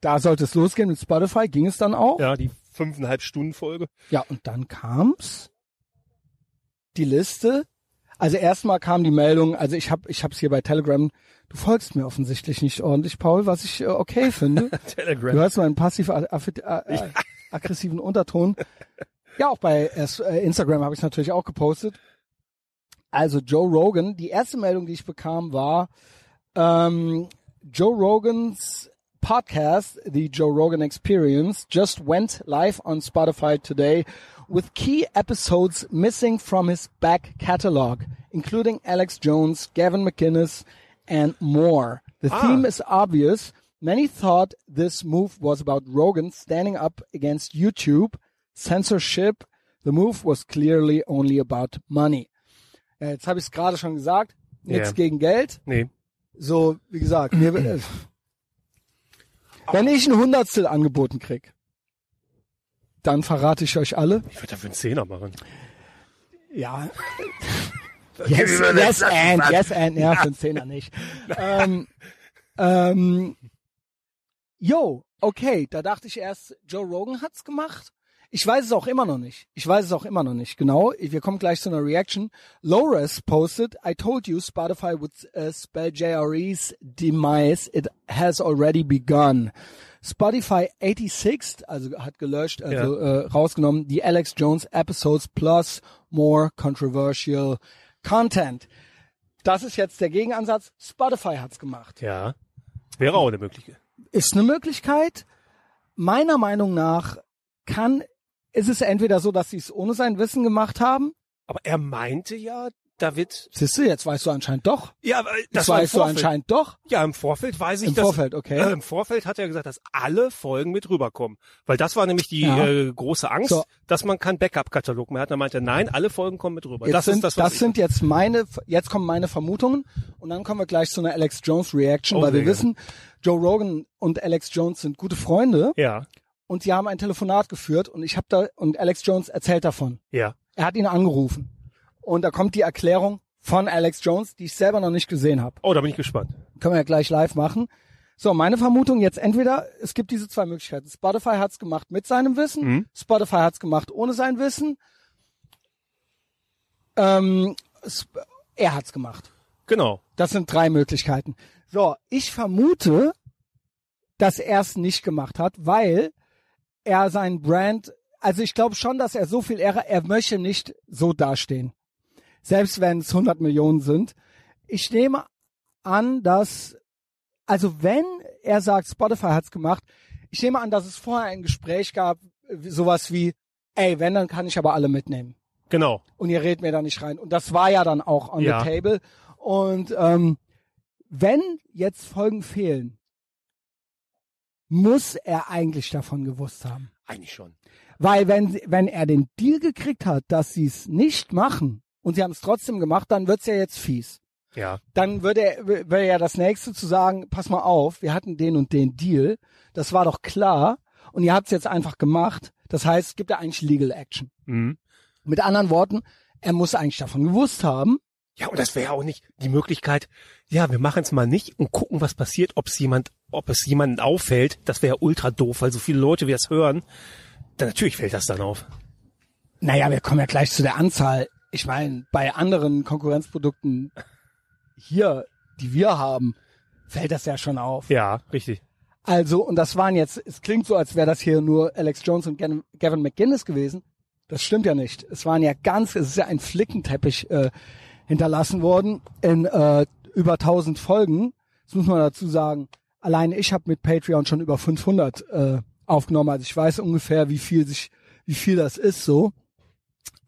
Speaker 1: Da sollte es losgehen mit Spotify, ging es dann auch.
Speaker 2: Ja, die fünfeinhalb Stunden Folge.
Speaker 1: Ja, und dann kam's die Liste. Also erstmal kam die Meldung, also ich habe ich hab's hier bei Telegram, du folgst mir offensichtlich nicht ordentlich, Paul, was ich äh, okay finde. Du
Speaker 2: Telegram.
Speaker 1: hörst meinen passiv-aggressiven Unterton. Ja, auch bei äh, Instagram habe ich natürlich auch gepostet. Also Joe Rogan, die erste Meldung, die ich bekam, war ähm, Joe Rogan's podcast, The Joe Rogan Experience, just went live on Spotify today with key episodes missing from his back catalog, including Alex Jones, Gavin McInnes, and more. The
Speaker 2: Ah.
Speaker 1: theme is obvious. Many thought this move was about Rogan standing up against YouTube censorship. The move was clearly only about money. Ja, jetzt habe ich es gerade schon gesagt. Nichts
Speaker 2: Ja.
Speaker 1: gegen Geld.
Speaker 2: Nee.
Speaker 1: So, wie gesagt, mir, äh, wenn ich ein Hundertstel angeboten krieg, dann verrate ich euch alle.
Speaker 2: Ich würde dafür einen Zehner machen.
Speaker 1: Ja. Yes, yes and, yes and, ja, für einen Zehner nicht. ähm, ähm, yo, okay, da dachte ich erst, Joe Rogan hat's gemacht. Ich weiß es auch immer noch nicht. Ich weiß es auch immer noch nicht. Genau. Wir kommen gleich zu einer Reaction. Lores posted, I told you Spotify would uh, spell JRE's demise. It has already begun. Spotify 86, also hat gelöscht, also äh, rausgenommen, die Alex Jones Episodes plus more controversial content. Das ist jetzt der Gegenansatz. Spotify hat's gemacht.
Speaker 2: Ja. Wäre auch eine Möglichkeit.
Speaker 1: Ist eine Möglichkeit. Meiner Meinung nach kann, ist es entweder so, dass sie es ohne sein Wissen gemacht haben.
Speaker 2: Aber er meinte ja, David.
Speaker 1: Siehst du, jetzt weißt du anscheinend doch.
Speaker 2: Ja, aber
Speaker 1: Das
Speaker 2: das war im
Speaker 1: weißt du anscheinend doch.
Speaker 2: Ja, im Vorfeld weiß ich,
Speaker 1: Im
Speaker 2: dass,
Speaker 1: Vorfeld, okay.
Speaker 2: Äh, Im Vorfeld hat er gesagt, dass alle Folgen mit rüberkommen. Weil das war nämlich die
Speaker 1: Ja.
Speaker 2: äh, große Angst,
Speaker 1: So.
Speaker 2: dass man keinen Backup-Katalog mehr hat. Er meinte, nein, alle Folgen kommen mit rüber.
Speaker 1: Jetzt
Speaker 2: das
Speaker 1: sind,
Speaker 2: ist das,
Speaker 1: das, sind jetzt meine, jetzt kommen meine Vermutungen und dann kommen wir gleich zu einer Alex Jones Reaction,
Speaker 2: Oh,
Speaker 1: weil wir
Speaker 2: sehr
Speaker 1: wissen, Joe Rogan und Alex Jones sind gute Freunde
Speaker 2: Ja,
Speaker 1: und sie haben ein Telefonat geführt und ich habe da und Alex Jones erzählt davon.
Speaker 2: ja.
Speaker 1: Er hat ihn angerufen und da kommt die Erklärung von Alex Jones, die ich selber noch nicht gesehen habe.
Speaker 2: Oh, da bin ich gespannt.
Speaker 1: Können wir ja gleich live machen. So, meine Vermutung jetzt entweder, es gibt diese zwei Möglichkeiten. Spotify hat's gemacht mit seinem Wissen,
Speaker 2: Mhm.
Speaker 1: Spotify hat's gemacht ohne sein Wissen. Ähm, er hat's gemacht.
Speaker 2: Genau.
Speaker 1: Das sind drei Möglichkeiten. So, ich vermute, dass er es nicht gemacht hat, weil er sein Brand, also ich glaube schon, dass er so viel Ehre, er möchte nicht so dastehen. Selbst wenn es 100 Millionen sind. Ich nehme an, dass, also wenn er sagt, Spotify hat's gemacht, ich nehme an, dass es vorher ein Gespräch gab, sowas wie, ey, wenn, dann kann ich aber alle mitnehmen
Speaker 2: Genau.
Speaker 1: und ihr redet mir da nicht rein. Und das war ja dann auch on
Speaker 2: Ja.
Speaker 1: the table. Und ähm, wenn jetzt Folgen fehlen, muss er eigentlich davon gewusst haben.
Speaker 2: Eigentlich schon.
Speaker 1: Weil wenn, wenn er den Deal gekriegt hat, dass sie es nicht machen und sie haben es trotzdem gemacht, dann wird's ja jetzt fies.
Speaker 2: Ja.
Speaker 1: Dann würde er, wäre ja das nächste zu sagen, pass mal auf, wir hatten den und den Deal, das war doch klar und ihr habt's jetzt einfach gemacht. Das heißt, es gibt ja eigentlich Legal Action.
Speaker 2: Mhm.
Speaker 1: Mit anderen Worten, er muss eigentlich davon gewusst haben.
Speaker 2: Ja, und das wäre auch nicht die Möglichkeit, ja, wir machen es mal nicht und gucken, was passiert, ob es jemand, ob es jemanden auffällt. Das wäre ultra doof, weil so viele Leute, wie das hören, dann natürlich fällt das dann auf.
Speaker 1: Naja, wir kommen ja gleich zu der Anzahl. Ich meine, bei anderen Konkurrenzprodukten hier, die wir haben, fällt das ja schon auf.
Speaker 2: Ja, richtig.
Speaker 1: Also, und das waren jetzt, es klingt so, als wäre das hier nur Alex Jones und Gavin McGinnis gewesen. Das stimmt ja nicht. Es waren ja ganz, es ist ja ein Flickenteppich äh, hinterlassen worden in äh, über 1000 Folgen. Das muss man dazu sagen. alleine ich habe mit Patreon schon über 500 äh, aufgenommen, also ich weiß ungefähr, wie viel sich, wie viel das ist so.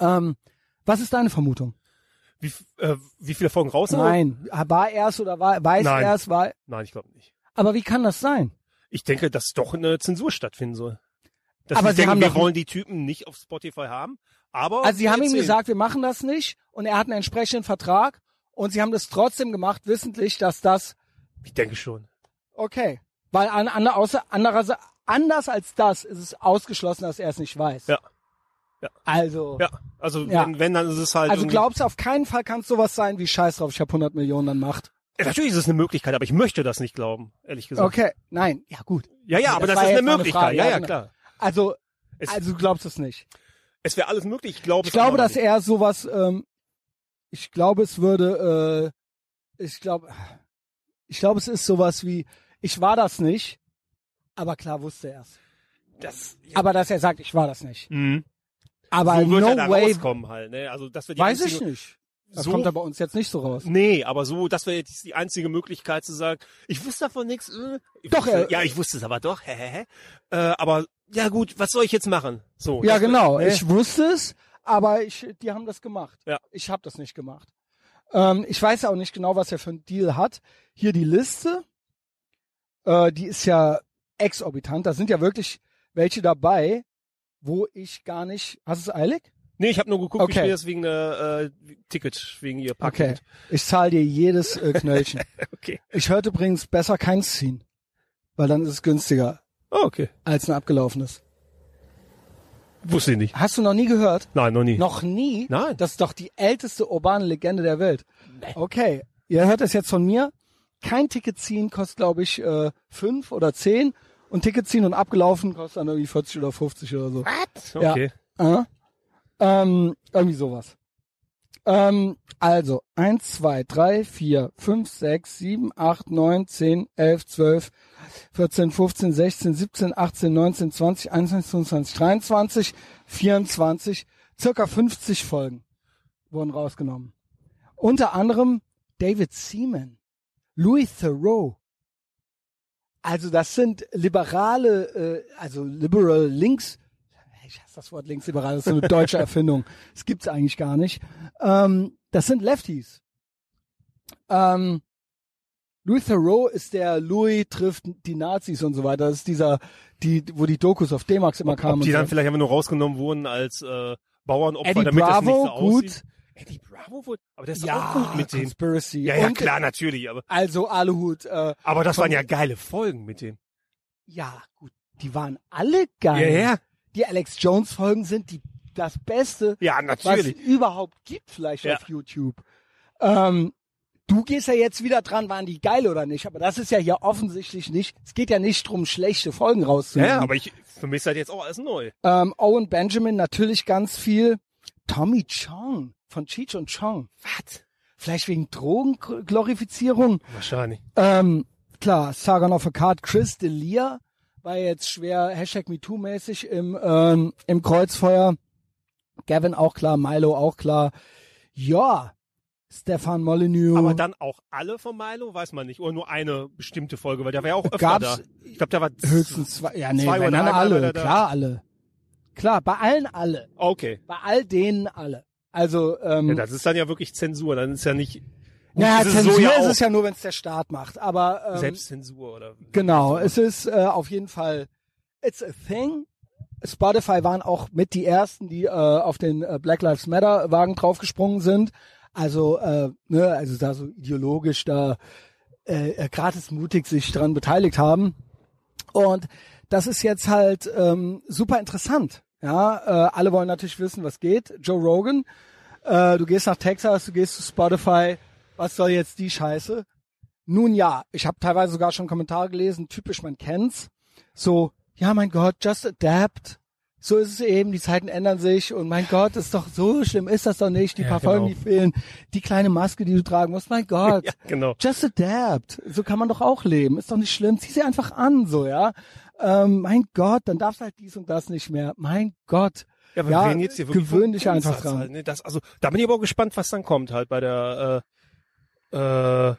Speaker 1: Ähm, was ist deine Vermutung?
Speaker 2: Wie, äh, wie viele Folgen raus? sind?
Speaker 1: Nein, war erst oder war, weiß
Speaker 2: Nein.
Speaker 1: erst, war,
Speaker 2: Nein, ich glaube nicht.
Speaker 1: aber wie kann das sein?
Speaker 2: Ich denke, dass doch eine Zensur stattfinden soll. Dass
Speaker 1: Aber sie
Speaker 2: denken, wir wollen die Typen nicht auf Spotify haben. Aber
Speaker 1: Also sie haben ihm gesagt, wir machen das nicht und er hat einen entsprechenden Vertrag und sie haben das trotzdem gemacht, wissentlich, dass das
Speaker 2: Ich denke schon.
Speaker 1: okay, weil an, an, außer, anderer, anders als das ist es ausgeschlossen, dass er es nicht weiß.
Speaker 2: Ja. Ja.
Speaker 1: Also,
Speaker 2: Ja, also
Speaker 1: Ja.
Speaker 2: Wenn, wenn, dann ist es halt.
Speaker 1: also glaubst du auf keinen Fall kann es sowas sein wie Scheiß drauf, ich habe 100 Millionen dann Macht.
Speaker 2: Ja, Natürlich ist es eine Möglichkeit, aber ich möchte das nicht glauben, ehrlich gesagt.
Speaker 1: Okay, nein, ja gut.
Speaker 2: Ja, ja, aber
Speaker 1: Das
Speaker 2: das, ist eine Möglichkeit.
Speaker 1: Frage,
Speaker 2: ja,
Speaker 1: ja,
Speaker 2: ja,
Speaker 1: genau.
Speaker 2: klar.
Speaker 1: Also,
Speaker 2: Es,
Speaker 1: also du glaubst es nicht.
Speaker 2: es wäre alles möglich. Ich glaube,
Speaker 1: Ich glaube, dass er sowas, ähm, ich glaube, es würde, äh, ich glaube, ich glaube, es ist sowas wie, ich war das nicht, aber klar wusste er es.
Speaker 2: das.
Speaker 1: Aber dass er sagt, ich war das nicht.
Speaker 2: Mhm.
Speaker 1: Aber
Speaker 2: so wird
Speaker 1: no
Speaker 2: er da
Speaker 1: way,
Speaker 2: rauskommen halt. Ne? Also das wird
Speaker 1: weiß ich
Speaker 2: einzige,
Speaker 1: nicht. Das
Speaker 2: So-
Speaker 1: kommt er bei uns jetzt nicht so raus.
Speaker 2: Nee, aber so, das wäre jetzt die einzige Möglichkeit zu sagen, ich wusste davon nichts. Äh, ich
Speaker 1: Doch,
Speaker 2: wusste,
Speaker 1: er-
Speaker 2: ja, ich wusste es aber doch. Hä, hä, hä. Äh, aber ja gut, was soll ich jetzt machen? So.
Speaker 1: Ja, genau.
Speaker 2: ne?
Speaker 1: Ich wusste es, aber ich, die haben das gemacht.
Speaker 2: Ja.
Speaker 1: Ich habe das nicht gemacht. Ähm, ich weiß auch nicht genau, was er für einen Deal hat. Hier die Liste, äh, die ist ja exorbitant. Da sind ja wirklich welche dabei, wo ich gar nicht. Hast du es eilig?
Speaker 2: Nee, ich habe nur geguckt,
Speaker 1: Okay.
Speaker 2: wie das wegen der äh, Ticket, wegen ihr
Speaker 1: Okay.
Speaker 2: Paket.
Speaker 1: Ich zahle dir jedes äh, Knöllchen.
Speaker 2: Okay.
Speaker 1: ich hörte übrigens besser keins ziehen, weil dann ist es günstiger
Speaker 2: Oh, okay.
Speaker 1: als ein abgelaufenes.
Speaker 2: Wusste ich nicht.
Speaker 1: Hast du noch nie gehört?
Speaker 2: Nein, noch nie.
Speaker 1: Noch nie?
Speaker 2: Nein.
Speaker 1: Das ist doch die älteste urbane Legende der Welt. Okay, ihr hört es jetzt von mir. Kein Ticket ziehen kostet, glaube ich, äh, fünf oder zehn. Und Ticket ziehen und abgelaufen kostet dann irgendwie 40 oder 50 oder so. Ja.
Speaker 2: Okay.
Speaker 1: Äh? Ähm, irgendwie sowas. Ähm, also, eins, zwei, drei, vier, fünf, sechs, sieben, acht, neun, zehn, elf, zwölf, 14, 15, 16, 17, 18, 19, 20, 21, 22, 23, 24, circa 50 Folgen wurden rausgenommen. Unter anderem David Seaman, Louis Theroux. Also das sind liberale, äh, also liberal links, ich hasse das Wort linksliberal, das ist so eine deutsche Erfindung. Das gibt's eigentlich gar nicht. Ähm, das sind Lefties. Ähm, Louis Theroux ist der Louis trifft die Nazis und so weiter. Das ist dieser, die, wo die Dokus auf D-Max immer kamen.
Speaker 2: Ob die dann
Speaker 1: so.
Speaker 2: vielleicht einfach nur rausgenommen wurden als äh, Bauernopfer,
Speaker 1: Eddie
Speaker 2: damit das nicht
Speaker 1: Bravo,
Speaker 2: so aussieht.
Speaker 1: gut.
Speaker 2: Eddie Bravo wohl? Aber der ist
Speaker 1: ja,
Speaker 2: auch gut mit dem.
Speaker 1: Conspiracy.
Speaker 2: Ja, ja,
Speaker 1: und,
Speaker 2: klar, natürlich. Aber,
Speaker 1: Also Aluhut. Äh,
Speaker 2: aber das
Speaker 1: Von-
Speaker 2: waren ja geile Folgen mit dem.
Speaker 1: ja, gut. Die waren alle geil. Die Alex Jones Folgen sind die das Beste,
Speaker 2: Ja,
Speaker 1: was es
Speaker 2: natürlich.
Speaker 1: überhaupt gibt, vielleicht
Speaker 2: Ja.
Speaker 1: auf YouTube. Ähm, du gehst ja jetzt wieder dran, waren die geil oder nicht? Aber das ist ja hier offensichtlich nicht. Es geht ja nicht drum, schlechte Folgen
Speaker 2: Ja,
Speaker 1: rauszunehmen.
Speaker 2: ja, aber ich, für mich ist das jetzt auch alles neu.
Speaker 1: ähm, Owen Benjamin natürlich ganz viel. Tommy Chong von Cheech und Chong.
Speaker 2: Was?
Speaker 1: Vielleicht wegen Drogenglorifizierung.
Speaker 2: Wahrscheinlich.
Speaker 1: Ähm, klar, Sargon of a Card, Chris D'Elia war jetzt schwer Hashtag MeToo-mäßig im, ähm, im Kreuzfeuer. Gavin auch klar, Milo auch klar. Ja, Stefan Molyneux.
Speaker 2: Aber dann auch alle von Milo, weiß man nicht. Oder nur eine bestimmte Folge, weil der war ja auch öfter
Speaker 1: Gab's
Speaker 2: da. Ich glaube, der war
Speaker 1: höchstens zwei. Ja, nee,
Speaker 2: zwei oder
Speaker 1: alle.
Speaker 2: da.
Speaker 1: Klar, alle. Klar, bei allen alle.
Speaker 2: Okay.
Speaker 1: Bei all denen alle. Also, ähm,
Speaker 2: Ja, das ist dann ja wirklich Zensur. Dann ist ja nicht.
Speaker 1: Naja,
Speaker 2: ist
Speaker 1: Zensur
Speaker 2: so ja
Speaker 1: ist es ja nur, wenn es der Staat macht. Aber ähm,
Speaker 2: Selbstzensur oder.
Speaker 1: Genau, es ist äh, auf jeden Fall it's a thing. Spotify waren auch mit die ersten, die äh, auf den äh, Black Lives Matter Wagen draufgesprungen sind. Also äh, ne, also da so ideologisch da äh, äh, gratis mutig sich dran beteiligt haben. Und das ist jetzt halt ähm, super interessant. Ja, äh, alle wollen natürlich wissen, was geht. Joe Rogan, äh, du gehst nach Texas, du gehst zu Spotify. Was soll jetzt die Scheiße? Nun ja, ich habe teilweise sogar schon Kommentare gelesen, typisch, man kennt's. So, ja, mein Gott, just adapt. So ist es eben, die Zeiten ändern sich und mein Gott, ist doch so schlimm, ist das doch nicht. Die
Speaker 2: Ja,
Speaker 1: paar
Speaker 2: genau.
Speaker 1: Folgen, die fehlen, die kleine Maske, die du tragen musst, mein Gott.
Speaker 2: Ja, genau.
Speaker 1: Just adapt. So kann man doch auch leben. Ist doch nicht schlimm. Zieh sie einfach an, so, ja. Ähm, mein Gott, dann darfst du halt dies und das nicht mehr. Mein Gott.
Speaker 2: Ja, aber
Speaker 1: Ja,
Speaker 2: wen jetzt hier wirklich
Speaker 1: gewöhn dich einfach dran.
Speaker 2: Halt, ne? das, also, da bin ich aber auch gespannt, was dann kommt halt bei der, äh, äh,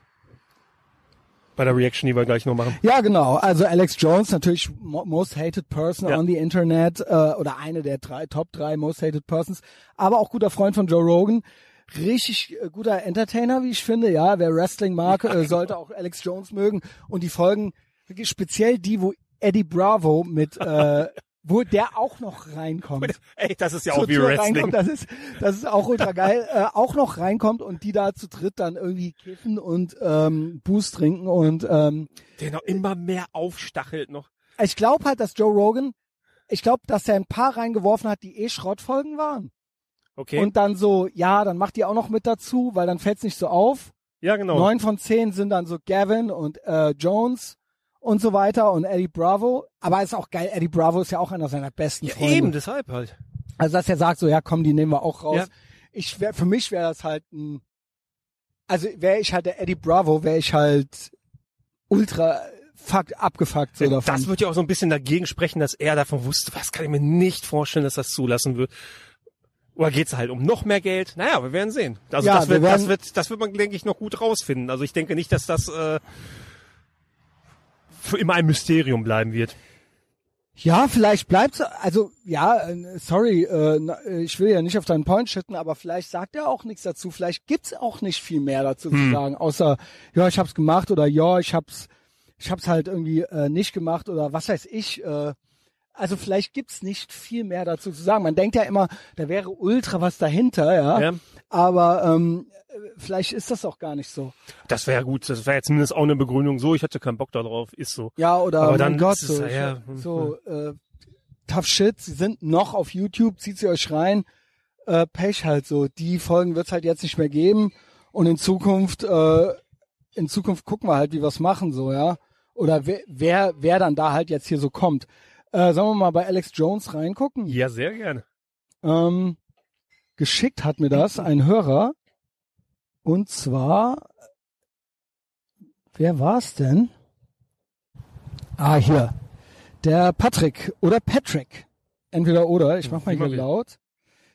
Speaker 2: bei der Reaction, die wir gleich noch machen.
Speaker 1: Ja, genau. Also Alex Jones, natürlich mo- most hated person
Speaker 2: Ja.
Speaker 1: on the Internet äh, oder eine der drei, Top drei most hated persons, aber auch guter Freund von Joe Rogan. Richtig äh, guter Entertainer, wie ich finde. Ja, wer Wrestling mag, äh, sollte auch Alex Jones mögen. Und die Folgen, speziell die, wo Eddie Bravo mit, äh, wo der auch noch reinkommt.
Speaker 2: Ey, das ist ja auch wie Wrestling.
Speaker 1: das ist, das ist auch ultra geil, äh, auch noch reinkommt und die da zu dritt dann irgendwie kiffen und ähm, Boost trinken und ähm,
Speaker 2: Der noch immer mehr aufstachelt noch.
Speaker 1: ich glaube halt, dass Joe Rogan, ich glaube, dass er ein paar reingeworfen hat, die eh Schrottfolgen waren.
Speaker 2: Okay.
Speaker 1: Und dann so, ja, dann macht die auch noch mit dazu, weil dann fällt's nicht so auf.
Speaker 2: ja, genau.
Speaker 1: Neun von zehn sind dann so Gavin und äh, Jones und so weiter und Eddie Bravo. Aber ist auch geil, Eddie Bravo ist ja auch einer seiner besten
Speaker 2: ja,
Speaker 1: Freunde.
Speaker 2: eben, deshalb halt.
Speaker 1: Also dass er sagt so, ja komm, die nehmen wir auch raus.
Speaker 2: Ja.
Speaker 1: Ich wär, für mich wäre das halt ein, also wäre ich halt der Eddie Bravo, wäre ich halt ultra fuck, abgefuckt so davon.
Speaker 2: Das wird ja auch so ein bisschen dagegen sprechen, dass er davon wusste, was kann ich mir nicht vorstellen, dass das zulassen wird. Oder geht's halt um noch mehr Geld? Naja, wir werden sehen. Also
Speaker 1: Ja,
Speaker 2: das, wird,
Speaker 1: wir werden-
Speaker 2: das wird, das wird man, denke ich, noch gut rausfinden. Also ich denke nicht, dass das äh, für immer ein Mysterium bleiben wird.
Speaker 1: Ja, vielleicht bleibt's, also ja, äh, sorry, äh, äh, ich will ja nicht auf deinen Point schütten, aber vielleicht sagt er auch nichts dazu. Vielleicht gibt's auch nicht viel mehr dazu
Speaker 2: Hm.
Speaker 1: zu sagen, außer ja, ich hab's gemacht oder ja, ich hab's, ich hab's halt irgendwie äh, nicht gemacht oder was weiß ich. Äh, also vielleicht gibt's nicht viel mehr dazu zu sagen. Man denkt ja immer, da wäre ultra was dahinter, ja.
Speaker 2: Ja.
Speaker 1: Aber ähm, äh, vielleicht ist das auch gar nicht so.
Speaker 2: Das wäre gut. Das wäre ja zumindest auch eine Begründung. So, ich hatte keinen Bock darauf. Ist so.
Speaker 1: Ja, oder
Speaker 2: Aber
Speaker 1: mein
Speaker 2: dann
Speaker 1: Gott,
Speaker 2: ist es
Speaker 1: so,
Speaker 2: ja, ja,
Speaker 1: so äh, tough shit, sie sind noch auf YouTube, zieht sie euch rein, äh, Pech halt so. Die Folgen wird's halt jetzt nicht mehr geben und in Zukunft, äh, in Zukunft gucken wir halt, wie wir's machen, so, ja. Oder wer, wer, wer dann da halt jetzt hier so kommt. Äh, sollen wir mal bei Alex Jones reingucken?
Speaker 2: Ja, sehr gerne.
Speaker 1: Ähm, geschickt hat mir das ein Hörer. Und zwar, wer war's denn? Ah, hier. Der Patrick oder Patrick. Entweder oder. Ich mach mal hier laut.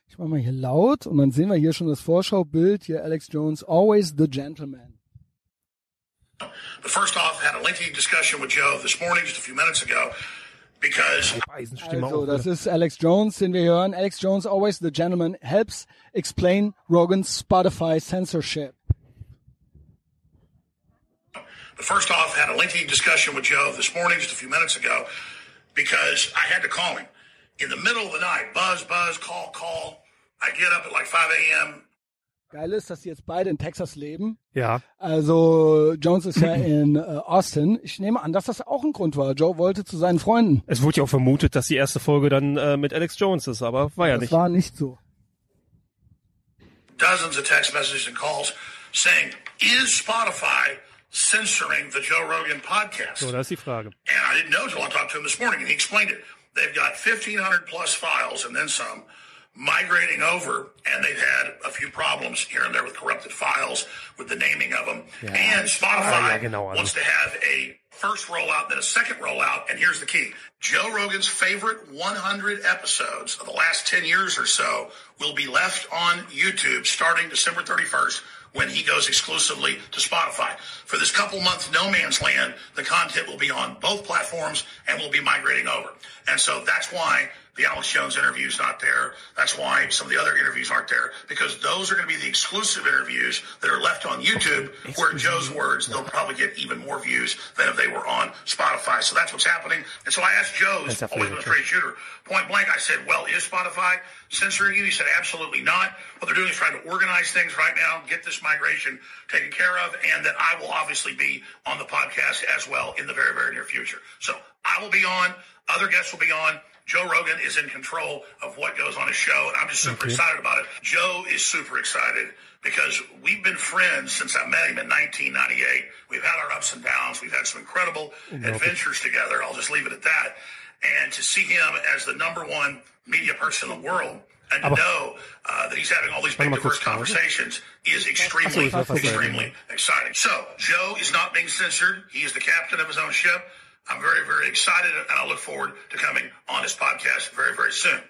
Speaker 1: Ich mach mal hier laut und dann sehen wir hier schon das Vorschaubild. Hier Alex Jones, always the gentleman.
Speaker 4: But first off, had a lengthy discussion with Joe this morning, just a few minutes ago, because
Speaker 2: Eisenstimme
Speaker 1: Also, das ist Alex Jones, den wir hier hören. Alex Jones, always the gentleman, helps explain Rogan's Spotify censorship.
Speaker 4: But first off, had a lengthy discussion with Joe this morning, just a few minutes ago, because I had to call him in the middle of the night. Buzz, buzz, call, call. I get up at like 5 a.m.
Speaker 1: Geil ist, dass die jetzt beide in Texas leben.
Speaker 2: ja.
Speaker 1: Also Jones ist ja in äh, Austin. Ich nehme an, dass das auch ein Grund war. Joe wollte zu seinen Freunden.
Speaker 2: Es wurde ja auch vermutet, dass die erste Folge dann äh, mit Alex Jones ist, aber war ja
Speaker 1: Das
Speaker 2: nicht.
Speaker 1: war nicht so.
Speaker 4: Dozens of text messages and calls saying, is Spotify censoring the Joe Rogan podcast?
Speaker 2: So, da ist die Frage.
Speaker 4: And I didn't know until I talked to him this morning, and he explained it. They've got 1,500 plus files and then some migrating over, and they've had a few problems here and there with corrupted files with the naming of them. And Spotify
Speaker 2: genau, also.
Speaker 4: wants to have a first rollout, then a second rollout, and here's the key. Joe Rogan's favorite 100 episodes of the last 10 years or so will be left on YouTube starting December 31st when he goes exclusively to Spotify. For this couple month no man's land, the content will be on both platforms and will be migrating over. And so that's why the Alex Jones interview is not there. That's why some of the other interviews aren't there because those are going to be the exclusive interviews that are left on YouTube where in Joe's words, they'll probably get even more views than if they were on Spotify. So that's what's happening. And so I asked Joe's always been a straight shooter. Point blank, I said, well, is Spotify censoring you? He said, absolutely not. What they're doing is trying to organize things right now, get this migration taken care of, and that I will obviously be on the podcast as well in the very, very near future. So I will be on. Other guests will be on. Joe Rogan is in control of what goes on his show, and I'm just super excited about it. Joe is super excited because we've been friends since I met him in 1998. We've had our ups and downs. We've had some incredible adventures together. I'll just leave it at that. And to see him as the number one media person in the world and to know uh, that he's having all these big diverse conversations is extremely,
Speaker 2: Ach so, ich weiß, was
Speaker 4: extremely exciting. So Joe is not being censored. He is the captain of his own ship. I'm very, very excited, and I look forward to coming on this podcast very, very soon.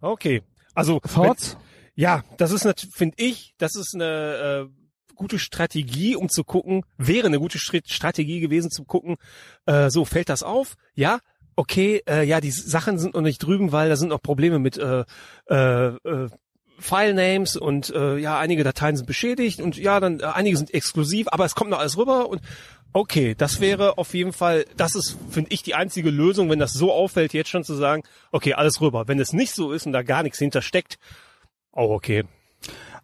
Speaker 2: Okay. Also, wenn,
Speaker 1: Thoughts?
Speaker 2: ja, das ist natürlich, finde ich, das ist eine äh, gute Strategie, um zu gucken, wäre eine gute Str- Strategie gewesen, zu gucken, äh, so fällt das auf, ja, okay, äh, ja, die Sachen sind noch nicht drüben, weil da sind noch Probleme mit äh, äh, äh, Filenames und äh, ja, einige Dateien sind beschädigt und ja, dann äh, einige sind exklusiv, aber es kommt noch alles rüber und okay, das wäre auf jeden Fall, das ist, finde ich, die einzige Lösung, wenn das so auffällt, jetzt schon zu sagen, okay, alles rüber. Wenn es nicht so ist und da gar nichts hintersteckt, oh, okay.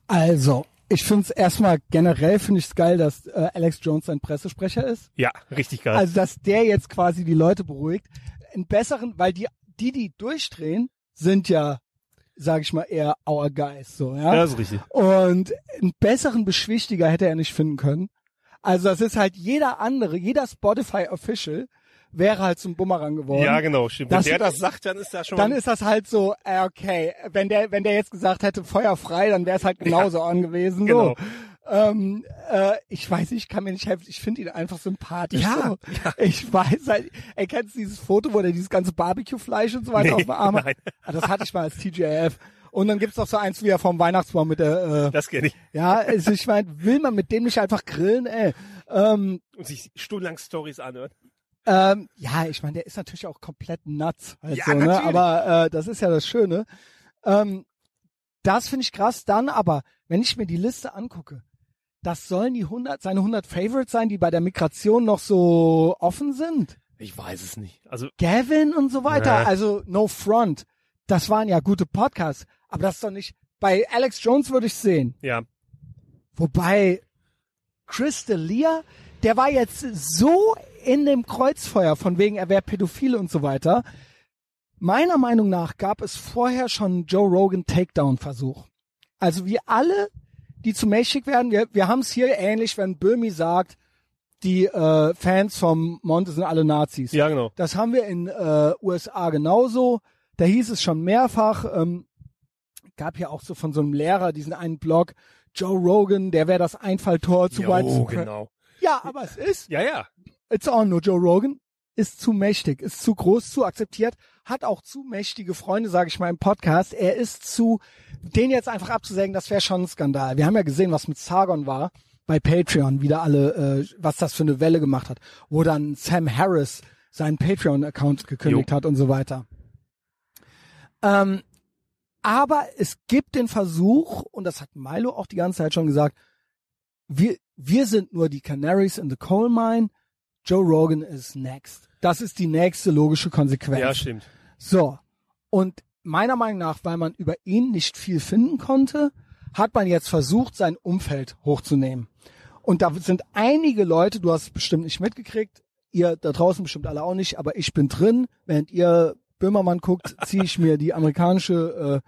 Speaker 1: Also, ich finde es erstmal generell finde ich es geil, dass äh, Alex Jones ein Pressesprecher ist.
Speaker 2: Ja, richtig geil.
Speaker 1: Also, dass der jetzt quasi die Leute beruhigt. Einen besseren, weil die, die, die durchdrehen, sind ja, sag ich mal, eher our guys, so, ja.
Speaker 2: ja, das ist richtig.
Speaker 1: Und einen besseren Beschwichtiger hätte er nicht finden können. Also das ist halt jeder andere, jeder Spotify Official wäre halt zum Bumerang geworden.
Speaker 2: Ja, genau, stimmt. Wenn
Speaker 1: Das-
Speaker 2: der das sagt, dann ist das schon
Speaker 1: Dann ist das halt so, äh, okay, wenn der, wenn der jetzt gesagt hätte, Feuer frei, dann wäre es halt genauso an gewesen.
Speaker 2: genau.
Speaker 1: So. Ähm, äh, ich weiß nicht, ich kann mir nicht helfen, ich finde ihn einfach sympathisch.
Speaker 2: Ja,
Speaker 1: so. Ich weiß halt, ey, kennst du dieses Foto, wo der dieses ganze Barbecue-Fleisch und so weiter
Speaker 2: Nee,
Speaker 1: auf dem Arm hat?
Speaker 2: nein.
Speaker 1: Ah, Das hatte ich mal als TJF. Und dann gibt's noch so eins, wie er vom Weihnachtsbaum mit der, äh,
Speaker 2: das kenne ich.
Speaker 1: ja, also ich meine, will man mit dem nicht einfach grillen, ey? Ähm,
Speaker 2: Und sich stundenlang Stories anhört.
Speaker 1: ähm, ja, ich meine, der ist natürlich auch komplett nuts. Halt
Speaker 2: Ja,
Speaker 1: so, ne?
Speaker 2: natürlich.
Speaker 1: Aber äh, das ist ja das Schöne. Ähm, das finde ich krass. Dann aber, wenn ich mir die Liste angucke, das sollen die 100, seine 100 Favorites sein, die bei der Migration noch so offen sind.
Speaker 2: Ich weiß es nicht. Also,
Speaker 1: Gavin und so weiter.
Speaker 2: Nee.
Speaker 1: Also no front. Das waren ja gute Podcasts. Aber das ist doch nicht. Bei Alex Jones würde ich sehen.
Speaker 2: ja.
Speaker 1: Wobei Chris D'Elia, der war jetzt so in dem Kreuzfeuer von wegen, er wäre pädophil und so weiter. Meiner Meinung nach gab es vorher schon einen Joe Rogan Takedown-Versuch. Also wir alle, die zu mächtig werden, wir, wir haben es hier ähnlich, wenn Böhmi sagt, die äh, Fans vom Monte sind alle Nazis.
Speaker 2: Ja, genau.
Speaker 1: Das haben wir in äh, USA genauso. Da hieß es schon mehrfach, ähm, gab ja auch so von so einem Lehrer diesen einen Blog, Joe Rogan, der wäre das Einfalltor zu White Supremacy.
Speaker 2: genau.
Speaker 1: Ja, aber es ist,
Speaker 2: Ja, ja.
Speaker 1: it's on, nur Joe Rogan ist zu mächtig, ist zu groß, zu akzeptiert, hat auch zu mächtige Freunde, sage ich mal im Podcast. Er ist zu, den jetzt einfach abzusägen, das wäre schon ein Skandal. Wir haben ja gesehen, was mit Sargon war bei Patreon, wieder alle, äh, was das für eine Welle gemacht hat, wo dann Sam Harris seinen Patreon-Account gekündigt
Speaker 2: Jo.
Speaker 1: hat und so weiter. Ähm, aber es gibt den Versuch, und das hat Milo auch die ganze Zeit schon gesagt, wir, wir sind nur die Canaries in the Coal Mine, Joe Rogan is next. Das ist die nächste logische Konsequenz.
Speaker 2: Ja, stimmt.
Speaker 1: So. Und meiner Meinung nach, weil man über ihn nicht viel finden konnte, hat man jetzt versucht, sein Umfeld hochzunehmen. Und da sind einige Leute, du hast es bestimmt nicht mitgekriegt, ihr da draußen bestimmt alle auch nicht, aber ich bin drin. Während ihr Böhmermann guckt, ziehe ich mir die amerikanische,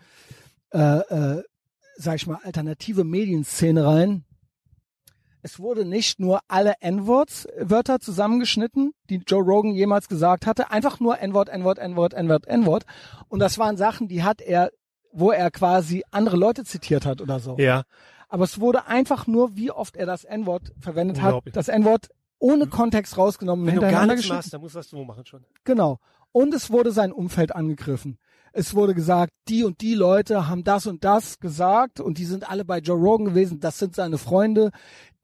Speaker 1: äh, äh, äh, sag ich mal, alternative Medienszene rein. Es wurde nicht nur alle N-Worts, Wörter zusammengeschnitten, die Joe Rogan jemals gesagt hatte. Einfach nur N-Wort, N-Wort, N-Wort, N-Wort, N-Wort. Und das waren Sachen, die hat er, wo er quasi andere Leute zitiert hat oder so.
Speaker 2: Ja.
Speaker 1: Aber es wurde einfach nur, wie oft er das N-Wort verwendet hat, das N-Wort ohne Kontext rausgenommen,
Speaker 2: Wenn du gar nichts machst, dann musst du das so machen schon.
Speaker 1: Genau. Und es wurde sein Umfeld angegriffen. Es wurde gesagt, die und die Leute haben das und das gesagt und die sind alle bei Joe Rogan gewesen, das sind seine Freunde.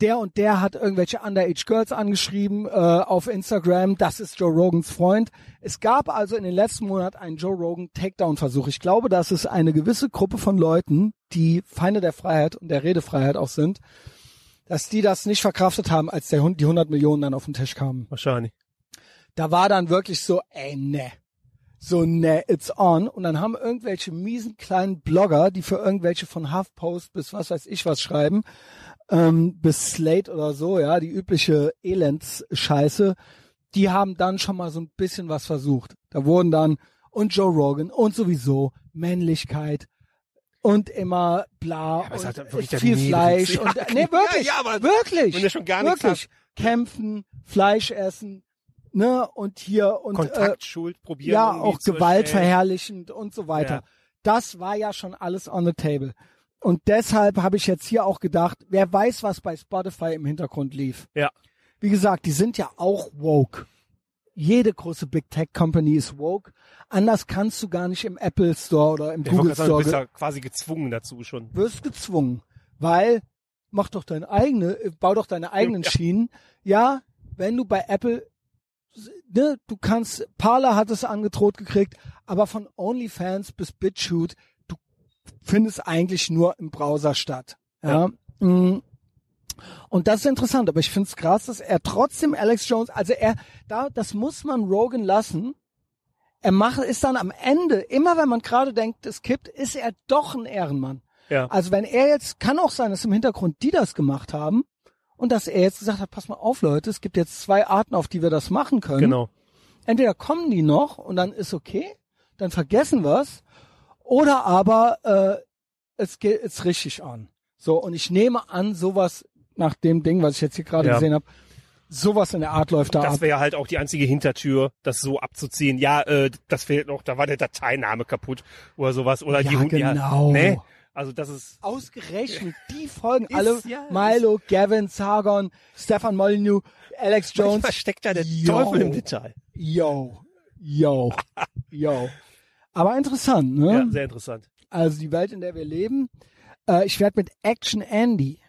Speaker 1: Der und der hat irgendwelche Underage Girls angeschrieben äh, auf Instagram, das ist Joe Rogans Freund. Es gab also in den letzten Monaten einen Joe Rogan Takedown-Versuch. Ich glaube, dass es eine gewisse Gruppe von Leuten, die Feinde der Freiheit und der Redefreiheit auch sind, dass die das nicht verkraftet haben, als der Hund die 100 Millionen dann auf den Tisch kamen
Speaker 2: Wahrscheinlich.
Speaker 1: Da war dann wirklich so, ey, ne. So, ne, it's on. Und dann haben irgendwelche miesen kleinen Blogger, die für irgendwelche von HuffPost bis was weiß ich was schreiben, ähm, bis Slate oder so, ja, die übliche Elendsscheiße, die haben dann schon mal so ein bisschen was versucht. Da wurden dann, und Joe Rogan und sowieso Männlichkeit und immer bla
Speaker 2: es
Speaker 1: und
Speaker 2: der
Speaker 1: viel. Fleisch
Speaker 2: Ja,
Speaker 1: und nee, wirklich,
Speaker 2: ja, ja, aber
Speaker 1: wirklich,
Speaker 2: wenn schon gar nichts
Speaker 1: wirklich, kämpfen, Fleisch essen, ne, und hier und äh,
Speaker 2: Kontaktschuld probieren.
Speaker 1: ja, auch
Speaker 2: zu
Speaker 1: Gewalt
Speaker 2: erstellen.
Speaker 1: verherrlichend und so weiter.
Speaker 2: Ja.
Speaker 1: Das war ja schon alles on the table. Und deshalb habe ich jetzt hier auch gedacht, wer weiß, was bei Spotify im Hintergrund lief.
Speaker 2: Ja.
Speaker 1: Wie gesagt, die sind ja auch woke. Jede große Big Tech Company ist woke. Anders kannst du gar nicht im Apple Store oder im
Speaker 2: Ich
Speaker 1: Google
Speaker 2: sagen, du
Speaker 1: Store
Speaker 2: bist ja quasi gezwungen dazu schon.
Speaker 1: wirst gezwungen, weil mach doch deine eigene, äh, bau doch deine eigenen
Speaker 2: Ja.
Speaker 1: Schienen. Ja, wenn du bei Apple, ne, du kannst, Parler hat es angedroht gekriegt, aber von OnlyFans bis BitChute, du findest eigentlich nur im Browser statt. Ja. Mm. Und das ist interessant, aber ich finde es krass, dass er trotzdem Alex Jones, also er, da, das muss man Rogan lassen. Er macht, ist dann am Ende, immer wenn man gerade denkt, es kippt, ist er doch ein Ehrenmann.
Speaker 2: Ja.
Speaker 1: Also wenn er jetzt, kann auch sein, dass im Hintergrund die das gemacht haben und dass er jetzt gesagt hat, pass mal auf Leute, es gibt jetzt zwei Arten, auf die wir das machen können.
Speaker 2: Genau.
Speaker 1: Entweder kommen die noch und dann ist okay, dann vergessen wir's, oder aber äh, es geht jetzt richtig an. So, und ich nehme an, sowas nach dem Ding, was ich jetzt hier gerade
Speaker 2: Ja.
Speaker 1: gesehen habe, sowas in der Art läuft da.
Speaker 2: Das wäre halt auch die einzige Hintertür, das so abzuziehen. Ja, äh, das fehlt noch, da war der Dateiname kaputt oder sowas. Oder die
Speaker 1: Ja,
Speaker 2: Hund,
Speaker 1: genau.
Speaker 2: nee, also das ist
Speaker 1: Ausgerechnet die Folgen
Speaker 2: Ist
Speaker 1: alle,
Speaker 2: ja-
Speaker 1: Milo, Gavin, Sargon, Stefan Molyneux, Alex Jones,
Speaker 2: manchmal steckt da der
Speaker 1: Yo.
Speaker 2: Teufel im Detail.
Speaker 1: Yo, yo, yo. Aber interessant, ne?
Speaker 2: Ja, sehr interessant.
Speaker 1: Also die Welt, in der wir leben. Äh, ich werde mit Action Andy,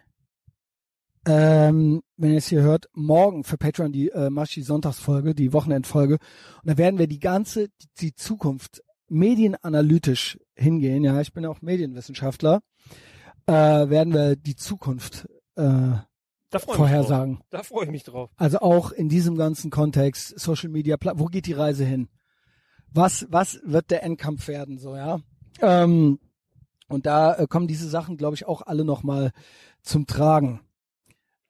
Speaker 1: ähm, wenn ihr es hier hört, morgen für Patreon die äh, Maschi Sonntagsfolge, die Wochenendfolge. Und da werden wir die ganze, die, die Zukunft medienanalytisch hingehen. Ja, ich bin auch Medienwissenschaftler. Äh, werden wir die Zukunft äh,
Speaker 2: Da
Speaker 1: vorhersagen.
Speaker 2: Da freue ich mich drauf.
Speaker 1: Also auch in diesem ganzen Kontext, Social Media, wo geht die Reise hin? Was, was wird der Endkampf werden, so, ja? Ähm, und da äh, kommen diese Sachen, glaube ich, auch alle nochmal zum Tragen.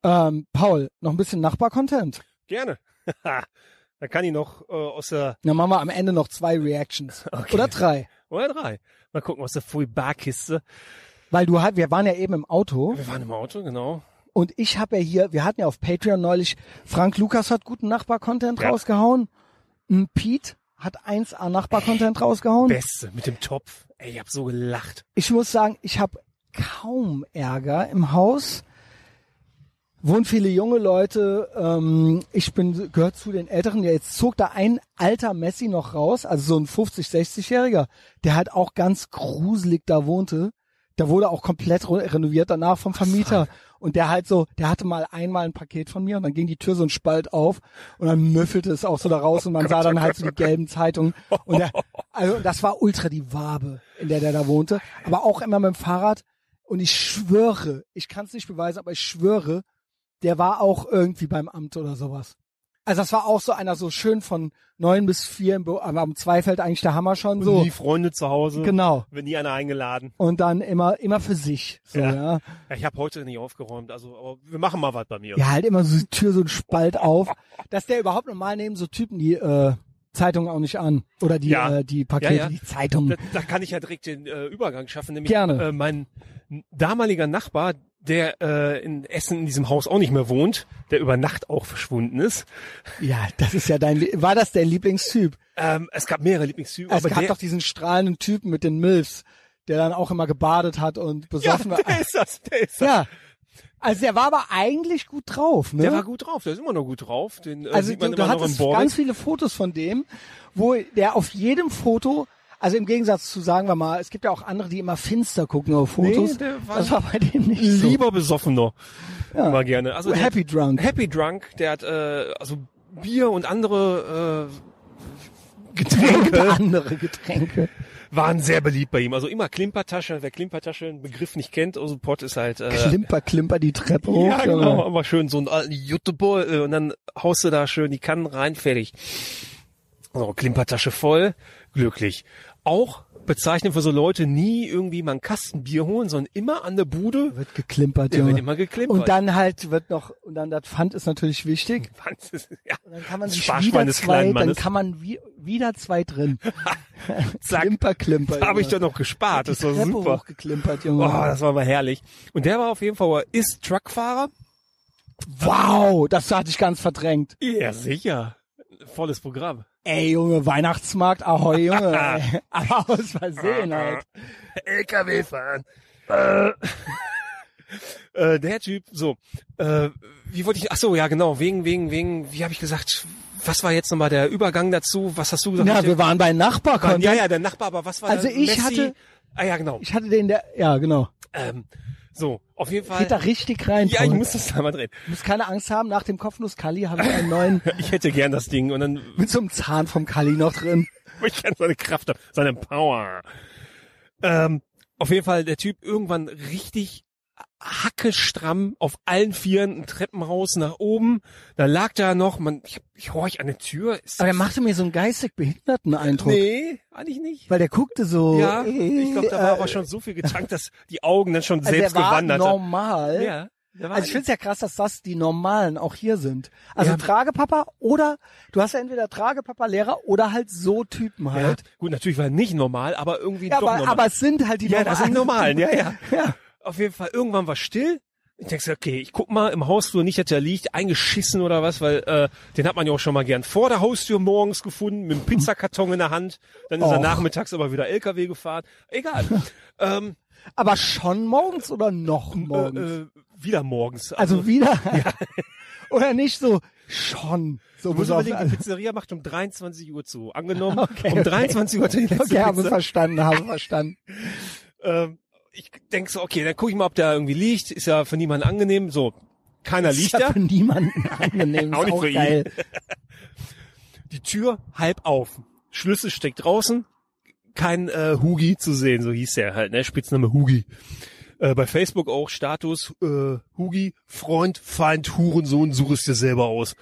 Speaker 1: Ähm, Paul, noch ein bisschen Nachbar-Content.
Speaker 2: Gerne. da kann ich noch äh, aus der
Speaker 1: Dann machen wir am Ende noch zwei Reactions.
Speaker 2: Okay.
Speaker 1: Oder drei.
Speaker 2: oder drei. Mal gucken aus der Full-Bar-Kiste.
Speaker 1: Weil du halt, wir waren ja eben im Auto
Speaker 2: Wir waren im Auto, genau.
Speaker 1: und ich habe ja hier, wir hatten ja auf Patreon neulich, Frank Lukas hat guten Nachbar-Content
Speaker 2: Ja.
Speaker 1: rausgehauen. Ein Pete hat 1A Nachbar-Content rausgehauen.
Speaker 2: Beste mit dem Topf. Ey, ich hab so gelacht.
Speaker 1: Ich muss sagen, ich habe kaum Ärger im Haus. Wohnen viele junge Leute. Ähm, ich bin gehört zu den Älteren. Ja, jetzt zog da ein alter Messi noch raus, also so ein 50, 60-Jähriger, der halt auch ganz gruselig da wohnte. Der wurde auch komplett re- renoviert danach vom Vermieter. Und der halt so, der hatte mal einmal ein Paket von mir und dann ging die Tür so ein Spalt auf und dann müffelte es auch so da raus und man sah dann halt so die gelben Zeitungen. Und der, also das war ultra die Wabe, in der der da wohnte. Aber auch immer mit dem Fahrrad. Und ich schwöre, ich kann es nicht beweisen, aber ich schwöre, der war auch irgendwie beim Amt oder sowas. Also das war auch so einer so schön von neun bis vier im Büro, aber am zwei fällt eigentlich der Hammer schon so.
Speaker 2: Die Freunde zu Hause.
Speaker 1: Genau.
Speaker 2: Wird nie einer eingeladen.
Speaker 1: Und dann immer, immer für sich. So,
Speaker 2: Ja.
Speaker 1: ja.
Speaker 2: Ja, ich habe heute nicht aufgeräumt, also aber wir machen mal was bei mir.
Speaker 1: Ja, halt immer so die Tür so ein Spalt auf. Dass der überhaupt normal nehmen so Typen die äh, Zeitung auch nicht an. Oder die,
Speaker 2: Ja.
Speaker 1: äh, die Pakete,
Speaker 2: Ja, ja.
Speaker 1: die Zeitung.
Speaker 2: Da, da kann ich ja direkt den äh, Übergang schaffen. Nämlich,
Speaker 1: Gerne.
Speaker 2: Äh, mein damaliger Nachbar, der äh, in Essen in diesem Haus auch nicht mehr wohnt, der über Nacht auch verschwunden ist.
Speaker 1: Ja, das ist ja dein, war das der Lieblingstyp?
Speaker 2: Ähm, es gab mehrere Lieblingstypen,
Speaker 1: Es
Speaker 2: aber
Speaker 1: gab
Speaker 2: der,
Speaker 1: doch diesen strahlenden Typen mit den Milfs, der dann auch immer gebadet hat und
Speaker 2: ja,
Speaker 1: besoffen war.
Speaker 2: der ist das, der ist das.
Speaker 1: Ja. Also der war aber eigentlich gut drauf, ne?
Speaker 2: Der war gut drauf, der ist immer noch gut drauf. Den äh,
Speaker 1: also
Speaker 2: sieht man
Speaker 1: du, du hattest ganz viele Fotos von dem, wo der auf jedem Foto, also im Gegensatz zu, sagen wir mal, es gibt ja auch andere, die immer finster gucken auf Fotos.
Speaker 2: Nee, der war
Speaker 1: das war bei dem nicht so.
Speaker 2: Lieber besoffener.
Speaker 1: Ja.
Speaker 2: Immer gerne. Also der-
Speaker 1: Happy Drunk.
Speaker 2: Happy Drunk, der hat äh, also Bier und andere äh,
Speaker 1: Und
Speaker 2: Getränke
Speaker 1: andere Getränke.
Speaker 2: waren sehr beliebt bei ihm. Also immer Klimpertasche. Wer Klimpertasche einen Begriff nicht kennt, also Pott ist halt äh,
Speaker 1: Klimper, klimper die Treppe hoch.
Speaker 2: ja genau, aber schön so einen alten Jutebeutel und dann haust du da schön die Kannen rein, fertig. So, Klimpertasche voll, glücklich. Auch bezeichnen für so Leute nie irgendwie mal einen Kasten Bier holen, sondern immer an der Bude.
Speaker 1: Wird geklimpert, Junge.
Speaker 2: wird immer geklimpert.
Speaker 1: Und dann halt wird noch, und dann das Pfand ist natürlich wichtig.
Speaker 2: ja,
Speaker 1: Und dann kann man sich wieder zwei, dann kann man wie, wieder zwei drin.
Speaker 2: zack,
Speaker 1: Klimper, klimper.
Speaker 2: da habe ich doch noch gespart. Das war
Speaker 1: Treppe
Speaker 2: super.
Speaker 1: hochgeklimpert, Junge.
Speaker 2: Oh, das war mal herrlich. Und der war auf jeden Fall, ist Truckfahrer.
Speaker 1: wow, das hatte ich ganz verdrängt.
Speaker 2: Ja, sicher. Volles Programm.
Speaker 1: Ey, Junge, Weihnachtsmarkt, ahoi, Junge. ey. Aber aus Versehen halt.
Speaker 2: LKW fahren. Äh, der Typ, so, äh, wie wollte ich, ach so, ja genau, wegen, wegen, wegen, wie habe ich gesagt, was war jetzt nochmal der Übergang dazu? Was hast du gesagt?
Speaker 1: Ja, wir
Speaker 2: dem-
Speaker 1: waren bei Nachbarkontent.
Speaker 2: ja, ja, der Nachbar, aber was war
Speaker 1: Also
Speaker 2: der
Speaker 1: ich
Speaker 2: Messi?
Speaker 1: hatte-
Speaker 2: ah ja, genau.
Speaker 1: Ich hatte den der, ja, genau.
Speaker 2: Ähm, So, auf jeden Fall.
Speaker 1: Geht da richtig rein.
Speaker 2: ja, ich
Speaker 1: Paul.
Speaker 2: muss das da mal drehen.
Speaker 1: Du musst keine Angst haben, nach dem Kopfnuss Kali habe ich einen neuen
Speaker 2: Ich hätte gern das Ding und dann
Speaker 1: mit so einem Zahn vom Kali noch drin.
Speaker 2: ich kann seine Kraft haben, seine Power. Ähm, auf jeden Fall der Typ irgendwann richtig hackestramm auf allen Vieren ein Treppenhaus nach oben. Da lag da noch, man, ich, ich horch an der Tür. Ist
Speaker 1: Aber er machte mir so einen geistig behinderten Eindruck.
Speaker 2: Nee, eigentlich nicht.
Speaker 1: Weil der guckte so.
Speaker 2: Ja, ich glaube, da war
Speaker 1: äh,
Speaker 2: aber schon so viel getankt, dass die Augen dann schon
Speaker 1: also
Speaker 2: selbst
Speaker 1: der war
Speaker 2: gewandert haben.
Speaker 1: normal.
Speaker 2: Ja, war
Speaker 1: Also ich finde es ja krass, dass das die Normalen auch hier sind. Also
Speaker 2: Ja.
Speaker 1: Tragepapa oder du hast ja entweder Tragepapa Lehrer oder halt so Typen
Speaker 2: ja,
Speaker 1: halt.
Speaker 2: gut, natürlich war er nicht normal, aber irgendwie
Speaker 1: Ja,
Speaker 2: doch
Speaker 1: aber,
Speaker 2: normal.
Speaker 1: aber es sind halt die
Speaker 2: ja, das sind normalen, ja, ja.
Speaker 1: Ja.
Speaker 2: Auf jeden Fall, irgendwann war still. Ich denke okay, ich guck mal im Hausflur nicht, dass der liegt, eingeschissen oder was, weil äh, den hat man ja auch schon mal gern vor der Haustür morgens gefunden, mit einem Pizzakarton in der Hand. Dann ist er
Speaker 1: Och.
Speaker 2: nachmittags aber wieder LKW gefahren. Egal. ähm,
Speaker 1: Aber schon morgens oder noch morgens?
Speaker 2: äh, äh, wieder morgens.
Speaker 1: also wieder. oder nicht so schon. So
Speaker 2: Du musst überlegen, die Pizzeria macht um 23 Uhr zu. Angenommen,
Speaker 1: Okay,
Speaker 2: um
Speaker 1: okay.
Speaker 2: 23 Uhr die letzte
Speaker 1: Okay, habe
Speaker 2: Pizza.
Speaker 1: verstanden, habe verstanden.
Speaker 2: Ähm, ich denk so, okay, dann gucke ich mal, ob der irgendwie liegt. Ist ja für niemanden angenehm. So, keiner
Speaker 1: Ist
Speaker 2: liegt
Speaker 1: ja
Speaker 2: da.
Speaker 1: für niemanden angenehm.
Speaker 2: Auch nicht
Speaker 1: auch
Speaker 2: für ihn.
Speaker 1: geil.
Speaker 2: Die Tür halb auf. Schlüssel steckt draußen. Kein äh, Hugi zu sehen, so hieß er halt, ne? Spitzname Hugi. Äh, bei Facebook auch Status äh, Hugi, Freund, Feind, Hurensohn, such es dir selber aus.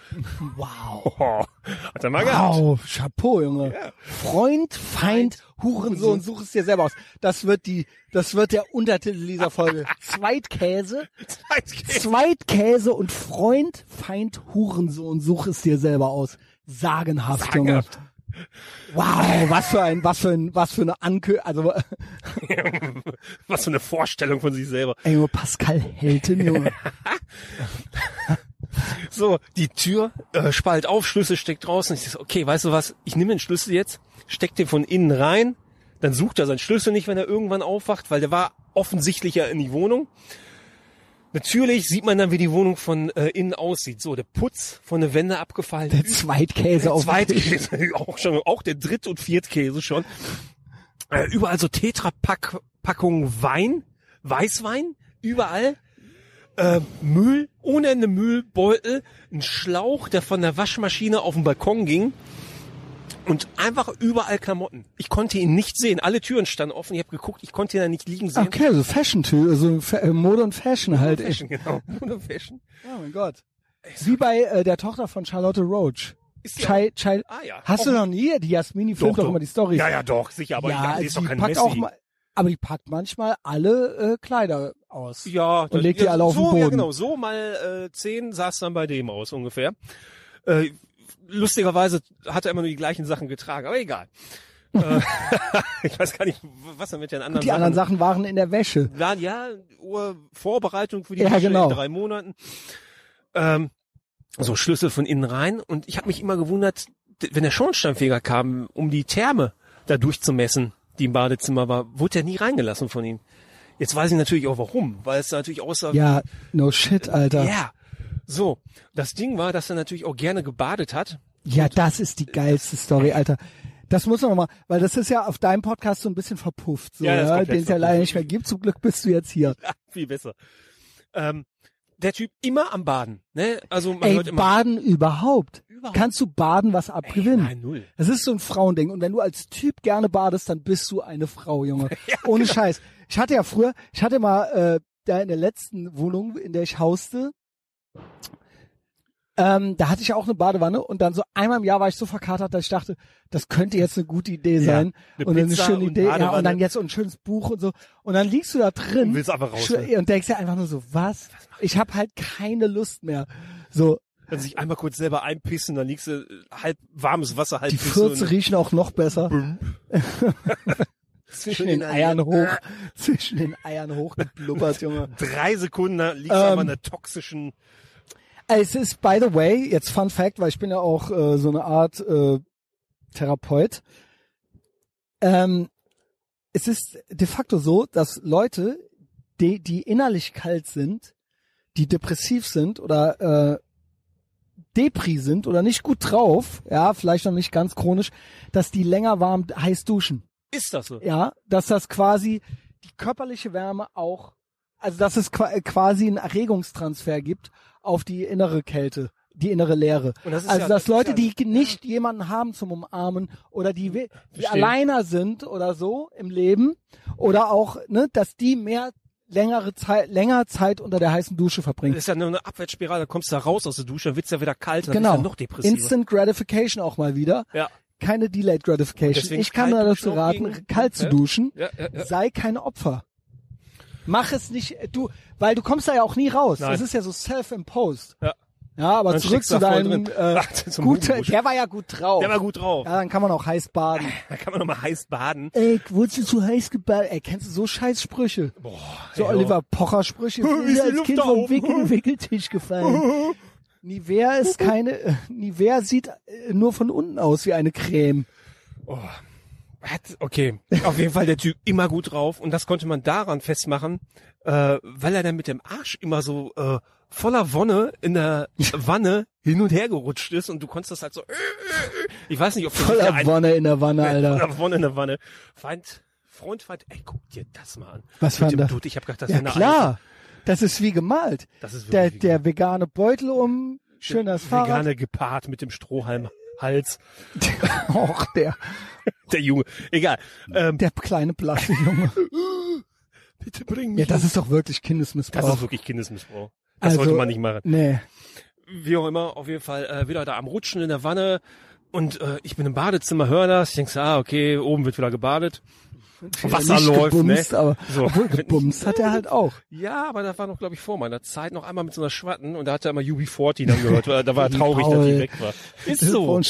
Speaker 1: Wow.
Speaker 2: Oh, hat er mal gehabt.
Speaker 1: Wow, Chapeau, Junge.
Speaker 2: Ja.
Speaker 1: Freund, Feind, Hurensohn, such es dir selber aus. Das wird die, das wird der Untertitel dieser Folge. Zweitkäse, Zweitkäse und Freund, Feind, Hurensohn, such es dir selber aus. Sagenhaft, Junge. Wow, was für ein, was für ein, was für eine Ankö, also,
Speaker 2: Was für eine Vorstellung von sich selber.
Speaker 1: ey, Junge, Pascal Helten, Junge.
Speaker 2: So, die Tür, äh, Spalt auf, Schlüssel steckt draußen. Ich so, okay, weißt du was, ich nehme den Schlüssel jetzt, steck den von innen rein, dann sucht er seinen Schlüssel nicht, wenn er irgendwann aufwacht, weil der war offensichtlich ja in die Wohnung. Natürlich sieht man dann, wie die Wohnung von äh, innen aussieht. So, der Putz von der Wände abgefallen.
Speaker 1: Der Zweitkäse auf dem Tisch.
Speaker 2: Zweitkäse, auch schon, auch der Dritt- und Viertkäse schon. Äh, überall so Tetra-Packungen Wein, Weißwein, überall. Äh, Müll, ohne Ende Müllbeutel, ein Schlauch, der von der Waschmaschine auf den Balkon ging. Und einfach überall Klamotten. Ich konnte ihn nicht sehen. Alle Türen standen offen. Ich habe geguckt, ich konnte ihn da nicht liegen sehen.
Speaker 1: Okay, so Fashion, so Fa- äh, Mode und Fashion halt. ey.
Speaker 2: Fashion, genau. Ohne Fashion.
Speaker 1: Oh mein Gott. Wie bei äh, der Tochter von Charlotte Roach.
Speaker 2: Ist
Speaker 1: Chai, Chai,
Speaker 2: Ah, ja.
Speaker 1: Hast du
Speaker 2: Auch-
Speaker 1: noch nie? Die Jasmini filmt doch, immer die Stories.
Speaker 2: Ja, ja, doch, sicher. Aber
Speaker 1: ja,
Speaker 2: ja, die ist doch kein
Speaker 1: packt
Speaker 2: Messi.
Speaker 1: auch mal, aber die packt manchmal alle äh, Kleider aus.
Speaker 2: Ja,
Speaker 1: Und legt die alle auf den
Speaker 2: so, Ja,
Speaker 1: Boden.
Speaker 2: genau, so mal äh, zehn sah es dann bei dem aus ungefähr. Äh, lustigerweise hat er immer nur die gleichen Sachen getragen, aber egal. äh, ich weiß gar nicht, was er mit den anderen
Speaker 1: Die anderen Sachen waren in der Wäsche.
Speaker 2: waren. Ja, Vorbereitung für die
Speaker 1: Ja,
Speaker 2: Wäsche
Speaker 1: genau.
Speaker 2: in drei Monaten. Ähm, so Schlüssel von innen rein und ich habe mich immer gewundert, wenn der Schornsteinfeger kam, um die Therme da durchzumessen, die im Badezimmer war, wurde er nie reingelassen von ihm. Jetzt weiß ich natürlich auch warum, weil es natürlich aussah
Speaker 1: Ja, no shit, Alter.
Speaker 2: ja. So, das Ding war, dass er natürlich auch gerne gebadet hat.
Speaker 1: Ja, das ist die geilste Story, Alter. Das muss man mal, weil das ist ja auf deinem Podcast so ein bisschen verpufft, so,
Speaker 2: Ja,
Speaker 1: ja,
Speaker 2: das ist komplett
Speaker 1: den es ja leider nicht mehr gibt. Zum Glück bist du jetzt hier.
Speaker 2: Ja, viel besser. Ähm, der Typ immer am Baden. Ne? Also man
Speaker 1: Ey,
Speaker 2: hört immer.
Speaker 1: baden überhaupt.
Speaker 2: Überhaupt.
Speaker 1: Kannst du baden was abgewinnen?
Speaker 2: Nein, null.
Speaker 1: Das ist so ein Frauending. Und wenn du als Typ gerne badest, dann bist du eine Frau, Junge. Ohne Scheiß. Ich hatte ja früher, ich hatte mal äh, da in der letzten Wohnung, in der ich hauste, ähm, da hatte ich auch eine Badewanne und dann so einmal im Jahr war ich so verkatert, dass ich dachte, das könnte jetzt eine gute Idee sein.
Speaker 2: eine
Speaker 1: und dann eine schöne
Speaker 2: und
Speaker 1: Idee, ja, und dann jetzt so ein schönes Buch und so. Und dann liegst du da drin
Speaker 2: Du willst einfach raus, ne?
Speaker 1: und denkst dir einfach nur so, was? Ich habe halt keine Lust mehr. So,
Speaker 2: Dann sich einmal kurz selber einpissen, dann liegst du äh, halb warmes Wasser, halb
Speaker 1: die Fürze
Speaker 2: und-
Speaker 1: riechen auch noch besser. zwischen den Eiern hoch, zwischen den Eiern hochgeblubbert, Junge.
Speaker 2: Drei Sekunden da liegst du
Speaker 1: Ähm,
Speaker 2: in der toxischen.
Speaker 1: Es ist, by the way, jetzt Fun Fact, weil ich bin ja auch äh, so eine Art äh, Therapeut. Ähm, es ist de facto so, dass Leute, die, die innerlich kalt sind, die depressiv sind oder äh, Depri sind oder nicht gut drauf, ja, vielleicht noch nicht ganz chronisch, dass die länger warm heiß duschen.
Speaker 2: Ist das so?
Speaker 1: Ja, dass das quasi die körperliche Wärme auch also dass es qua- quasi einen Erregungstransfer gibt auf die innere Kälte, die innere Leere.
Speaker 2: Und das ist
Speaker 1: also
Speaker 2: ja-
Speaker 1: dass
Speaker 2: das ist
Speaker 1: Leute,
Speaker 2: ja-
Speaker 1: die nicht jemanden haben zum Umarmen oder die, die alleiner sind oder so im Leben oder auch, ne, dass die mehr längere Zeit, länger Zeit unter der heißen Dusche verbringen.
Speaker 2: Das ist ja nur eine Abwärtsspirale, dann kommst du da raus aus der Dusche, dann wird's ja wieder kalt, dann
Speaker 1: Genau.
Speaker 2: bist du noch depressiver.
Speaker 1: Instant Gratification auch mal wieder.
Speaker 2: Ja.
Speaker 1: Keine Delayed Gratification. Ich kann nur dazu raten,
Speaker 2: gegen-
Speaker 1: kalt zu
Speaker 2: Ja.
Speaker 1: duschen.
Speaker 2: Ja, ja, ja.
Speaker 1: Sei kein Opfer. Mach es nicht, du, weil du kommst da ja auch nie raus.
Speaker 2: Nein.
Speaker 1: Das ist ja so self-imposed.
Speaker 2: Ja.
Speaker 1: Ja, aber
Speaker 2: Dann
Speaker 1: zurück zu deinem, äh, gut, der war ja gut drauf.
Speaker 2: Der war gut drauf.
Speaker 1: Ja, dann kann man auch heiß baden.
Speaker 2: Da kann man noch mal heiß baden.
Speaker 1: Ey, wurdest du zu heiß gebadet? Ey, kennst du so scheiß Sprüche?
Speaker 2: Boah,
Speaker 1: So
Speaker 2: ey,
Speaker 1: Oliver Pocher Sprüche.
Speaker 2: Wie
Speaker 1: Mir
Speaker 2: ist die
Speaker 1: als
Speaker 2: Luft
Speaker 1: Kind vom? Wickel Wickeltisch gefallen. Nivea ist keine, äh, Nivea sieht äh, nur von unten aus wie eine Creme.
Speaker 2: Hat, okay, auf jeden Fall der Typ immer gut drauf und das konnte man daran festmachen, äh, weil er dann mit dem Arsch immer so äh, voller Wonne in der Wanne hin und her gerutscht ist und du konntest das halt so. Ich weiß nicht, ob
Speaker 1: Voller
Speaker 2: ein-
Speaker 1: Wonne in der Wanne, Alter.
Speaker 2: Voller Wonne in der Wanne. Feind, Freund, Feind, ey, guck dir das mal an.
Speaker 1: Was war
Speaker 2: dem
Speaker 1: denn da?
Speaker 2: Dude, ich hab gedacht, das
Speaker 1: Ja,
Speaker 2: eine
Speaker 1: klar. Das ist wie gemalt.
Speaker 2: Das ist
Speaker 1: Der,
Speaker 2: wie
Speaker 1: der vegane Beutel um, schön das Fahrrad.
Speaker 2: Vegane gepaart mit dem Strohhalm Hals.
Speaker 1: Och, der,
Speaker 2: Der Junge. Egal. Ähm,
Speaker 1: der kleine blasse Junge.
Speaker 2: bitte bring
Speaker 1: Ja, das ist doch wirklich
Speaker 2: das
Speaker 1: Kindesmissbrauch.
Speaker 2: ist wirklich Kindesmissbrauch. Das
Speaker 1: Also,
Speaker 2: sollte man nicht machen.
Speaker 1: Nee.
Speaker 2: wie auch immer, auf jeden Fall äh, wieder da am Rutschen in der Wanne und äh, ich bin im Badezimmer, höre das, ich denk so, ah, okay, oben wird wieder gebadet. Wasser
Speaker 1: Nicht
Speaker 2: läuft,
Speaker 1: gebumst,
Speaker 2: ne?
Speaker 1: aber
Speaker 2: So.
Speaker 1: obwohl gebumst hat er halt auch.
Speaker 2: Ja, aber das war noch, glaube ich, vor meiner Zeit noch einmal mit so einer Schwatten und da hat er immer UB40 dann gehört, weil da war er traurig, dass die weg war. Ist so.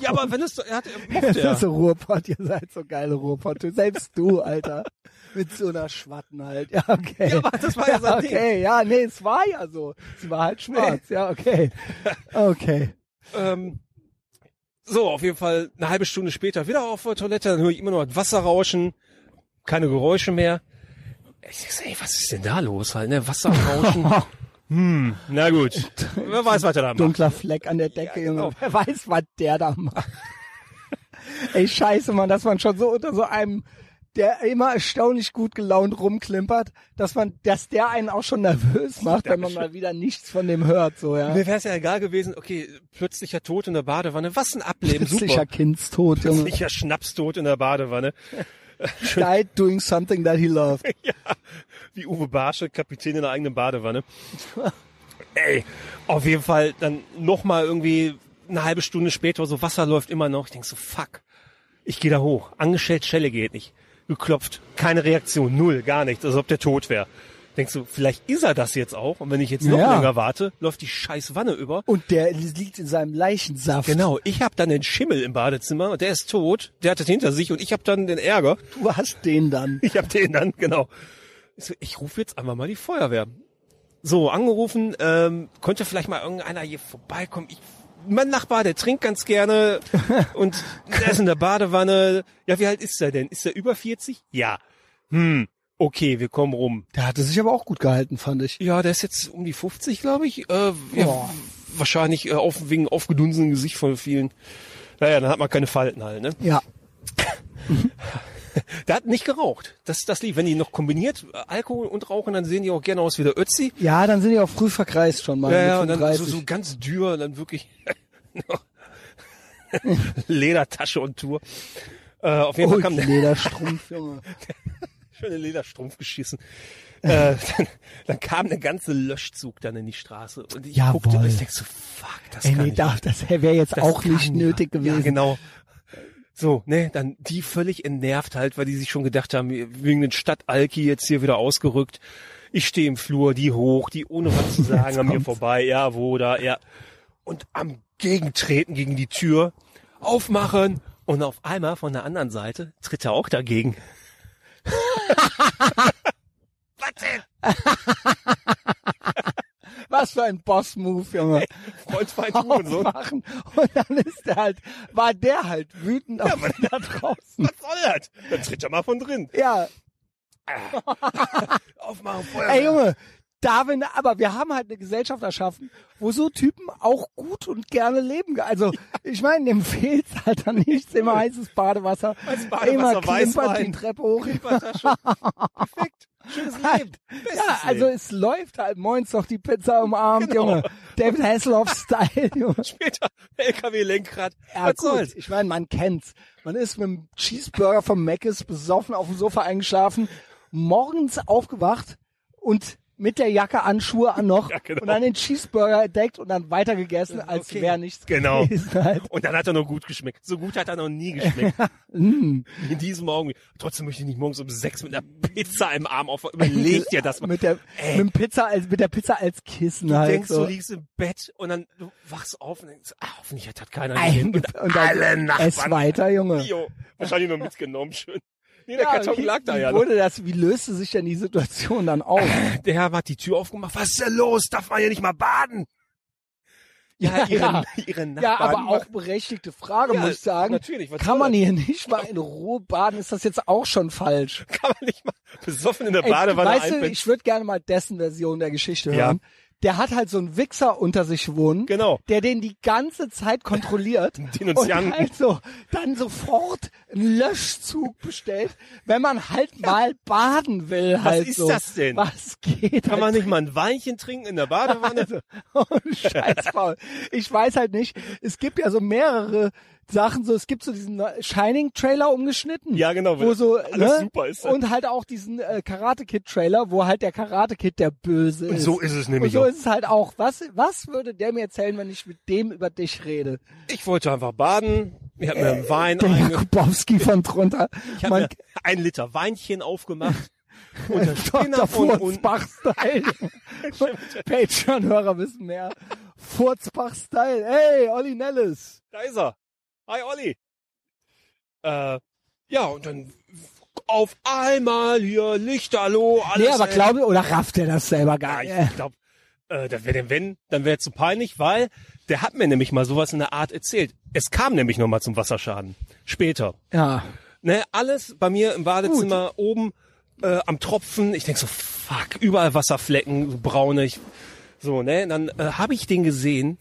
Speaker 2: Ja, aber wenn es, er hat, er
Speaker 1: ist so Ruhrpott, ihr seid so geile Ruhrpott. Selbst du, Alter. Mit so einer Schwatten halt. Ja, okay.
Speaker 2: Ja, aber das war ja sein Ding.
Speaker 1: Okay, ja, nee, es war ja so. Sie war halt schwarz. Ja, okay. Okay.
Speaker 2: Ähm, so, auf jeden Fall eine halbe Stunde später wieder auf der Toilette, dann höre ich immer noch Wasser rauschen, keine Geräusche mehr. Ich so, ey, was ist denn da los halt, ne? Wasser rauschen. hm, na gut. Wer weiß, was er da macht.
Speaker 1: Dunkler Fleck an der Decke, Junge.
Speaker 2: genau.
Speaker 1: Wer weiß, was der da macht. Ey, scheiße, Mann, dass man schon so unter so einem, der immer erstaunlich gut gelaunt rumklimpert, dass man, dass der einen auch schon nervös macht, wenn man mal wieder nichts von dem hört, so, ja.
Speaker 2: Mir wäre es ja egal gewesen, okay, plötzlicher Tod in der Badewanne, was ein Ableben,
Speaker 1: Plötzlicher
Speaker 2: super.
Speaker 1: Kindstod, Junge.
Speaker 2: Plötzlicher Schnapstod in der Badewanne.
Speaker 1: Died doing something that he loved.
Speaker 2: ja, wie Uwe Barsche, Kapitän in der eigenen Badewanne. Ey, auf jeden Fall dann nochmal irgendwie eine halbe Stunde später so Wasser läuft immer noch. Ich denk so, fuck. Ich gehe da hoch. Angestellt, Schelle geht nicht. Geklopft. Keine Reaktion. Null. Gar nichts. Als ob der tot wäre. Denkst du, vielleicht ist er das jetzt auch. Und wenn ich jetzt noch
Speaker 1: Ja.
Speaker 2: länger warte, läuft die scheiß Wanne über.
Speaker 1: Und der liegt in seinem Leichensaft.
Speaker 2: Genau, ich habe dann den Schimmel im Badezimmer und der ist tot, der hat das hinter sich und ich habe dann den Ärger.
Speaker 1: Du hast den dann.
Speaker 2: Ich habe den dann, genau. Ich, rufe jetzt einfach mal die Feuerwehr. So, angerufen, ähm, konnte vielleicht mal irgendeiner hier vorbeikommen. Ich, mein Nachbar, der trinkt ganz gerne und der ist in der Badewanne. Ja, wie alt ist er denn? Ist er über 40? Ja. Hm, okay, wir kommen rum.
Speaker 1: Der hatte sich aber auch gut gehalten, fand ich.
Speaker 2: Ja, der ist jetzt um die 50, glaube ich. Äh, ja, wahrscheinlich äh, auf, wegen aufgedunsenen Gesicht von vielen. Naja, dann hat man keine Falten halt, ne?
Speaker 1: Ja.
Speaker 2: Der hat nicht geraucht. Das, das lief. Wenn die noch kombiniert äh, Alkohol und Rauchen, dann sehen die auch gerne aus wie der Ötzi.
Speaker 1: Ja, dann sind die auch früh verkreist schon mal.
Speaker 2: Ja, ja, und dann so,
Speaker 1: 35.
Speaker 2: so ganz dürr, dann wirklich Ledertasche und Tour. Äh, auf jeden Fall
Speaker 1: oh,
Speaker 2: kam der
Speaker 1: Lederstrumpf, Junge.
Speaker 2: schöne Lederstrumpf geschissen. äh, dann, dann kam der ganze Löschzug dann in die Straße und ich
Speaker 1: Jawohl.
Speaker 2: guckte und ich denk so, fuck, das
Speaker 1: Ey,
Speaker 2: kann
Speaker 1: nee,
Speaker 2: nicht.
Speaker 1: da, das wäre jetzt
Speaker 2: Das
Speaker 1: auch nicht nötig
Speaker 2: Ja,
Speaker 1: gewesen.
Speaker 2: genau. So, ne, dann die völlig entnervt halt, weil die sich schon gedacht haben, wegen den Stadtalki jetzt hier wieder ausgerückt. Ich stehe im Flur, die hoch, die ohne was zu sagen
Speaker 1: Jetzt
Speaker 2: an mir vorbei, ja, wo da, ja. Und am Gegentreten gegen die Tür, aufmachen und auf einmal von der anderen Seite tritt er auch dagegen. was denn?
Speaker 1: Was für ein Boss-Move, Junge.
Speaker 2: Feind, Hurensohn.
Speaker 1: Aufmachen. Und dann ist der halt, war der halt wütend auf da draußen.
Speaker 2: Was soll das? Dann tritt er mal von drin.
Speaker 1: Ja,
Speaker 2: Aufmachen, Feuer.
Speaker 1: ey Junge, Darwin, aber wir haben halt eine Gesellschaft erschaffen, wo so Typen auch gut und gerne leben. Also, ich meine, dem fehlt halt dann nichts, immer heißes Badewasser,
Speaker 2: Heißes Badewasser,
Speaker 1: immer klimpert die Treppe hoch.
Speaker 2: Perfekt. Schönes. Leben. Bestes
Speaker 1: Ja, also
Speaker 2: Leben.
Speaker 1: es läuft halt morgens doch die Pizza umarmt,
Speaker 2: Genau.
Speaker 1: Junge. David Hasselhoff-Style, Junge.
Speaker 2: Später LKW-Lenkrad.
Speaker 1: Ja,
Speaker 2: Was
Speaker 1: gut.
Speaker 2: soll's?
Speaker 1: Ich meine, man kennt's. Man ist mit dem Cheeseburger vom Mc's besoffen auf dem Sofa eingeschlafen, morgens aufgewacht und mit der Jacke an, Schuhe an noch
Speaker 2: Ja, genau.
Speaker 1: und dann den Cheeseburger entdeckt und dann weitergegessen, als
Speaker 2: Okay.
Speaker 1: wäre nichts
Speaker 2: Genau.
Speaker 1: gewesen. Halt.
Speaker 2: Und dann hat er noch gut geschmeckt. So gut hat er noch nie geschmeckt.
Speaker 1: Mm.
Speaker 2: In diesem Augenblick. Trotzdem möchte ich nicht morgens um sechs mit einer Pizza im Arm auf. Überleg dir das mal.
Speaker 1: Mit der,
Speaker 2: Ey.
Speaker 1: mit, Pizza als, mit der Pizza als Kissen
Speaker 2: Du
Speaker 1: halt.
Speaker 2: denkst,
Speaker 1: so.
Speaker 2: du liegst im Bett und dann du wachst auf und denkst, ah, hoffentlich hat keiner
Speaker 1: Ein,
Speaker 2: gesehen.
Speaker 1: und
Speaker 2: Und
Speaker 1: dann
Speaker 2: alle Nachbarn.
Speaker 1: ess weiter, Junge.
Speaker 2: Jo, wahrscheinlich nur mitgenommen, schön. Nee, der
Speaker 1: Ja,
Speaker 2: Karton
Speaker 1: wie,
Speaker 2: lag da
Speaker 1: wie
Speaker 2: ja noch.
Speaker 1: wurde das, wie löste sich denn die Situation dann auf?
Speaker 2: Der Herr hat die Tür aufgemacht. Was ist denn los? Darf man hier nicht mal baden? Ja,
Speaker 1: Ja,
Speaker 2: ihre,
Speaker 1: ja.
Speaker 2: ihre Nachbarn.
Speaker 1: Ja, aber auch berechtigte Frage,
Speaker 2: Ja,
Speaker 1: muss ich sagen.
Speaker 2: natürlich, was
Speaker 1: Kann man hier nicht mal in Ruhe baden? Ist das jetzt auch schon falsch?
Speaker 2: kann man nicht mal besoffen in der
Speaker 1: Ey,
Speaker 2: Badewanne
Speaker 1: weißt du, ich würde gerne mal dessen Version der Geschichte
Speaker 2: Ja.
Speaker 1: Der hat halt so einen Wichser unter sich wohnen,
Speaker 2: Genau.
Speaker 1: der den die ganze Zeit kontrolliert
Speaker 2: Denunzianten.
Speaker 1: und halt so dann sofort einen Löschzug bestellt, wenn man halt mal baden will. Halt
Speaker 2: ist
Speaker 1: so.
Speaker 2: das denn?
Speaker 1: Was geht?
Speaker 2: Kann
Speaker 1: halt
Speaker 2: man nicht mal ein Weinchen trinken in der Badewanne?
Speaker 1: Oh, Scheiß Paul. Ich weiß halt nicht. Es gibt ja so mehrere Sachen, so es gibt so diesen Shining Trailer umgeschnitten.
Speaker 2: Ja, genau,
Speaker 1: Wo so
Speaker 2: alles
Speaker 1: ne?
Speaker 2: super ist.
Speaker 1: Und halt auch diesen äh, Karate Kid Trailer, wo halt der Karate Kid der Böse
Speaker 2: Und
Speaker 1: ist.
Speaker 2: so ist es
Speaker 1: Und
Speaker 2: nämlich
Speaker 1: so
Speaker 2: auch.
Speaker 1: ist es halt auch. Was was würde der mir erzählen, wenn ich mit dem über dich rede?
Speaker 2: Ich wollte einfach baden. Ich habe mir einen Wein
Speaker 1: Der Jakubowski von drunter.
Speaker 2: ich hab
Speaker 1: Man
Speaker 2: mir ein Liter Weinchen aufgemacht. Und der
Speaker 1: Dr.
Speaker 2: Spinner von.
Speaker 1: Furzbach-Style. Patreon-Hörer wissen mehr. Furzbach-Style. Hey, Olli Nellis.
Speaker 2: Da ist er. Hi Olli. Äh, ja, und dann auf einmal hier Lichterloh, alles.
Speaker 1: Nee, aber
Speaker 2: ey.
Speaker 1: glaube oder rafft er das selber gar
Speaker 2: Ja,
Speaker 1: nicht?
Speaker 2: ich glaube, äh, das wäre denn wenn, dann wäre zu peinlich, weil der hat mir nämlich mal sowas in der Art erzählt. Es kam nämlich noch mal zum Wasserschaden. Später.
Speaker 1: Ja.
Speaker 2: Ne, alles bei mir im Badezimmer oben äh, am Tropfen. Ich denk so, fuck, überall Wasserflecken, so braune. Ich, so, ne, dann äh, habe ich den gesehen,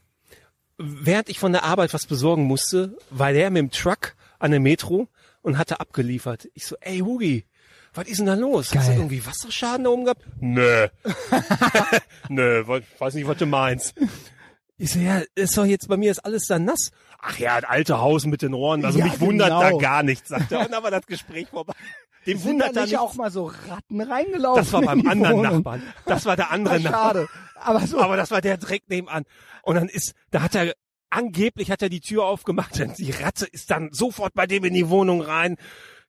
Speaker 2: während ich von der Arbeit was besorgen musste, war der mit dem Truck an der Metro und hatte abgeliefert. Ich so, ey Hugi, was ist denn da los? Hast du
Speaker 1: Geil.
Speaker 2: irgendwie Wasserschaden da oben gehabt? Nö. Nö, we- weiß nicht, was du meinst. Ich so, ja, ist doch jetzt bei mir ist alles da nass. Ach ja, das alte Haus mit den Rohren, also
Speaker 1: Ja,
Speaker 2: mich wundert da
Speaker 1: genau.
Speaker 2: gar nichts, sagt er. Und dann war das Gespräch vorbei. Dem
Speaker 1: Sind da
Speaker 2: wundert da
Speaker 1: nicht
Speaker 2: nichts.
Speaker 1: auch mal so Ratten reingelaufen?
Speaker 2: Das war beim anderen
Speaker 1: Wohnung?
Speaker 2: Nachbarn. Das war der andere Nachbar.
Speaker 1: schade. Aber so,
Speaker 2: Aber das war der direkt nebenan. Und dann ist, da hat er, angeblich hat er die Tür aufgemacht und die Ratte ist dann sofort bei dem in die Wohnung rein.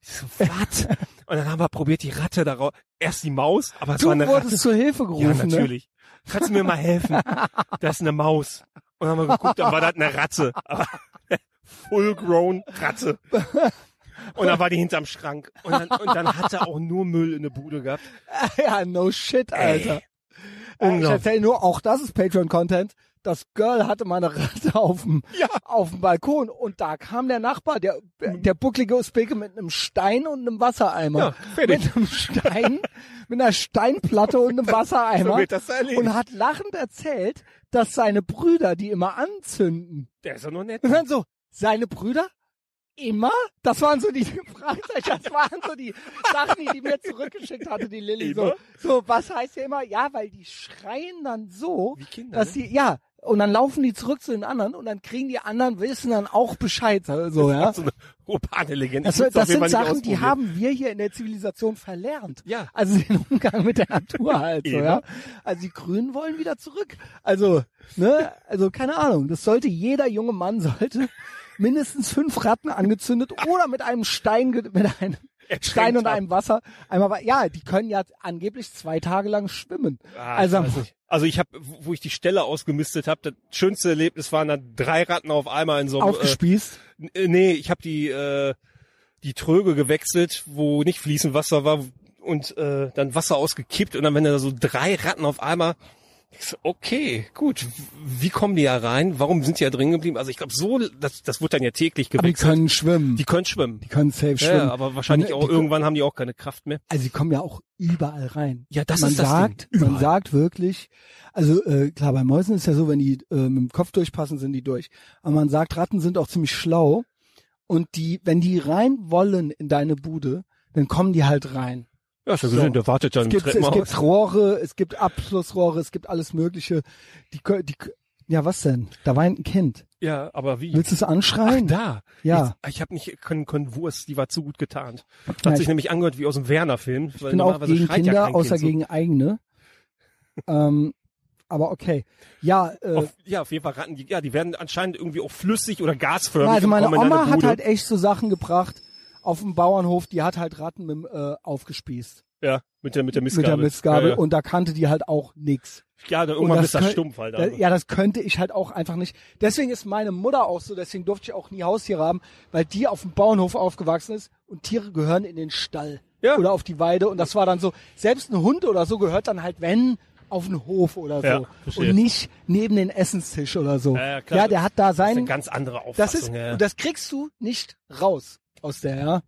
Speaker 2: So, was? und dann haben wir probiert, die Ratte daraus, erst die Maus, aber es
Speaker 1: du
Speaker 2: war eine
Speaker 1: wurdest
Speaker 2: Ratte.
Speaker 1: zur Hilfe
Speaker 2: Ja,
Speaker 1: gerufen, ne?
Speaker 2: natürlich. Kannst du mir mal helfen? Da ist eine Maus. Und dann haben wir geguckt, dann war das eine Ratte. Aber Full-grown Ratte. Und dann war die hinterm Schrank. Und dann, und dann hat er auch nur Müll in der Bude gehabt.
Speaker 1: Ja, no shit, Alter. Äh, ich erzähle nur, auch das ist Patreon-Content. Das Girl hatte mal eine Ratte auf dem,
Speaker 2: Ja.
Speaker 1: auf dem Balkon und da kam der Nachbar, der, der bucklige Usbeke mit einem Stein und einem Wassereimer.
Speaker 2: Ja, fertig.
Speaker 1: Mit einem Stein, mit einer Steinplatte und einem Wassereimer.
Speaker 2: So
Speaker 1: und hat lachend erzählt, dass seine Brüder die immer anzünden.
Speaker 2: Der ist ja nur nett.
Speaker 1: Und dann so, seine Brüder? Immer? Das waren so die Fragezeichen, das waren so die Sachen, die die mir zurückgeschickt hatte, die Lilly. So, so, was heißt ja immer? Ja, weil die schreien dann so,
Speaker 2: Wie Kinder,
Speaker 1: dass
Speaker 2: ne?
Speaker 1: die, ja, und dann laufen die zurück zu den anderen und dann kriegen die anderen, wissen dann auch Bescheid, so, ja.
Speaker 2: So eine urbane Legende.
Speaker 1: Das, das sind Sachen, die haben wir hier in der Zivilisation verlernt.
Speaker 2: Ja.
Speaker 1: Also den Umgang mit der Natur halt, so, ja. Also die Grünen wollen wieder zurück. Also, ne, also keine Ahnung. Das sollte jeder junge Mann sollte mindestens fünf Ratten angezündet oder mit einem Stein, mit einem Stein und
Speaker 2: haben.
Speaker 1: einem Wasser. Einmal, ja, die können ja angeblich zwei Tage lang schwimmen.
Speaker 2: Ah,
Speaker 1: also,
Speaker 2: ich also ich habe, wo ich die Stelle ausgemistet habe, das schönste Erlebnis waren da drei Ratten auf einmal in so einem.
Speaker 1: aufgespießt.
Speaker 2: Äh, nee, ich habe die äh, die Tröge gewechselt, wo nicht fließend Wasser war und äh, dann Wasser ausgekippt und dann wenn da so drei Ratten auf einmal okay, gut. Wie kommen die ja rein? Warum sind die ja drin geblieben? Also ich glaube so, das, das wird dann ja täglich
Speaker 1: aber die
Speaker 2: gewechselt.
Speaker 1: können schwimmen.
Speaker 2: Die können schwimmen.
Speaker 1: Die können safe schwimmen.
Speaker 2: ja, aber wahrscheinlich auch irgendwann haben die auch keine Kraft mehr.
Speaker 1: Also die kommen ja auch überall rein.
Speaker 2: Ja, das
Speaker 1: man
Speaker 2: ist das
Speaker 1: sagt,
Speaker 2: Ding.
Speaker 1: man
Speaker 2: Überall.
Speaker 1: sagt wirklich, also äh, klar, bei Mäusen ist ja so, wenn die äh, mit dem Kopf durchpassen, sind die durch. Aber man sagt, Ratten sind auch ziemlich schlau und die, wenn die rein wollen in deine Bude, dann kommen die halt rein.
Speaker 2: Ja, schon
Speaker 1: So.
Speaker 2: gesehen, der wartet dann
Speaker 1: Es gibt, es
Speaker 2: Treppenhaus.
Speaker 1: gibt Rohre, es gibt Abflussrohre, es gibt alles Mögliche. Die, die, ja, was denn? Da weint ein Kind.
Speaker 2: Ja, aber wie?
Speaker 1: Willst du es
Speaker 2: Ach,
Speaker 1: anschreien?
Speaker 2: da.
Speaker 1: Ja.
Speaker 2: Ich, ich habe nicht können, können Wurst, die war zu gut getarnt. Hat
Speaker 1: Ja,
Speaker 2: sich
Speaker 1: ich-
Speaker 2: nämlich angehört wie aus dem Werner-Film.
Speaker 1: Ich bin auch gegen Kinder, außer gegen eigene. ähm, aber okay. Ja, äh,
Speaker 2: Auf, ja, auf jeden Fall Ratten, die, ja, die werden anscheinend irgendwie auch flüssig oder gasförmig.
Speaker 1: also
Speaker 2: und
Speaker 1: meine Oma hat halt echt so Sachen gebracht auf dem Bauernhof, die hat halt Ratten mit, äh, aufgespießt.
Speaker 2: Ja, mit der, mit der
Speaker 1: Mit
Speaker 2: Mistgabel.
Speaker 1: der Mistgabel
Speaker 2: Ja, ja.
Speaker 1: und da kannte die halt auch nix.
Speaker 2: ja dann irgendwann
Speaker 1: das
Speaker 2: bist du
Speaker 1: könnt-
Speaker 2: stumpf halt.
Speaker 1: Da, ja, das könnte ich halt auch einfach nicht. Deswegen ist meine Mutter auch so, deswegen durfte ich auch nie Haustiere haben, weil die auf dem Bauernhof aufgewachsen ist und Tiere gehören in den Stall
Speaker 2: Ja.
Speaker 1: oder auf die Weide und das war dann so, selbst ein Hund oder so gehört dann halt, wenn, auf den Hof oder so
Speaker 2: Ja,
Speaker 1: und nicht neben den Essenstisch oder so.
Speaker 2: Ja, ja, klar.
Speaker 1: der hat da
Speaker 2: das ist eine ganz andere
Speaker 1: das ist,
Speaker 2: Auffassung. ja, ja.
Speaker 1: und das kriegst du nicht raus aus der, ja.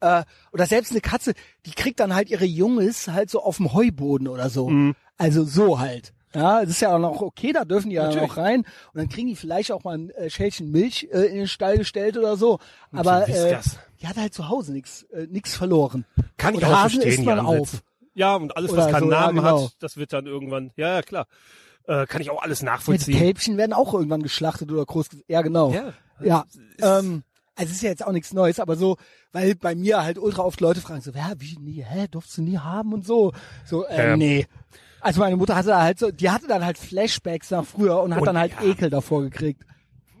Speaker 1: Äh, oder selbst eine Katze, die kriegt dann halt ihre Junges halt so auf dem Heuboden oder so.
Speaker 2: Mhm.
Speaker 1: Also so halt. Ja, das ist ja auch noch okay, da dürfen die ja
Speaker 2: Natürlich.
Speaker 1: noch rein. Und dann kriegen die vielleicht auch mal ein äh, Schälchen Milch äh, in den Stall gestellt oder so. Aber
Speaker 2: so
Speaker 1: äh,
Speaker 2: Whiskas.
Speaker 1: die hat halt zu Hause nichts äh, nix verloren.
Speaker 2: Kann ich
Speaker 1: und
Speaker 2: auch
Speaker 1: Hasen
Speaker 2: verstehen, die
Speaker 1: man auf.
Speaker 2: Ja, und alles,
Speaker 1: Oder
Speaker 2: was keinen
Speaker 1: so, ja,
Speaker 2: Namen
Speaker 1: genau.
Speaker 2: hat, das wird dann irgendwann, ja, ja, klar. Äh, kann ich auch alles nachvollziehen.
Speaker 1: Kälbchen werden auch irgendwann geschlachtet oder groß. Ja, genau.
Speaker 2: Ja.
Speaker 1: Ja, ähm, also es ist ja jetzt auch nichts Neues, aber so, weil bei mir halt ultra oft Leute fragen so, ja, wie, nie, hä, durfst du nie haben und so. So, äh,
Speaker 2: Ja.
Speaker 1: nee. Also meine Mutter hatte da halt so, die hatte dann halt Flashbacks nach früher und hat
Speaker 2: Und
Speaker 1: dann halt
Speaker 2: ja.
Speaker 1: Ekel davor gekriegt.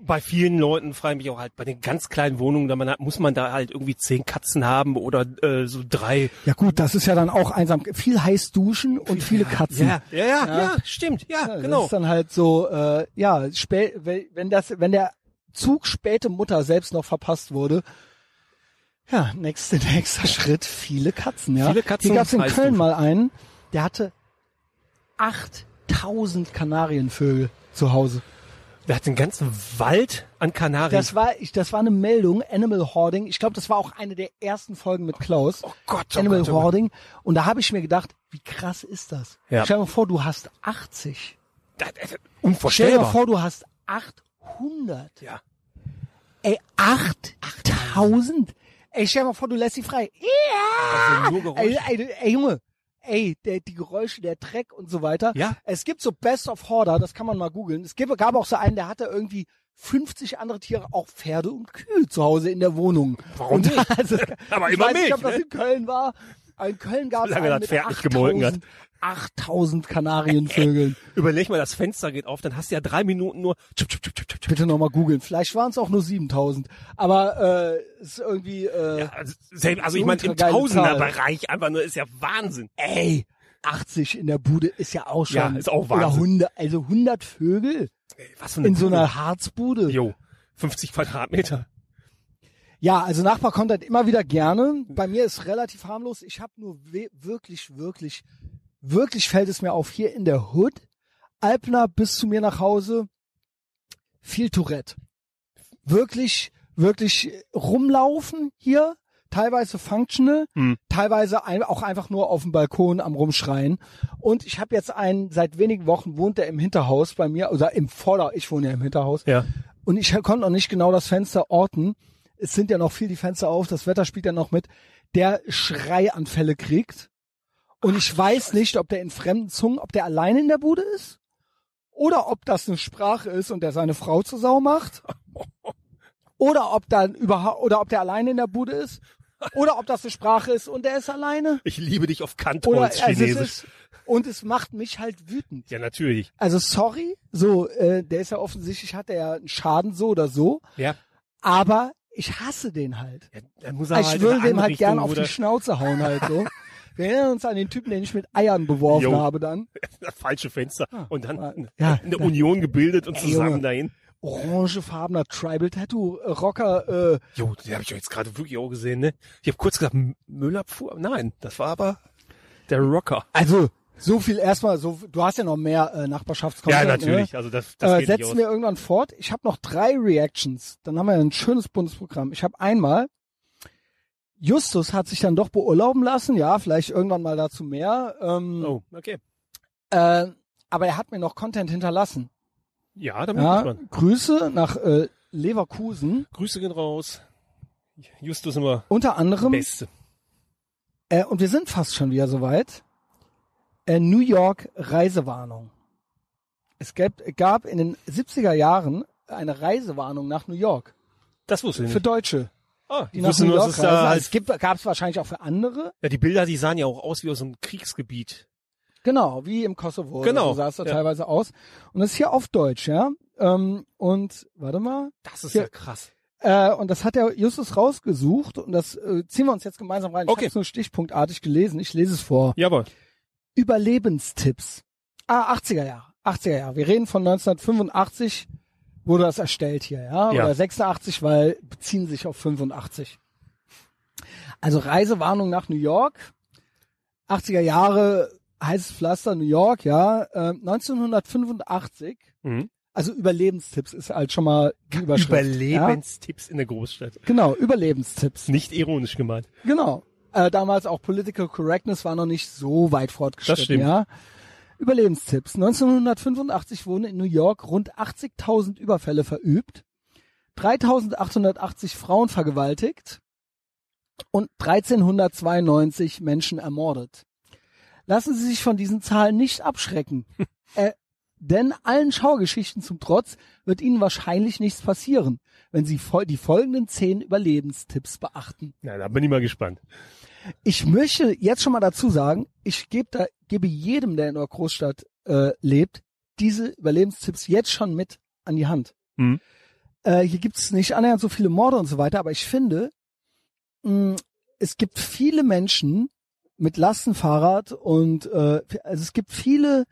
Speaker 2: Bei vielen Leuten frage ich mich auch halt, bei den ganz kleinen Wohnungen, da man hat, muss man da halt irgendwie zehn Katzen haben oder äh, so drei.
Speaker 1: Ja gut, das ist ja dann auch einsam. Viel heiß duschen und viele Katzen.
Speaker 2: Ja, ja, ja, ja, stimmt, ja,
Speaker 1: Ja, Das
Speaker 2: genau.
Speaker 1: ist dann halt so, äh, ja, spä wenn wenn das, wenn der Zug späte Mutter selbst noch verpasst wurde, ja, nächster, nächster Schritt, viele Katzen, ja.
Speaker 2: Viele Katzen
Speaker 1: Hier gab's in
Speaker 2: heiß
Speaker 1: Köln mal einen, der hatte 8000 Kanarienvögel zu Hause.
Speaker 2: Der hat den ganzen Wald an Kanarien.
Speaker 1: Das war, ich, das war eine Meldung, Animal Hoarding. Ich glaube, das war auch eine der ersten Folgen mit Klaus.
Speaker 2: oh Gott, oh
Speaker 1: Animal
Speaker 2: Gott, oh.
Speaker 1: Hoarding. Und da habe ich mir gedacht, wie krass ist das?
Speaker 2: Ja.
Speaker 1: Stell dir mal vor, du hast 80.
Speaker 2: Das, das,
Speaker 1: Stell dir mal
Speaker 2: unvorstellbar.
Speaker 1: vor, du hast 800.
Speaker 2: ja.
Speaker 1: Ey, 8000? Ey, stell dir mal vor, du lässt sie frei. Ja!
Speaker 2: Also nur.
Speaker 1: Ey, ey, ey, Junge. Ey, der, die Geräusche, der Dreck und so weiter.
Speaker 2: Ja.
Speaker 1: Es gibt so Best of Hoarder, das kann man mal googeln. Es gibt, gab auch so einen, der hatte irgendwie 50 andere Tiere, auch Pferde und Kühe zu Hause in der Wohnung.
Speaker 2: Warum
Speaker 1: und
Speaker 2: nicht?
Speaker 1: Also,
Speaker 2: Aber
Speaker 1: ich
Speaker 2: immer
Speaker 1: weiß nicht,
Speaker 2: Milch,
Speaker 1: ob das
Speaker 2: ne?
Speaker 1: in Köln war. Aber in Köln gab es einen
Speaker 2: das Pferd nicht gemolken hat.
Speaker 1: 8000, 8000 Kanarienvögeln.
Speaker 2: Überleg mal, das Fenster geht auf, dann hast du ja drei Minuten nur. Tschub, tschub, tschub, tschub, tschub.
Speaker 1: Bitte nochmal googeln. Vielleicht waren es auch nur 7000. Aber äh, ist irgendwie... Äh,
Speaker 2: Ja, also, also ich meine, im. Tausenderbereich einfach nur ist ja Wahnsinn.
Speaker 1: Ey, 80 in der Bude ist ja auch schon.
Speaker 2: Ja, ist auch
Speaker 1: Oder
Speaker 2: Wahnsinn.
Speaker 1: 100, also 100 Vögel
Speaker 2: Ey, Was für eine
Speaker 1: in so
Speaker 2: Bude.
Speaker 1: einer Harzbude.
Speaker 2: Jo, 50 Quadratmeter.
Speaker 1: Ja, also Nachbar kommt halt immer wieder gerne. Bei mir ist relativ harmlos. Ich habe nur wirklich, wirklich, wirklich fällt es mir auf hier in der Hood. Alpner bis zu mir nach Hause. Viel Tourette. Wirklich, wirklich rumlaufen hier. Teilweise functional,
Speaker 2: Hm.
Speaker 1: teilweise ein, auch einfach nur auf dem Balkon am rumschreien. Und ich habe jetzt einen, seit wenigen Wochen wohnt er im Hinterhaus bei mir, oder im Vorder, ich wohne ja im Hinterhaus.
Speaker 2: Ja.
Speaker 1: Und ich konnte noch nicht genau das Fenster orten. Es sind ja noch viel die Fenster auf, das Wetter spielt ja noch mit. Der Schreianfälle kriegt. Und ich weiß nicht, ob der in fremden Zungen, ob der alleine in der Bude ist. Oder ob das eine Sprache ist und der seine Frau zur Sau macht. Oder ob dann überhaupt, oder ob der alleine in der Bude ist. Oder ob das eine Sprache ist und der ist alleine.
Speaker 2: Ich liebe dich auf Kantholz
Speaker 1: also es
Speaker 2: Chinesisch.
Speaker 1: ist, und es macht mich halt wütend.
Speaker 2: ja, natürlich.
Speaker 1: Also sorry, so, äh, der ist ja offensichtlich, hat er ja einen Schaden so oder so.
Speaker 2: Ja.
Speaker 1: Aber ich hasse den halt.
Speaker 2: ja muss er
Speaker 1: Also
Speaker 2: halt
Speaker 1: ich würde dem halt
Speaker 2: Richtung,
Speaker 1: gern
Speaker 2: wo
Speaker 1: auf die Schnauze hauen halt so. Wir erinnern uns an den Typen, den ich mit Eiern beworfen
Speaker 2: Jo.
Speaker 1: habe dann.
Speaker 2: das falsche Fenster und dann
Speaker 1: Ah, ja.
Speaker 2: eine Union gebildet und
Speaker 1: Ey,
Speaker 2: zusammen
Speaker 1: Junge.
Speaker 2: dahin.
Speaker 1: Orangefarbener Tribal Tattoo äh, Rocker. Äh,
Speaker 2: Jo, den habe ich jetzt gerade wirklich auch gesehen, ne? Ich habe kurz gesagt, Müllabfuhr. Nein, das war aber der Rocker.
Speaker 1: also so viel erstmal. So, du hast ja noch mehr äh, Nachbarschaftskontent.
Speaker 2: ja, natürlich.
Speaker 1: Ne?
Speaker 2: Also das, das
Speaker 1: äh,
Speaker 2: geht
Speaker 1: setzen wir irgendwann fort. Ich habe noch drei Reactions. Dann haben wir ein schönes Bundesprogramm. Ich habe einmal, Justus hat sich dann doch beurlauben lassen. Ja, vielleicht irgendwann mal dazu mehr. Ähm,
Speaker 2: Oh, okay.
Speaker 1: äh, aber er hat mir noch Content hinterlassen.
Speaker 2: Ja, damit
Speaker 1: Ja,
Speaker 2: man.
Speaker 1: Grüße nach äh, Leverkusen.
Speaker 2: Grüße gehen raus. Justus immer
Speaker 1: Unter anderem
Speaker 2: Beste.
Speaker 1: Äh, und wir sind fast schon wieder soweit. Äh, New York Reisewarnung. Es gab, gab in den 70er Jahren eine Reisewarnung nach New York
Speaker 2: Das wusste ich
Speaker 1: für
Speaker 2: nicht.
Speaker 1: Deutsche,
Speaker 2: Ah,
Speaker 1: die
Speaker 2: ich wusste nur, dass es da halt,
Speaker 1: es gibt, gab es wahrscheinlich auch für andere.
Speaker 2: ja, die Bilder, die sahen ja auch aus wie aus einem Kriegsgebiet.
Speaker 1: Genau, wie im Kosovo.
Speaker 2: Genau,
Speaker 1: So sah es da
Speaker 2: ja.
Speaker 1: teilweise aus. Und das ist hier auf Deutsch, ja. Ähm, und warte mal.
Speaker 2: Das ist
Speaker 1: Ja.
Speaker 2: ja krass.
Speaker 1: Äh, und das hat der Justus rausgesucht und das äh, ziehen wir uns jetzt gemeinsam rein. Ich
Speaker 2: Okay.
Speaker 1: habe es nur stichpunktartig gelesen. Ich lese es vor.
Speaker 2: Jawohl.
Speaker 1: Überlebenstipps. Ah, 80er Jahre. 80er Jahre. Wir reden von 1985 wurde das erstellt hier, ja?
Speaker 2: Ja.
Speaker 1: Oder 86, weil beziehen sich auf 85. Also Reisewarnung nach New York. 80er Jahre heißes Pflaster New York, ja. Äh, 1985.
Speaker 2: Mhm.
Speaker 1: Also Überlebenstipps ist halt schon mal die Überschrift.
Speaker 2: Überlebenstipps in der Großstadt.
Speaker 1: Ja? Genau, Überlebenstipps.
Speaker 2: Nicht ironisch gemeint.
Speaker 1: Genau. Äh, damals auch Political Correctness war noch nicht so weit fortgeschritten.
Speaker 2: Das stimmt.
Speaker 1: Ja. Überlebenstipps. 1985 wurden in New York rund 80.000 Überfälle verübt, 3.880 Frauen vergewaltigt und 1392 Menschen ermordet. Lassen Sie sich von diesen Zahlen nicht abschrecken. äh, denn allen Schaugeschichten zum Trotz wird Ihnen wahrscheinlich nichts passieren, wenn Sie die folgenden zehn Überlebenstipps beachten.
Speaker 2: Na, da bin ich mal gespannt.
Speaker 1: Ich möchte jetzt schon mal dazu sagen, ich gebe da, gebe jedem, der in einer Großstadt äh, lebt, diese Überlebenstipps jetzt schon mit an die Hand.
Speaker 2: Mhm.
Speaker 1: Äh, hier gibt es nicht annähernd so viele Morde und so weiter, aber ich finde, mh, es gibt viele Menschen mit Lastenfahrrad und äh, also es gibt viele,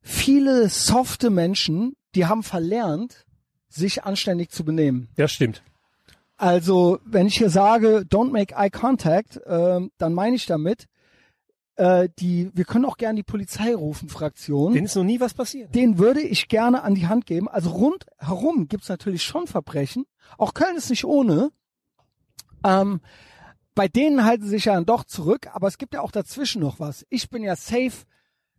Speaker 1: viele softe Menschen, die haben verlernt, sich anständig zu benehmen.
Speaker 2: Das stimmt.
Speaker 1: Also, wenn ich hier sage, don't make eye contact, ähm, dann meine ich damit, äh, die, wir können auch gerne die Polizei rufen, Fraktion.
Speaker 2: Denen ist noch nie was passiert.
Speaker 1: Den würde ich gerne an die Hand geben. Also rundherum gibt's natürlich schon Verbrechen. Auch Köln ist nicht ohne. Ähm, bei denen halten sie sich ja dann doch zurück, aber es gibt ja auch dazwischen noch was. Ich bin ja safe,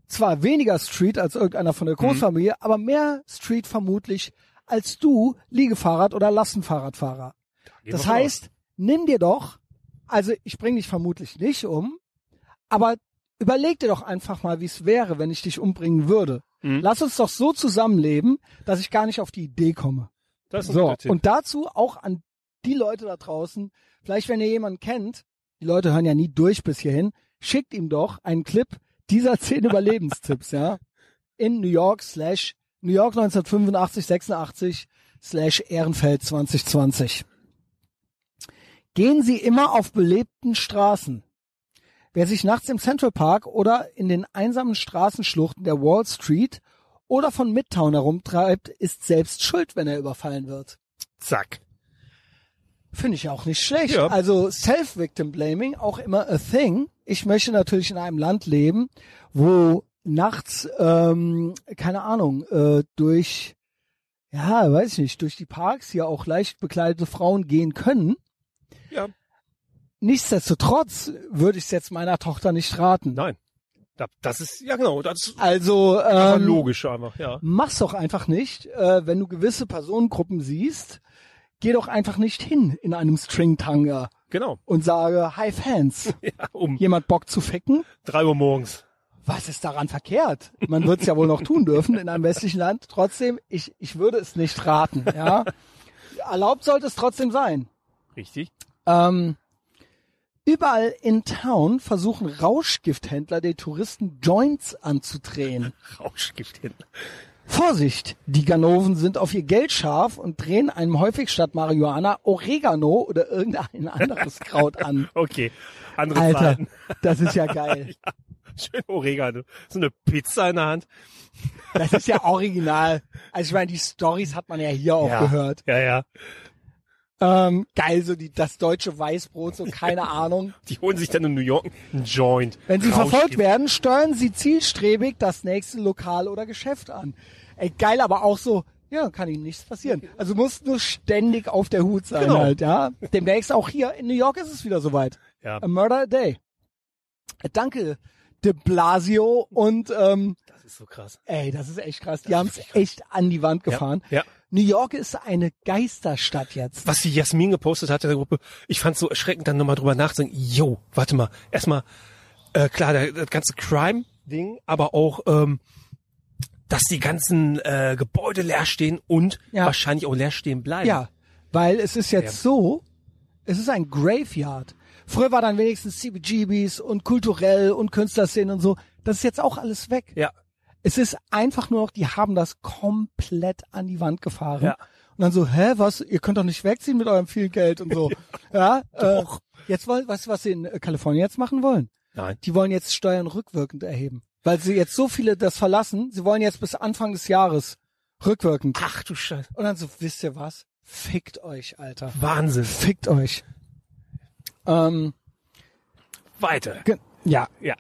Speaker 1: zwar weniger Street als irgendeiner von der Großfamilie, aber mehr Street vermutlich als du, Liegefahrrad oder Lastenfahrradfahrer. Das heißt, nimm dir doch, also ich bringe dich vermutlich nicht um, aber überleg dir doch einfach mal, wie es wäre, wenn ich dich umbringen würde.
Speaker 2: Mhm.
Speaker 1: Lass uns doch so zusammenleben, dass ich gar nicht auf die Idee komme.
Speaker 2: Das ist
Speaker 1: So, und dazu auch an die Leute da draußen, vielleicht wenn ihr jemanden kennt, die Leute hören ja nie durch bis hierhin, schickt ihm doch einen Clip dieser zehn Überlebenstipps, ja, in New York slash New York 1985, 86 slash Ehrenfeld 2020. Gehen Sie immer auf belebten Straßen. Wer sich nachts im Central Park oder in den einsamen Straßenschluchten der Wall Street oder von Midtown herumtreibt, ist selbst schuld, wenn er überfallen wird.
Speaker 2: Zack.
Speaker 1: Finde ich auch nicht schlecht.
Speaker 2: Ja.
Speaker 1: Also Self-Victim Blaming, auch immer a thing. Ich möchte natürlich in einem Land leben, wo nachts, ähm, keine Ahnung, äh, durch, ja, weiß ich nicht, durch die Parks hier auch leicht bekleidete Frauen gehen können.
Speaker 2: Ja.
Speaker 1: Nichtsdestotrotz würde ich es jetzt meiner Tochter nicht raten.
Speaker 2: Nein. Da- Das ist, ja genau, das ist
Speaker 1: Also ähm,
Speaker 2: logisch einfach, ja.
Speaker 1: mach's doch einfach nicht. Äh, wenn du gewisse Personengruppen siehst, geh doch einfach nicht hin in einem Stringtanga
Speaker 2: Genau.
Speaker 1: und sage, hi Fans,
Speaker 2: Ja, um
Speaker 1: jemand Bock zu ficken?
Speaker 2: drei Uhr morgens.
Speaker 1: Was ist daran verkehrt? Man wird es ja wohl noch tun dürfen in einem westlichen Land. Trotzdem, ich, ich würde es nicht raten. Ja, Erlaubt sollte es trotzdem sein.
Speaker 2: Richtig.
Speaker 1: Ähm, überall in Town versuchen Rauschgifthändler den Touristen Joints anzudrehen.
Speaker 2: Rauschgift hin.
Speaker 1: Vorsicht, die Ganoven sind auf ihr Geld scharf und drehen einem häufig statt Marihuana Oregano oder irgendein anderes Kraut an.
Speaker 2: Okay. Andere
Speaker 1: Alter,
Speaker 2: Zeiten.
Speaker 1: das ist ja geil.
Speaker 2: Schön Oregano. So eine Pizza in der Hand.
Speaker 1: Das ist ja original. Also ich meine, die Stories hat man ja hier auch gehört.
Speaker 2: Ja, ja.
Speaker 1: Ähm, geil, so die, das deutsche Weißbrot, so keine Ahnung.
Speaker 2: Die holen sich dann in New York einen Joint.
Speaker 1: Wenn sie verfolgt werden, steuern sie zielstrebig das nächste Lokal oder Geschäft an. Ey, geil, aber auch so, ja, kann ihnen nichts passieren. Also musst nur ständig auf der Hut sein
Speaker 2: Genau.
Speaker 1: halt, ja. Demnächst auch hier in New York ist es wieder soweit.
Speaker 2: Ja.
Speaker 1: A Murder a Day. Danke, de Blasio und ähm,
Speaker 2: ist so krass.
Speaker 1: ey, das ist echt krass. Die haben es echt an die Wand gefahren.
Speaker 2: ja.
Speaker 1: New York ist eine Geisterstadt jetzt.
Speaker 2: Was die Jasmin gepostet hat in der Gruppe, ich fand so erschreckend, dann nochmal drüber nachzudenken, yo, warte mal, erstmal, äh, klar, der, das ganze Crime-Ding, aber auch, ähm, dass die ganzen äh, Gebäude leer stehen und
Speaker 1: Ja.
Speaker 2: wahrscheinlich auch leer stehen bleiben.
Speaker 1: Ja, weil es ist jetzt so, es ist ein Graveyard. Früher war dann wenigstens CBGBs und kulturell und Künstlerszenen und so. Das ist jetzt auch alles weg.
Speaker 2: Ja.
Speaker 1: Es ist einfach nur noch, die haben das komplett an die Wand gefahren.
Speaker 2: Ja.
Speaker 1: Und dann so, hä, was? Ihr könnt doch nicht wegziehen mit eurem vielen Geld und so. ja, äh, jetzt wollen, weißt du, was sie in äh, Kalifornien jetzt machen wollen?
Speaker 2: Nein.
Speaker 1: Die wollen jetzt Steuern rückwirkend erheben. Weil sie jetzt so viele das verlassen, sie wollen jetzt bis Anfang des Jahres rückwirkend.
Speaker 2: Ach du Scheiße.
Speaker 1: Und dann so, wisst ihr was? Fickt euch, Alter.
Speaker 2: Wahnsinn.
Speaker 1: Fickt euch. Ähm,
Speaker 2: Weiter.
Speaker 1: ja.
Speaker 2: Ja.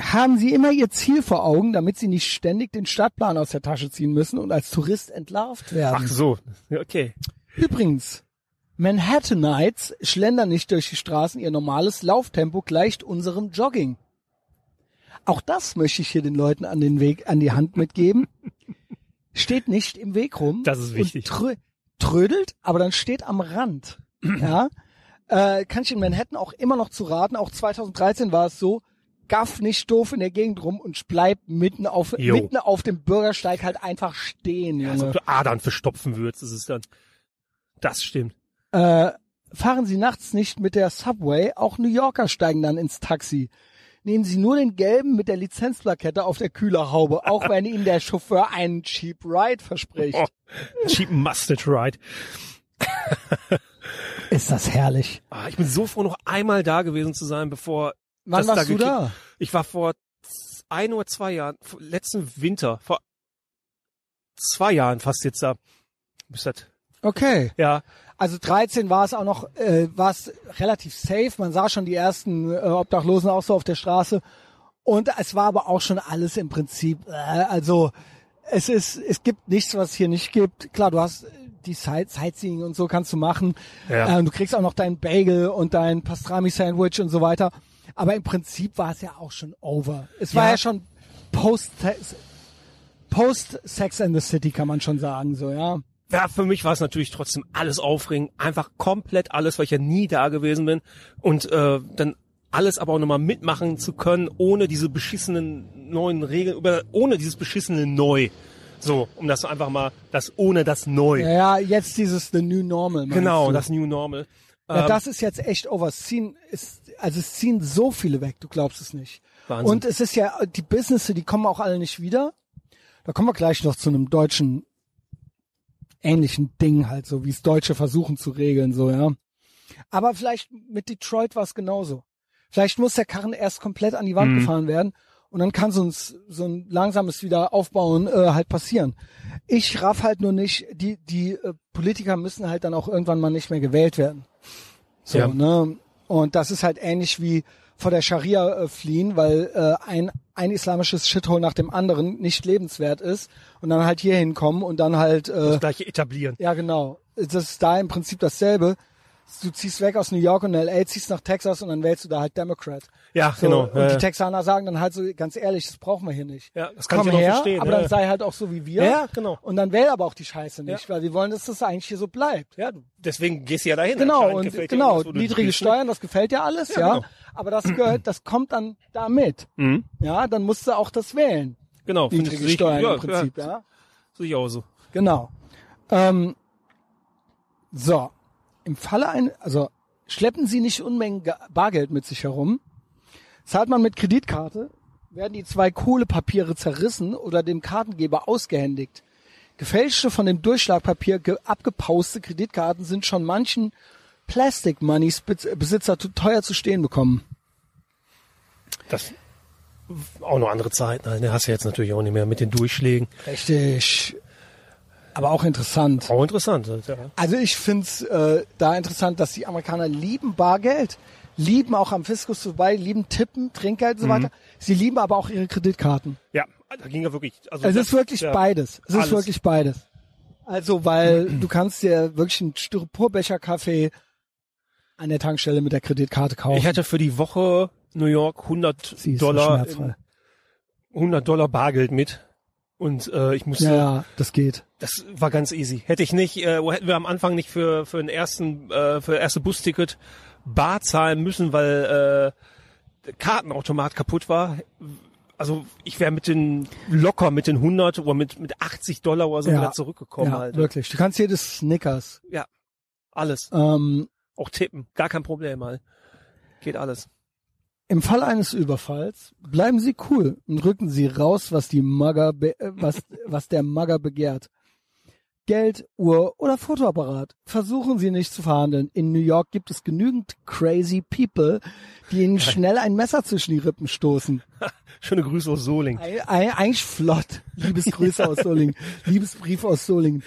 Speaker 1: Haben Sie immer Ihr Ziel vor Augen, damit Sie nicht ständig den Stadtplan aus der Tasche ziehen müssen und als Tourist entlarvt werden.
Speaker 2: Ach so. Okay.
Speaker 1: Übrigens, Manhattanites schlendern nicht durch die Straßen, ihr normales Lauftempo gleicht unserem Jogging. Auch das möchte ich hier den Leuten an den Weg, an die Hand mitgeben. Steht nicht im Weg rum.
Speaker 2: Das ist wichtig.
Speaker 1: Trö trödelt, aber dann steht am Rand. ja. Äh, kann ich in Manhattan auch immer noch zu raten. Auch 2013 war es so. Gaff nicht doof in der Gegend rum und bleib mitten auf,
Speaker 2: Jo.
Speaker 1: mitten auf dem Bürgersteig halt einfach stehen, Junge.
Speaker 2: Als ob du Adern verstopfen würdest, ist es dann. Das stimmt.
Speaker 1: Äh, fahren Sie nachts nicht mit der Subway, auch New Yorker steigen dann ins Taxi. Nehmen Sie nur den gelben mit der Lizenzplakette auf der Kühlerhaube, auch wenn Ihnen der Chauffeur einen Cheap Ride verspricht.
Speaker 2: Oh, cheap Mustard Ride.
Speaker 1: Ist das herrlich.
Speaker 2: Ah, ich bin so froh, noch einmal da gewesen zu sein, bevor
Speaker 1: Wann warst du
Speaker 2: gekickt-
Speaker 1: da?
Speaker 2: Ich war vor ein oder zwei Jahren, vor- letzten Winter, vor zwei Jahren fast jetzt da. Bist das?
Speaker 1: Okay.
Speaker 2: Ja,
Speaker 1: Also 13 war es auch noch, äh, war es relativ safe. Man sah schon die ersten äh, Obdachlosen auch so auf der Straße. Und es war aber auch schon alles im Prinzip, äh, also es ist, es gibt nichts, was es hier nicht gibt. Klar, du hast äh, die Sight Sightseeing und so kannst du machen.
Speaker 2: Ja.
Speaker 1: Ähm, du kriegst auch noch deinen Bagel und dein Pastrami-Sandwich und so weiter. Aber im Prinzip war es ja auch schon over. Es war
Speaker 2: Ja.
Speaker 1: ja schon post Post Sex and the City kann man schon sagen, so, ja.
Speaker 2: ja, für mich war es natürlich trotzdem alles aufregend, einfach komplett alles, weil ich ja nie da gewesen bin und äh, dann alles aber auch nochmal mitmachen zu können, ohne diese beschissenen neuen Regeln, über, ohne dieses beschissene Neu. So, um das einfach mal, das ohne das Neu.
Speaker 1: Ja, ja, jetzt dieses The New Normal.
Speaker 2: genau,
Speaker 1: du?
Speaker 2: das New Normal.
Speaker 1: Ja,
Speaker 2: Ähm,
Speaker 1: das ist jetzt echt over. Es ziehen, ist, also es ziehen so viele weg, du glaubst es nicht.
Speaker 2: Wahnsinn.
Speaker 1: Und es ist ja, die Businesses, die kommen auch alle nicht wieder. Da kommen wir gleich noch zu einem deutschen ähnlichen Ding halt, so wie es Deutsche versuchen zu regeln, so, ja. Aber vielleicht mit Detroit war es genauso. Vielleicht muss der Karren erst komplett an die
Speaker 2: Mhm.
Speaker 1: Wand gefahren werden und dann kann so ein, so ein langsames Wiederaufbauen äh, halt passieren. Ich raff halt nur nicht, die, die äh, Politiker müssen halt dann auch irgendwann mal nicht mehr gewählt werden. So,
Speaker 2: Ja.
Speaker 1: ne? Und das ist halt ähnlich wie vor der Scharia äh, fliehen, weil äh, ein, ein islamisches Shithole nach dem anderen nicht lebenswert ist und dann halt hier hinkommen und dann halt äh,
Speaker 2: das gleiche etablieren.
Speaker 1: ja, genau. Das ist da im Prinzip dasselbe. Du ziehst weg aus New York und LA, ziehst nach Texas und dann wählst du da halt Democrat.
Speaker 2: Ja,
Speaker 1: So,
Speaker 2: genau.
Speaker 1: Und
Speaker 2: ja,
Speaker 1: die. Texaner sagen dann halt so, ganz ehrlich, das brauchen wir hier nicht.
Speaker 2: Ja, das kann ich
Speaker 1: her,
Speaker 2: verstehen.
Speaker 1: aber
Speaker 2: ja.
Speaker 1: dann sei halt auch so wie wir.
Speaker 2: Ja, genau.
Speaker 1: Und dann wähl aber auch die Scheiße nicht, weil wir wollen, dass das eigentlich hier so bleibt.
Speaker 2: ja, deswegen gehst du ja dahin.
Speaker 1: Genau, und genau,
Speaker 2: du
Speaker 1: niedrige? Steuern, das gefällt ja alles, ja.
Speaker 2: Genau.
Speaker 1: Aber das gehört, das kommt dann damit.
Speaker 2: Mhm.
Speaker 1: Ja, dann musst du auch das wählen.
Speaker 2: Genau.
Speaker 1: Niedrige Steuern
Speaker 2: ja,
Speaker 1: im Prinzip, ja.
Speaker 2: Ja, sehe ich auch so.
Speaker 1: Genau. Ähm, so, im Falle ein, also schleppen Sie nicht Unmengen Bargeld mit sich herum. Zahlt man mit Kreditkarte, werden die zwei Kohlepapiere zerrissen oder dem Kartengeber ausgehändigt. Gefälschte von dem Durchschlagpapier ge abgepauste Kreditkarten sind schon manchen Plastic Moneys Besitzer teuer zu stehen bekommen.
Speaker 2: Das auch noch andere Zeiten. Ne, hast du jetzt natürlich auch nicht mehr mit den Durchschlägen.
Speaker 1: Richtig. Aber auch interessant.
Speaker 2: Auch interessant. Ja.
Speaker 1: Also ich find's äh, da interessant, dass die Amerikaner lieben Bargeld, lieben auch am Fiskus vorbei, lieben Tippen, Trinkgeld und so weiter. Sie lieben aber auch ihre Kreditkarten.
Speaker 2: ja, da ging ja wirklich. Also
Speaker 1: Es
Speaker 2: das-
Speaker 1: ist wirklich
Speaker 2: ja.
Speaker 1: beides. Es
Speaker 2: Alles.
Speaker 1: ist wirklich beides. Also, weil du kannst dir wirklich einen Styroporbecher Kaffee an der Tankstelle mit der Kreditkarte kaufen.
Speaker 2: Ich hatte für die Woche New York 100
Speaker 1: Sie ist so
Speaker 2: Dollar
Speaker 1: schmerzfrei.
Speaker 2: in, 100 Dollar Bargeld mit und äh, ich musste,
Speaker 1: Ja, das geht.
Speaker 2: das war ganz easy. Hätte ich nicht, äh, hätten wir am Anfang nicht für für den ersten, äh, für erste Busticket bar zahlen müssen, weil äh, der Kartenautomat kaputt war. Also ich wäre mit den locker mit den 100 oder mit mit 80 Dollar oder so
Speaker 1: Ja.
Speaker 2: wieder zurückgekommen
Speaker 1: ja,
Speaker 2: halt.
Speaker 1: wirklich. Du kannst jedes Snickers.
Speaker 2: Ja, alles.
Speaker 1: Ähm,
Speaker 2: Auch tippen, gar kein Problem mal. Geht alles.
Speaker 1: Im Fall eines Überfalls bleiben Sie cool und rücken Sie raus, was die Mugger, be äh, was, was der Mugger begehrt. Geld, Uhr oder Fotoapparat. Versuchen Sie nicht zu verhandeln. In New York gibt es genügend crazy people, die Ihnen schnell ein Messer zwischen die Rippen stoßen.
Speaker 2: Schöne Grüße aus Soling.
Speaker 1: Ei- ei- Eigentlich flott. Liebesgrüße aus Solingen. Liebesbrief aus Solingen.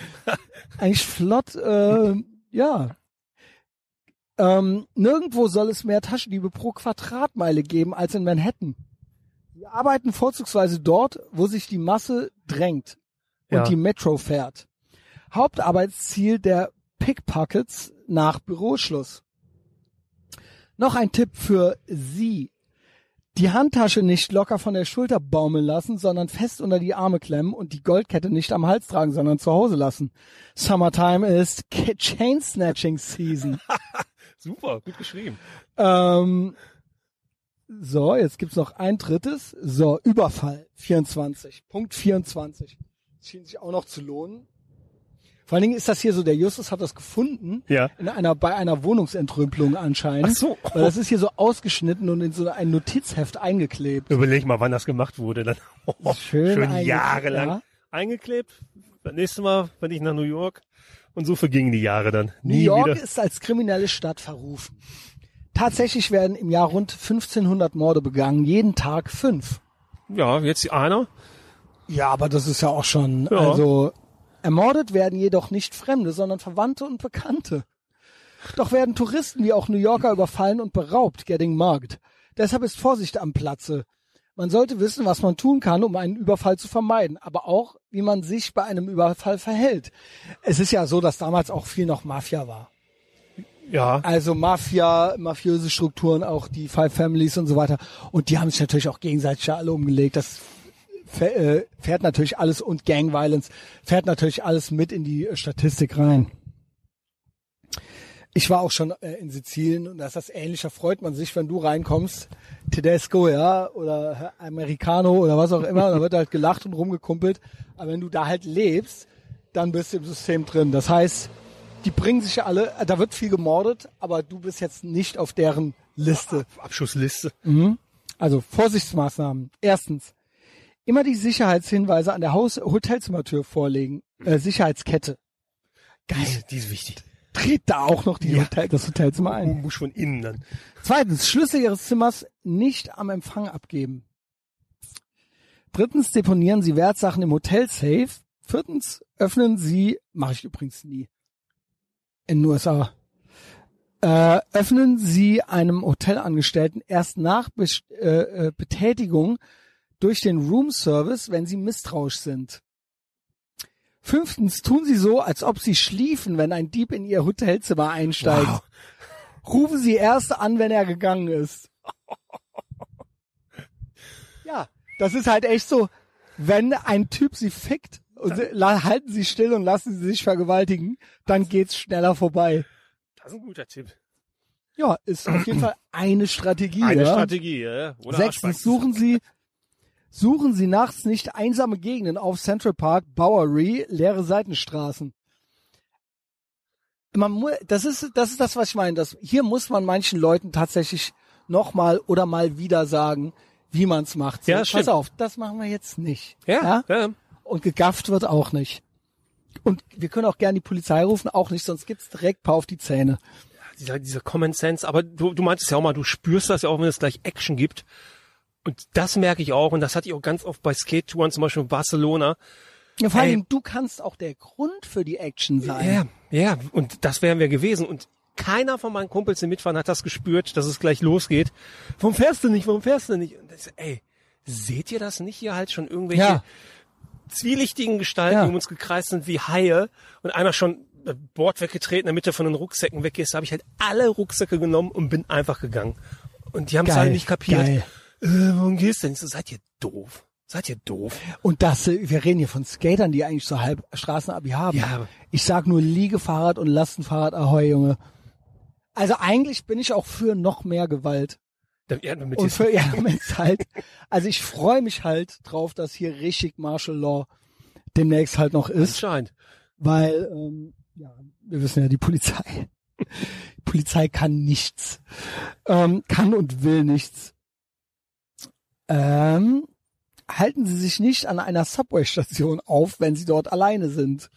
Speaker 1: Eigentlich flott, äh, ja. Ähm, nirgendwo soll es mehr Taschendiebe pro Quadratmeile geben als in Manhattan. Wir arbeiten vorzugsweise dort, wo sich die Masse drängt und
Speaker 2: Ja.
Speaker 1: die Metro fährt. Hauptarbeitsziel der Pickpockets nach Büroschluss. Noch ein Tipp für Sie. Die Handtasche nicht locker von der Schulter baumeln lassen, sondern fest unter die Arme klemmen und die Goldkette nicht am Hals tragen, sondern zu Hause lassen. Summertime ist Chain Snatching Season.
Speaker 2: Super, gut geschrieben.
Speaker 1: ähm, so, jetzt gibt's noch ein drittes. So, Überfall 24. Punkt 24. Schien sich auch noch zu lohnen. Vor allen Dingen ist das hier so, der Justus hat das gefunden.
Speaker 2: Ja.
Speaker 1: In einer, bei einer Wohnungsentrümpelung anscheinend.
Speaker 2: Ach so.
Speaker 1: Weil das ist hier so ausgeschnitten und in so ein Notizheft eingeklebt.
Speaker 2: Überleg mal, wann das gemacht wurde. Dann
Speaker 1: Schön
Speaker 2: schön
Speaker 1: eingeklebt,
Speaker 2: jahrelang
Speaker 1: ja.
Speaker 2: eingeklebt. Das nächste Mal, wenn ich nach New York. Und so vergingen die Jahre dann.
Speaker 1: New
Speaker 2: Nie
Speaker 1: York
Speaker 2: wieder.
Speaker 1: ist als kriminelle Stadt verrufen. Tatsächlich werden im Jahr rund 1500 Morde begangen, jeden Tag fünf.
Speaker 2: Ja, jetzt einer.
Speaker 1: Ja, aber das ist ja auch schon,
Speaker 2: Ja.
Speaker 1: also ermordet werden jedoch nicht Fremde, sondern Verwandte und Bekannte. Doch werden Touristen wie auch New Yorker überfallen und beraubt, getting mugged. Deshalb ist Vorsicht am Platze. Man sollte wissen, was man tun kann, um einen Überfall zu vermeiden, aber auch, wie man sich bei einem Überfall verhält. Es ist ja so, dass damals auch viel noch Mafia war.
Speaker 2: Ja.
Speaker 1: Also Mafia, mafiöse Strukturen, auch die Five Families und so weiter. Und die haben sich natürlich auch gegenseitig alle umgelegt. Das äh, fährt natürlich alles und Gang Violence fährt natürlich alles mit in die äh, Statistik rein. Ich war auch schon äh, in Sizilien und das ist das ähnlicher freut man sich, wenn du reinkommst, Tedesco, ja, oder Americano oder was auch immer, da wird halt gelacht und rumgekumpelt. Aber wenn du da halt lebst, dann bist du im System drin. Das heißt, die bringen sich alle, äh, da wird viel gemordet, aber du bist jetzt nicht auf deren Liste.
Speaker 2: Abschussliste.
Speaker 1: Also Vorsichtsmaßnahmen. Erstens, immer die Sicherheitshinweise an der Haus Hotelzimmertür vorlegen. Äh, Sicherheitskette.
Speaker 2: Ist, die ist wichtig.
Speaker 1: Dreht da auch noch die
Speaker 2: Ja.
Speaker 1: Hotel, das Hotelzimmer ein.
Speaker 2: Muss von innen dann.
Speaker 1: Zweitens, Schlüssel Ihres Zimmers nicht am Empfang abgeben. Drittens, deponieren Sie Wertsachen im Hotelsafe. Viertens, öffnen Sie, mache ich übrigens nie, in den USA, äh, öffnen Sie einem Hotelangestellten erst nach Bes- äh, äh, Betätigung durch den Room Service, wenn Sie misstrauisch sind. Fünftens, tun Sie so, als ob Sie schliefen, wenn ein Dieb in Ihr Hotelzimmer einsteigt.
Speaker 2: Wow.
Speaker 1: Rufen Sie erst an, wenn er gegangen ist. Ja, das ist halt echt so, wenn ein Typ Sie fickt und Sie, halten Sie still und lassen Sie sich vergewaltigen, dann geht's schneller vorbei.
Speaker 2: Das ist ein guter Tipp.
Speaker 1: Ja, ist auf jeden Fall eine Strategie.
Speaker 2: Eine
Speaker 1: ja.
Speaker 2: Strategie, ja. Oder
Speaker 1: Sechstens, suchen Sie, suchen Sie nachts nicht einsame Gegenden auf Central Park, Bowery, leere Seitenstraßen. Man mu das ist, das ist das, was ich meine. Das, hier muss man manchen Leuten tatsächlich nochmal oder mal wieder sagen, wie man's macht. So,
Speaker 2: Ja,
Speaker 1: pass
Speaker 2: stimmt.
Speaker 1: auf, das machen wir jetzt nicht.
Speaker 2: Ja, ja.
Speaker 1: Und gegafft wird auch nicht. Und wir können auch gerne die Polizei rufen, auch nicht, sonst gibt's direkt paar auf die Zähne.
Speaker 2: Dieser, dieser Common Sense. Aber du, du meintest ja auch mal, du spürst das ja auch, wenn es gleich Action gibt. Und das merke ich auch. Und das hatte ich auch ganz oft bei Skate-Touren, zum Beispiel in Barcelona.
Speaker 1: Ja, vor allem, du kannst auch der Grund für die Action sein.
Speaker 2: Ja, ja. Und das wären wir gewesen. Und keiner von meinen Kumpels, die mitfahren, hat das gespürt, dass es gleich losgeht. Warum fährst du nicht? Warum fährst du nicht? Und das, ey, seht ihr das nicht? Hier halt schon irgendwelche
Speaker 1: Ja.
Speaker 2: zwielichtigen Gestalten,
Speaker 1: Ja.
Speaker 2: die um uns gekreist sind wie Haie und einer schon äh, Bord weggetreten, in der Mitte von den Rucksäcken weg ist, habe ich halt alle Rucksäcke genommen und bin einfach gegangen. Und die haben es halt nicht kapiert.
Speaker 1: geil.
Speaker 2: Äh, warum gehst du denn? Ich so, seid ihr doof? Seid ihr doof?
Speaker 1: Und das, äh, wir reden hier von Skatern, die eigentlich so halb Straßenabi haben.
Speaker 2: Ja,
Speaker 1: Ich sag nur Liegefahrrad und Lastenfahrrad, ahoi, Junge. Also eigentlich bin ich auch für noch mehr Gewalt.
Speaker 2: Ja,
Speaker 1: Und für, ja, damit halt, also ich freue mich halt drauf, dass hier richtig Martial Law demnächst halt noch ist,
Speaker 2: Anscheinend.
Speaker 1: weil, ähm, ja, wir wissen ja, die Polizei, die Polizei kann nichts, ähm, kann und will nichts. Ähm, halten Sie sich nicht an einer Subway-Station auf, wenn Sie dort alleine sind.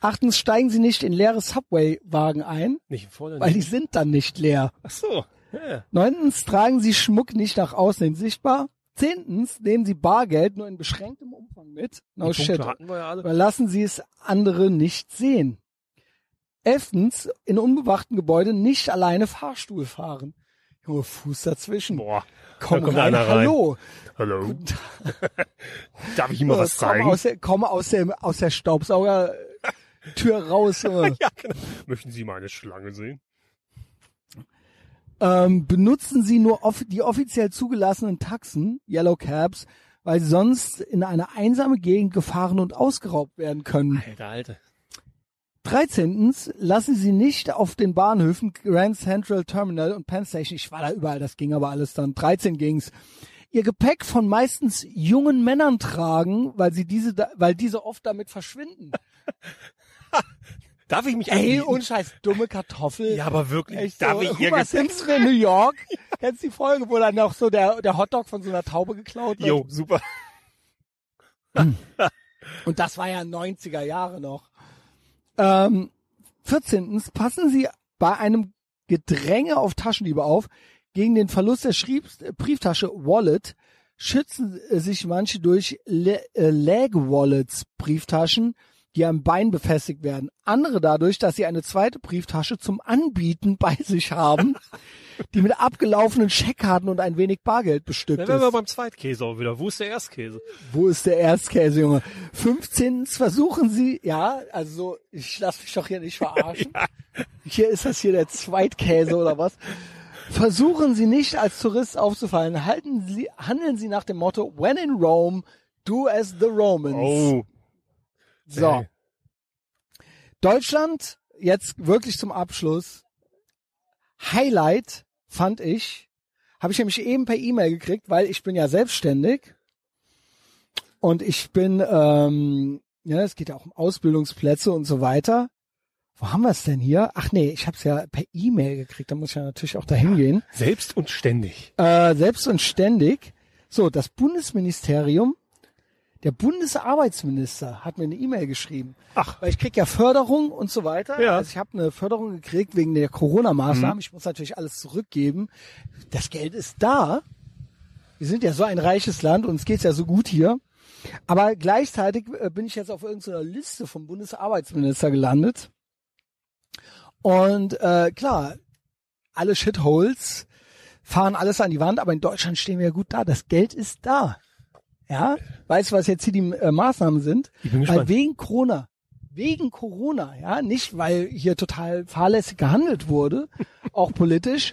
Speaker 1: Achtens, steigen Sie nicht in leere Subway-Wagen ein,
Speaker 2: Nicht vorne.
Speaker 1: weil die sind dann nicht leer.
Speaker 2: Ach so. Ja.
Speaker 1: Neuntens, tragen Sie Schmuck nicht nach außen hin sichtbar. Zehntens, nehmen Sie Bargeld nur in beschränktem Umfang mit. No
Speaker 2: Die
Speaker 1: shit.
Speaker 2: Ja
Speaker 1: lassen Sie es andere nicht sehen. Elftens, in unbewachten Gebäuden nicht alleine Fahrstuhl fahren. Junge, Fuß dazwischen.
Speaker 2: Boah.
Speaker 1: Komm
Speaker 2: da kommt
Speaker 1: rein,
Speaker 2: einer rein.
Speaker 1: hallo.
Speaker 2: Hallo. Darf ich ihm mal was
Speaker 1: komm
Speaker 2: zeigen?
Speaker 1: aus der, komm aus der, aus der Staubsaugertür raus.
Speaker 2: Ja, genau. Möchten Sie meine Schlange sehen?
Speaker 1: ähm, benutzen Sie nur off die offiziell zugelassenen Taxen, Yellow Cabs, weil sie sonst in eine einsame Gegend gefahren und ausgeraubt werden können.
Speaker 2: Alter, Alter.
Speaker 1: 13. Lassen Sie nicht auf den Bahnhöfen Grand Central Terminal und Penn Station, ich war da überall, das ging aber alles dann, 13 ging's, Ihr Gepäck von meistens jungen Männern tragen, weil sie diese, da- weil diese oft damit verschwinden.
Speaker 2: Darf ich mich
Speaker 1: Ey, und scheiß dumme Kartoffel.
Speaker 2: Ja, aber wirklich.
Speaker 1: Echt
Speaker 2: darf
Speaker 1: so,
Speaker 2: ich
Speaker 1: Homer? Simpson in New York. Kennst du die Folge, wo dann noch so der, der Hotdog von so einer Taube geklaut wird?
Speaker 2: Jo, super.
Speaker 1: Und das war ja 90er Jahre noch. Ähm, 14. Passen Sie bei einem Gedränge auf Taschendiebe auf. Gegen den Verlust der Schriebs Brieftasche Wallet schützen sich manche durch Le äh, Leg Wallets Brieftaschen, die am Bein befestigt werden. Andere dadurch, dass sie eine zweite Brieftasche zum Anbieten bei sich haben, die mit abgelaufenen Scheckkarten und ein wenig Bargeld bestückt
Speaker 2: Dann
Speaker 1: ist.
Speaker 2: wären wir beim Zweitkäse auch wieder. Wo ist der Erstkäse?
Speaker 1: Wo ist der Erstkäse, Junge? 15. versuchen Sie, ja, also so, ich lasse mich doch hier nicht verarschen. Hier ist das hier der Zweitkäse oder was? Versuchen Sie nicht als Tourist aufzufallen. Halten Sie, handeln Sie nach dem Motto, when in Rome, do as the Romans.
Speaker 2: Oh.
Speaker 1: So. Deutschland, jetzt wirklich zum Abschluss. Highlight fand ich, habe ich nämlich eben per E-Mail gekriegt, weil ich bin ja selbstständig und ich bin, ähm, ja, es geht ja auch um Ausbildungsplätze und so weiter. Wo haben wir es denn hier? Ach nee, ich habe es ja per E-Mail gekriegt, da muss ich ja natürlich auch dahin gehen.
Speaker 2: Selbst und ständig.
Speaker 1: Äh, selbst und ständig. So, das Bundesministerium, der Bundesarbeitsminister hat mir eine E-Mail geschrieben.
Speaker 2: Ach.
Speaker 1: Weil ich krieg ja Förderung und so weiter.
Speaker 2: Ja.
Speaker 1: Also ich habe eine Förderung gekriegt wegen der Corona-Maßnahmen. Ich muss natürlich alles zurückgeben. Das Geld ist da. Wir sind ja so ein reiches Land, uns geht's ja so gut hier. Aber gleichzeitig äh, bin ich jetzt auf irgendeiner Liste vom Bundesarbeitsminister gelandet. Und äh, klar, alle Shitholes fahren alles an die Wand, aber in Deutschland stehen wir ja gut da. Das Geld ist da. Ja, weißt du, was jetzt hier die äh, Maßnahmen sind?
Speaker 2: Ich bin
Speaker 1: Weil wegen Corona, wegen Corona, ja, nicht weil hier total fahrlässig gehandelt wurde, auch politisch,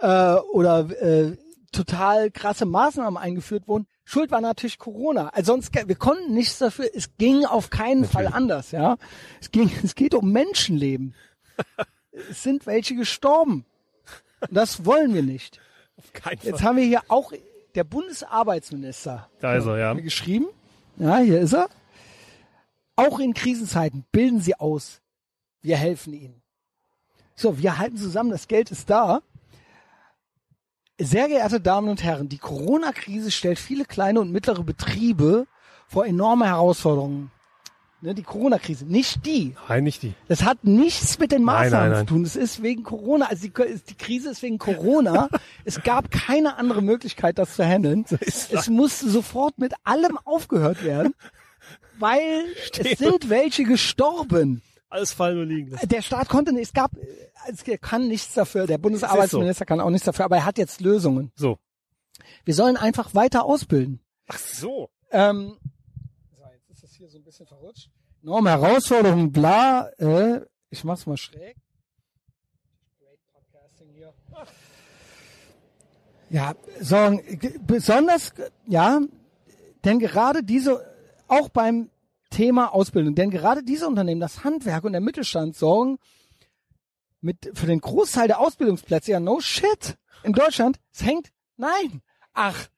Speaker 1: äh, oder äh, total krasse Maßnahmen eingeführt wurden. Schuld war natürlich Corona. Also sonst, wir konnten nichts dafür. Es ging auf keinen Fall anders, ja. Es ging, es geht um Menschenleben. es sind welche gestorben. Und das wollen wir nicht.
Speaker 2: Auf keinen
Speaker 1: Jetzt
Speaker 2: Fall.
Speaker 1: haben wir hier auch der Bundesarbeitsminister
Speaker 2: Da ist er, ja.
Speaker 1: mir geschrieben. Ja, hier ist er. Auch in Krisenzeiten bilden Sie aus. Wir helfen Ihnen. So, wir halten zusammen, das Geld ist da. Sehr geehrte Damen und Herren, die Corona-Krise stellt viele kleine und mittlere Betriebe vor enorme Herausforderungen. Ne, die Corona-Krise, nicht die.
Speaker 2: Nein, nicht die.
Speaker 1: Das hat nichts mit den
Speaker 2: Nein,
Speaker 1: Maßnahmen
Speaker 2: nein, nein.
Speaker 1: zu tun. Es ist wegen Corona. Also die, die Krise ist wegen Corona. es gab keine andere Möglichkeit, das zu handeln. es musste sofort mit allem aufgehört werden, weil es sind welche gestorben.
Speaker 2: Alles fallen und liegen.
Speaker 1: Der Staat konnte nicht, es gab, es kann nichts dafür. Der Bundesarbeitsminister kann auch nichts dafür, aber er hat jetzt Lösungen.
Speaker 2: So.
Speaker 1: Wir sollen einfach weiter ausbilden.
Speaker 2: Ach so.
Speaker 1: Ähm, so, jetzt ist das hier so ein bisschen verrutscht. Enorme Herausforderungen, bla. Äh, ich mach's mal schräg. Ja, so, g- besonders, ja, Denn gerade diese, auch beim Thema Ausbildung, denn gerade diese Unternehmen, das Handwerk und der Mittelstand sorgen mit, für den Großteil der Ausbildungsplätze, ja, no shit. In Deutschland, es hängt, nein. Ach,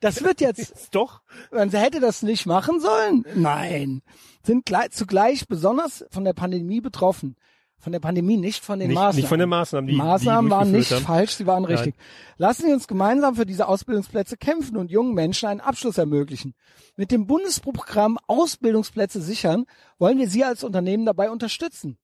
Speaker 1: das wird jetzt,
Speaker 2: Doch.
Speaker 1: man hätte das nicht machen sollen. Nein. Sind gleich, zugleich besonders von der Pandemie betroffen. Von der Pandemie, nicht von den
Speaker 2: Nicht,
Speaker 1: Maßnahmen.
Speaker 2: nicht von den Maßnahmen, die
Speaker 1: Maßnahmen
Speaker 2: die
Speaker 1: waren nicht
Speaker 2: haben.
Speaker 1: falsch, sie waren richtig. Lassen Sie uns gemeinsam für diese Ausbildungsplätze kämpfen und jungen Menschen einen Abschluss ermöglichen. Mit dem Bundesprogramm Ausbildungsplätze sichern wollen wir Sie als Unternehmen dabei unterstützen.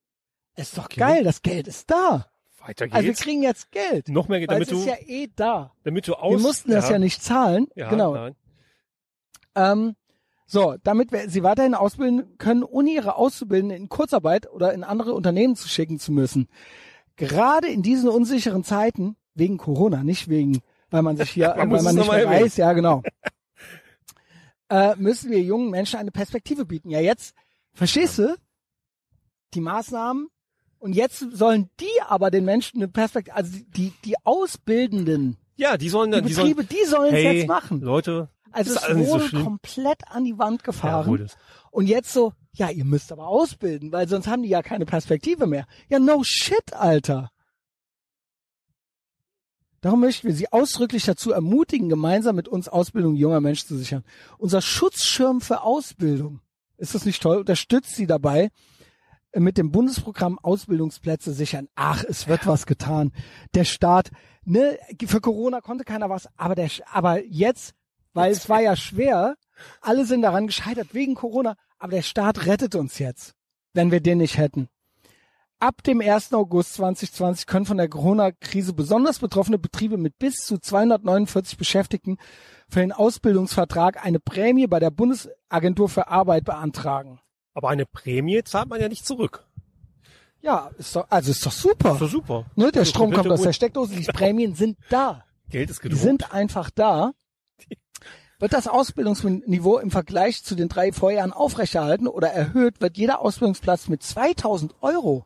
Speaker 1: Ist doch geil, das Geld ist da.
Speaker 2: Weiter geht's.
Speaker 1: Also wir kriegen jetzt Geld.
Speaker 2: Noch mehr Geld, damit
Speaker 1: es ist
Speaker 2: du,
Speaker 1: ja eh da.
Speaker 2: damit du aus.
Speaker 1: Wir mussten das ja, nicht zahlen.
Speaker 2: Ja,
Speaker 1: genau.
Speaker 2: Nein.
Speaker 1: Ähm, so, damit wir sie weiterhin ausbilden können, ohne ihre Auszubildenden in Kurzarbeit oder in andere Unternehmen zu schicken zu müssen. Gerade in diesen unsicheren Zeiten, wegen Corona, nicht wegen, weil man sich hier,
Speaker 2: Man
Speaker 1: weil man nicht mehr weiß, ja genau, äh, müssen wir jungen Menschen eine Perspektive bieten. Ja, jetzt, verstehst du, die Maßnahmen und jetzt sollen die aber den Menschen eine Perspektive, also die, die Ausbildenden,
Speaker 2: Ja, die sollen,
Speaker 1: die
Speaker 2: die
Speaker 1: Betriebe, die sollen es
Speaker 2: hey,
Speaker 1: jetzt machen.
Speaker 2: Leute,
Speaker 1: Also
Speaker 2: ist
Speaker 1: es
Speaker 2: so
Speaker 1: wurde
Speaker 2: schlimm.
Speaker 1: komplett an die Wand
Speaker 2: Ja,
Speaker 1: gefahren.
Speaker 2: es.
Speaker 1: und jetzt so, ja, ihr müsst aber ausbilden, weil sonst haben die ja keine Perspektive mehr. Ja, no shit, Alter. Darum möchten wir Sie ausdrücklich dazu ermutigen, gemeinsam mit uns Ausbildung junger Menschen zu sichern. Unser Schutzschirm für Ausbildung, ist das nicht toll, unterstützt Sie dabei, mit dem Bundesprogramm Ausbildungsplätze sichern. Ach, es wird was getan. Der Staat, ne, für Corona konnte keiner was, aber der, aber jetzt, weil es war ja schwer, alle sind daran gescheitert wegen Corona, aber der Staat rettet uns jetzt, wenn wir den nicht hätten. Ab dem 1. August 2020 können von der Corona-Krise besonders betroffene Betriebe mit bis zu 249 Beschäftigten für den Ausbildungsvertrag eine Prämie bei der Bundesagentur für Arbeit beantragen.
Speaker 2: Aber eine Prämie zahlt man ja nicht zurück.
Speaker 1: Ja, ist doch, also ist doch super.
Speaker 2: Ist doch super.
Speaker 1: Ne, der Strom kommt aus der Steckdose, die Prämien sind da.
Speaker 2: Geld ist
Speaker 1: Die
Speaker 2: gedruckt.
Speaker 1: sind einfach da. Wird das Ausbildungsniveau im Vergleich zu den drei Vorjahren aufrechterhalten oder erhöht, wird jeder Ausbildungsplatz mit 2000 Euro,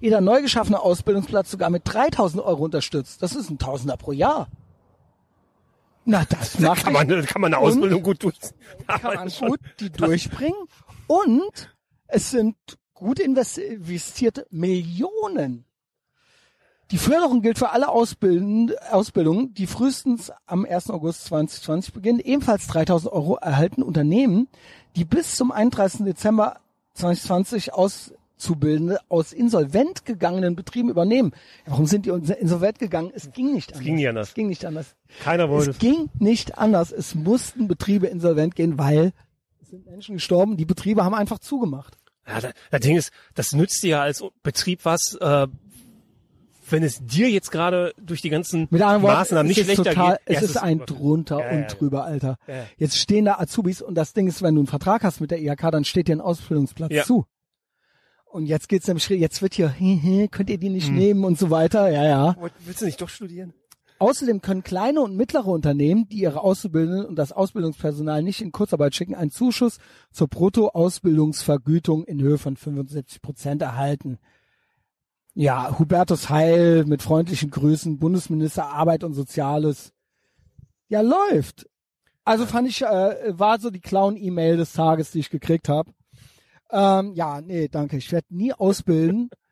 Speaker 1: jeder neu geschaffene Ausbildungsplatz sogar mit 3000 Euro unterstützt. Das ist ein Tausender pro Jahr. Na, das macht
Speaker 2: kann man, kann man eine? Ausbildung gut durch.
Speaker 1: kann man gut die durchbringen. Und es sind gut investi- investierte Millionen. Die Förderung gilt für alle Ausbildungen, die frühestens am 1. August 2020 beginnen. Ebenfalls 3000 Euro erhalten Unternehmen, die bis zum 31. Dezember 2020 Auszubildende aus insolvent gegangenen Betrieben übernehmen. Warum sind die insolvent gegangen? Es ging nicht anders.
Speaker 2: ging nicht anders.
Speaker 1: Es ging nicht anders.
Speaker 2: Keiner wollte
Speaker 1: Es
Speaker 2: es.
Speaker 1: ging nicht anders. Es mussten Betriebe insolvent gehen, weil es sind Menschen gestorben. Die Betriebe haben einfach zugemacht.
Speaker 2: Ja, da- das Ding ist, das nützt dir ja als Betrieb was, äh, wenn es dir jetzt gerade durch die ganzen
Speaker 1: Mit anderen Worten,
Speaker 2: Maßnahmen
Speaker 1: es
Speaker 2: nicht
Speaker 1: ist
Speaker 2: schlechter
Speaker 1: total,
Speaker 2: geht.
Speaker 1: es
Speaker 2: Ja,
Speaker 1: ist ein drunter
Speaker 2: Ja,
Speaker 1: und
Speaker 2: ja.
Speaker 1: drüber, Alter. Jetzt stehen da Azubis und das Ding ist, wenn du einen Vertrag hast mit der IHK, dann steht dir ein Ausbildungsplatz zu. Und jetzt geht's nämlich, jetzt wird hier, könnt ihr die
Speaker 2: Hm.
Speaker 1: nicht nehmen und so weiter, ja, ja.
Speaker 2: Willst du nicht doch studieren?
Speaker 1: Außerdem können kleine und mittlere Unternehmen, die ihre Auszubildenden und das Ausbildungspersonal nicht in Kurzarbeit schicken, einen Zuschuss zur Bruttoausbildungsvergütung in Höhe von 75 Prozent erhalten. Ja, Hubertus Heil mit freundlichen Grüßen, Bundesminister Arbeit und Soziales. Ja, läuft. Also fand ich, äh, war so die Clown-E-Mail des Tages, die ich gekriegt habe. Ähm, ja, nee, danke. Ich werde nie ausbilden.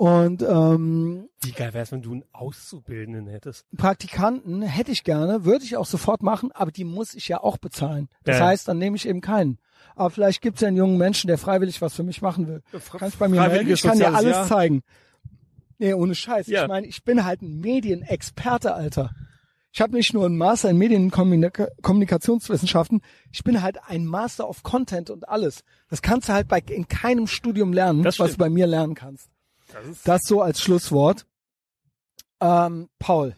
Speaker 1: Und ähm,
Speaker 2: Wie geil wär's, wenn du einen Auszubildenden hättest?
Speaker 1: Praktikanten hätte ich gerne, würde ich auch sofort machen, aber die muss ich ja auch bezahlen. Das
Speaker 2: Ja.
Speaker 1: heißt, dann nehme ich eben keinen. Aber vielleicht gibt es ja einen jungen Menschen, der freiwillig was für mich machen will.
Speaker 2: Fra-
Speaker 1: Kannst bei mir melden, ich kann dir alles
Speaker 2: Jahr.
Speaker 1: zeigen. Nee, ohne Scheiß.
Speaker 2: Ja.
Speaker 1: Ich meine, ich bin halt ein Medienexperte, Alter. Ich habe nicht nur einen Master in Medienkommunikationswissenschaften, ich bin halt ein Master of Content und alles. Das kannst du halt bei in keinem Studium lernen,
Speaker 2: Das
Speaker 1: was du bei mir lernen kannst.
Speaker 2: Das
Speaker 1: Das so als Schlusswort. Ähm, Paul,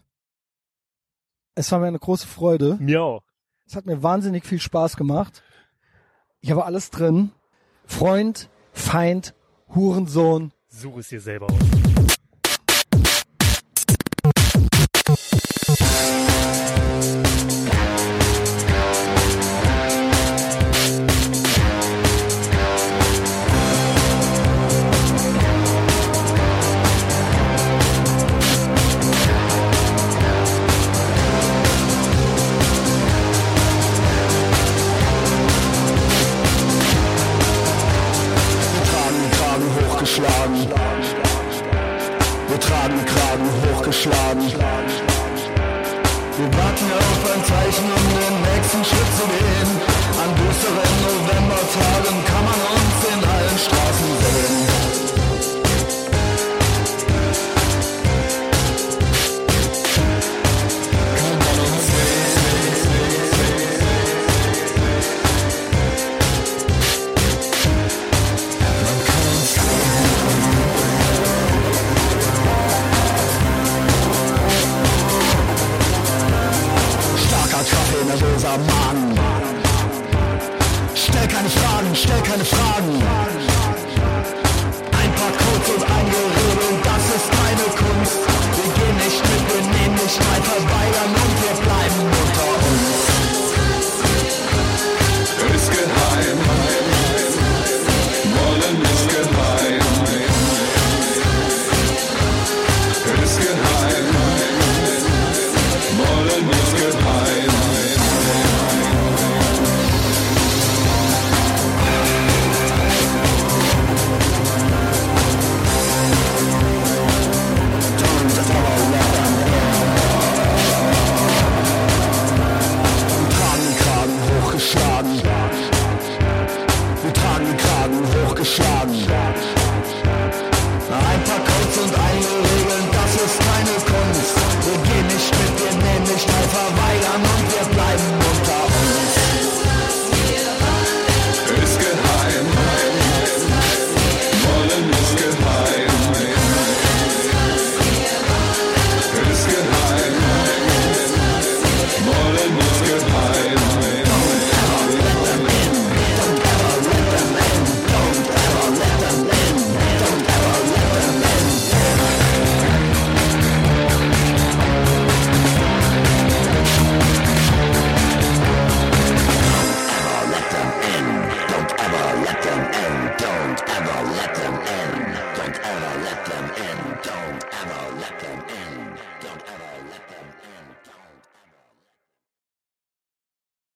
Speaker 1: es war mir eine große Freude.
Speaker 2: mir auch.
Speaker 1: Es hat mir wahnsinnig viel Spaß gemacht. Ich habe alles drin. Freund, Feind, Hurensohn.
Speaker 2: Such es dir selber aus.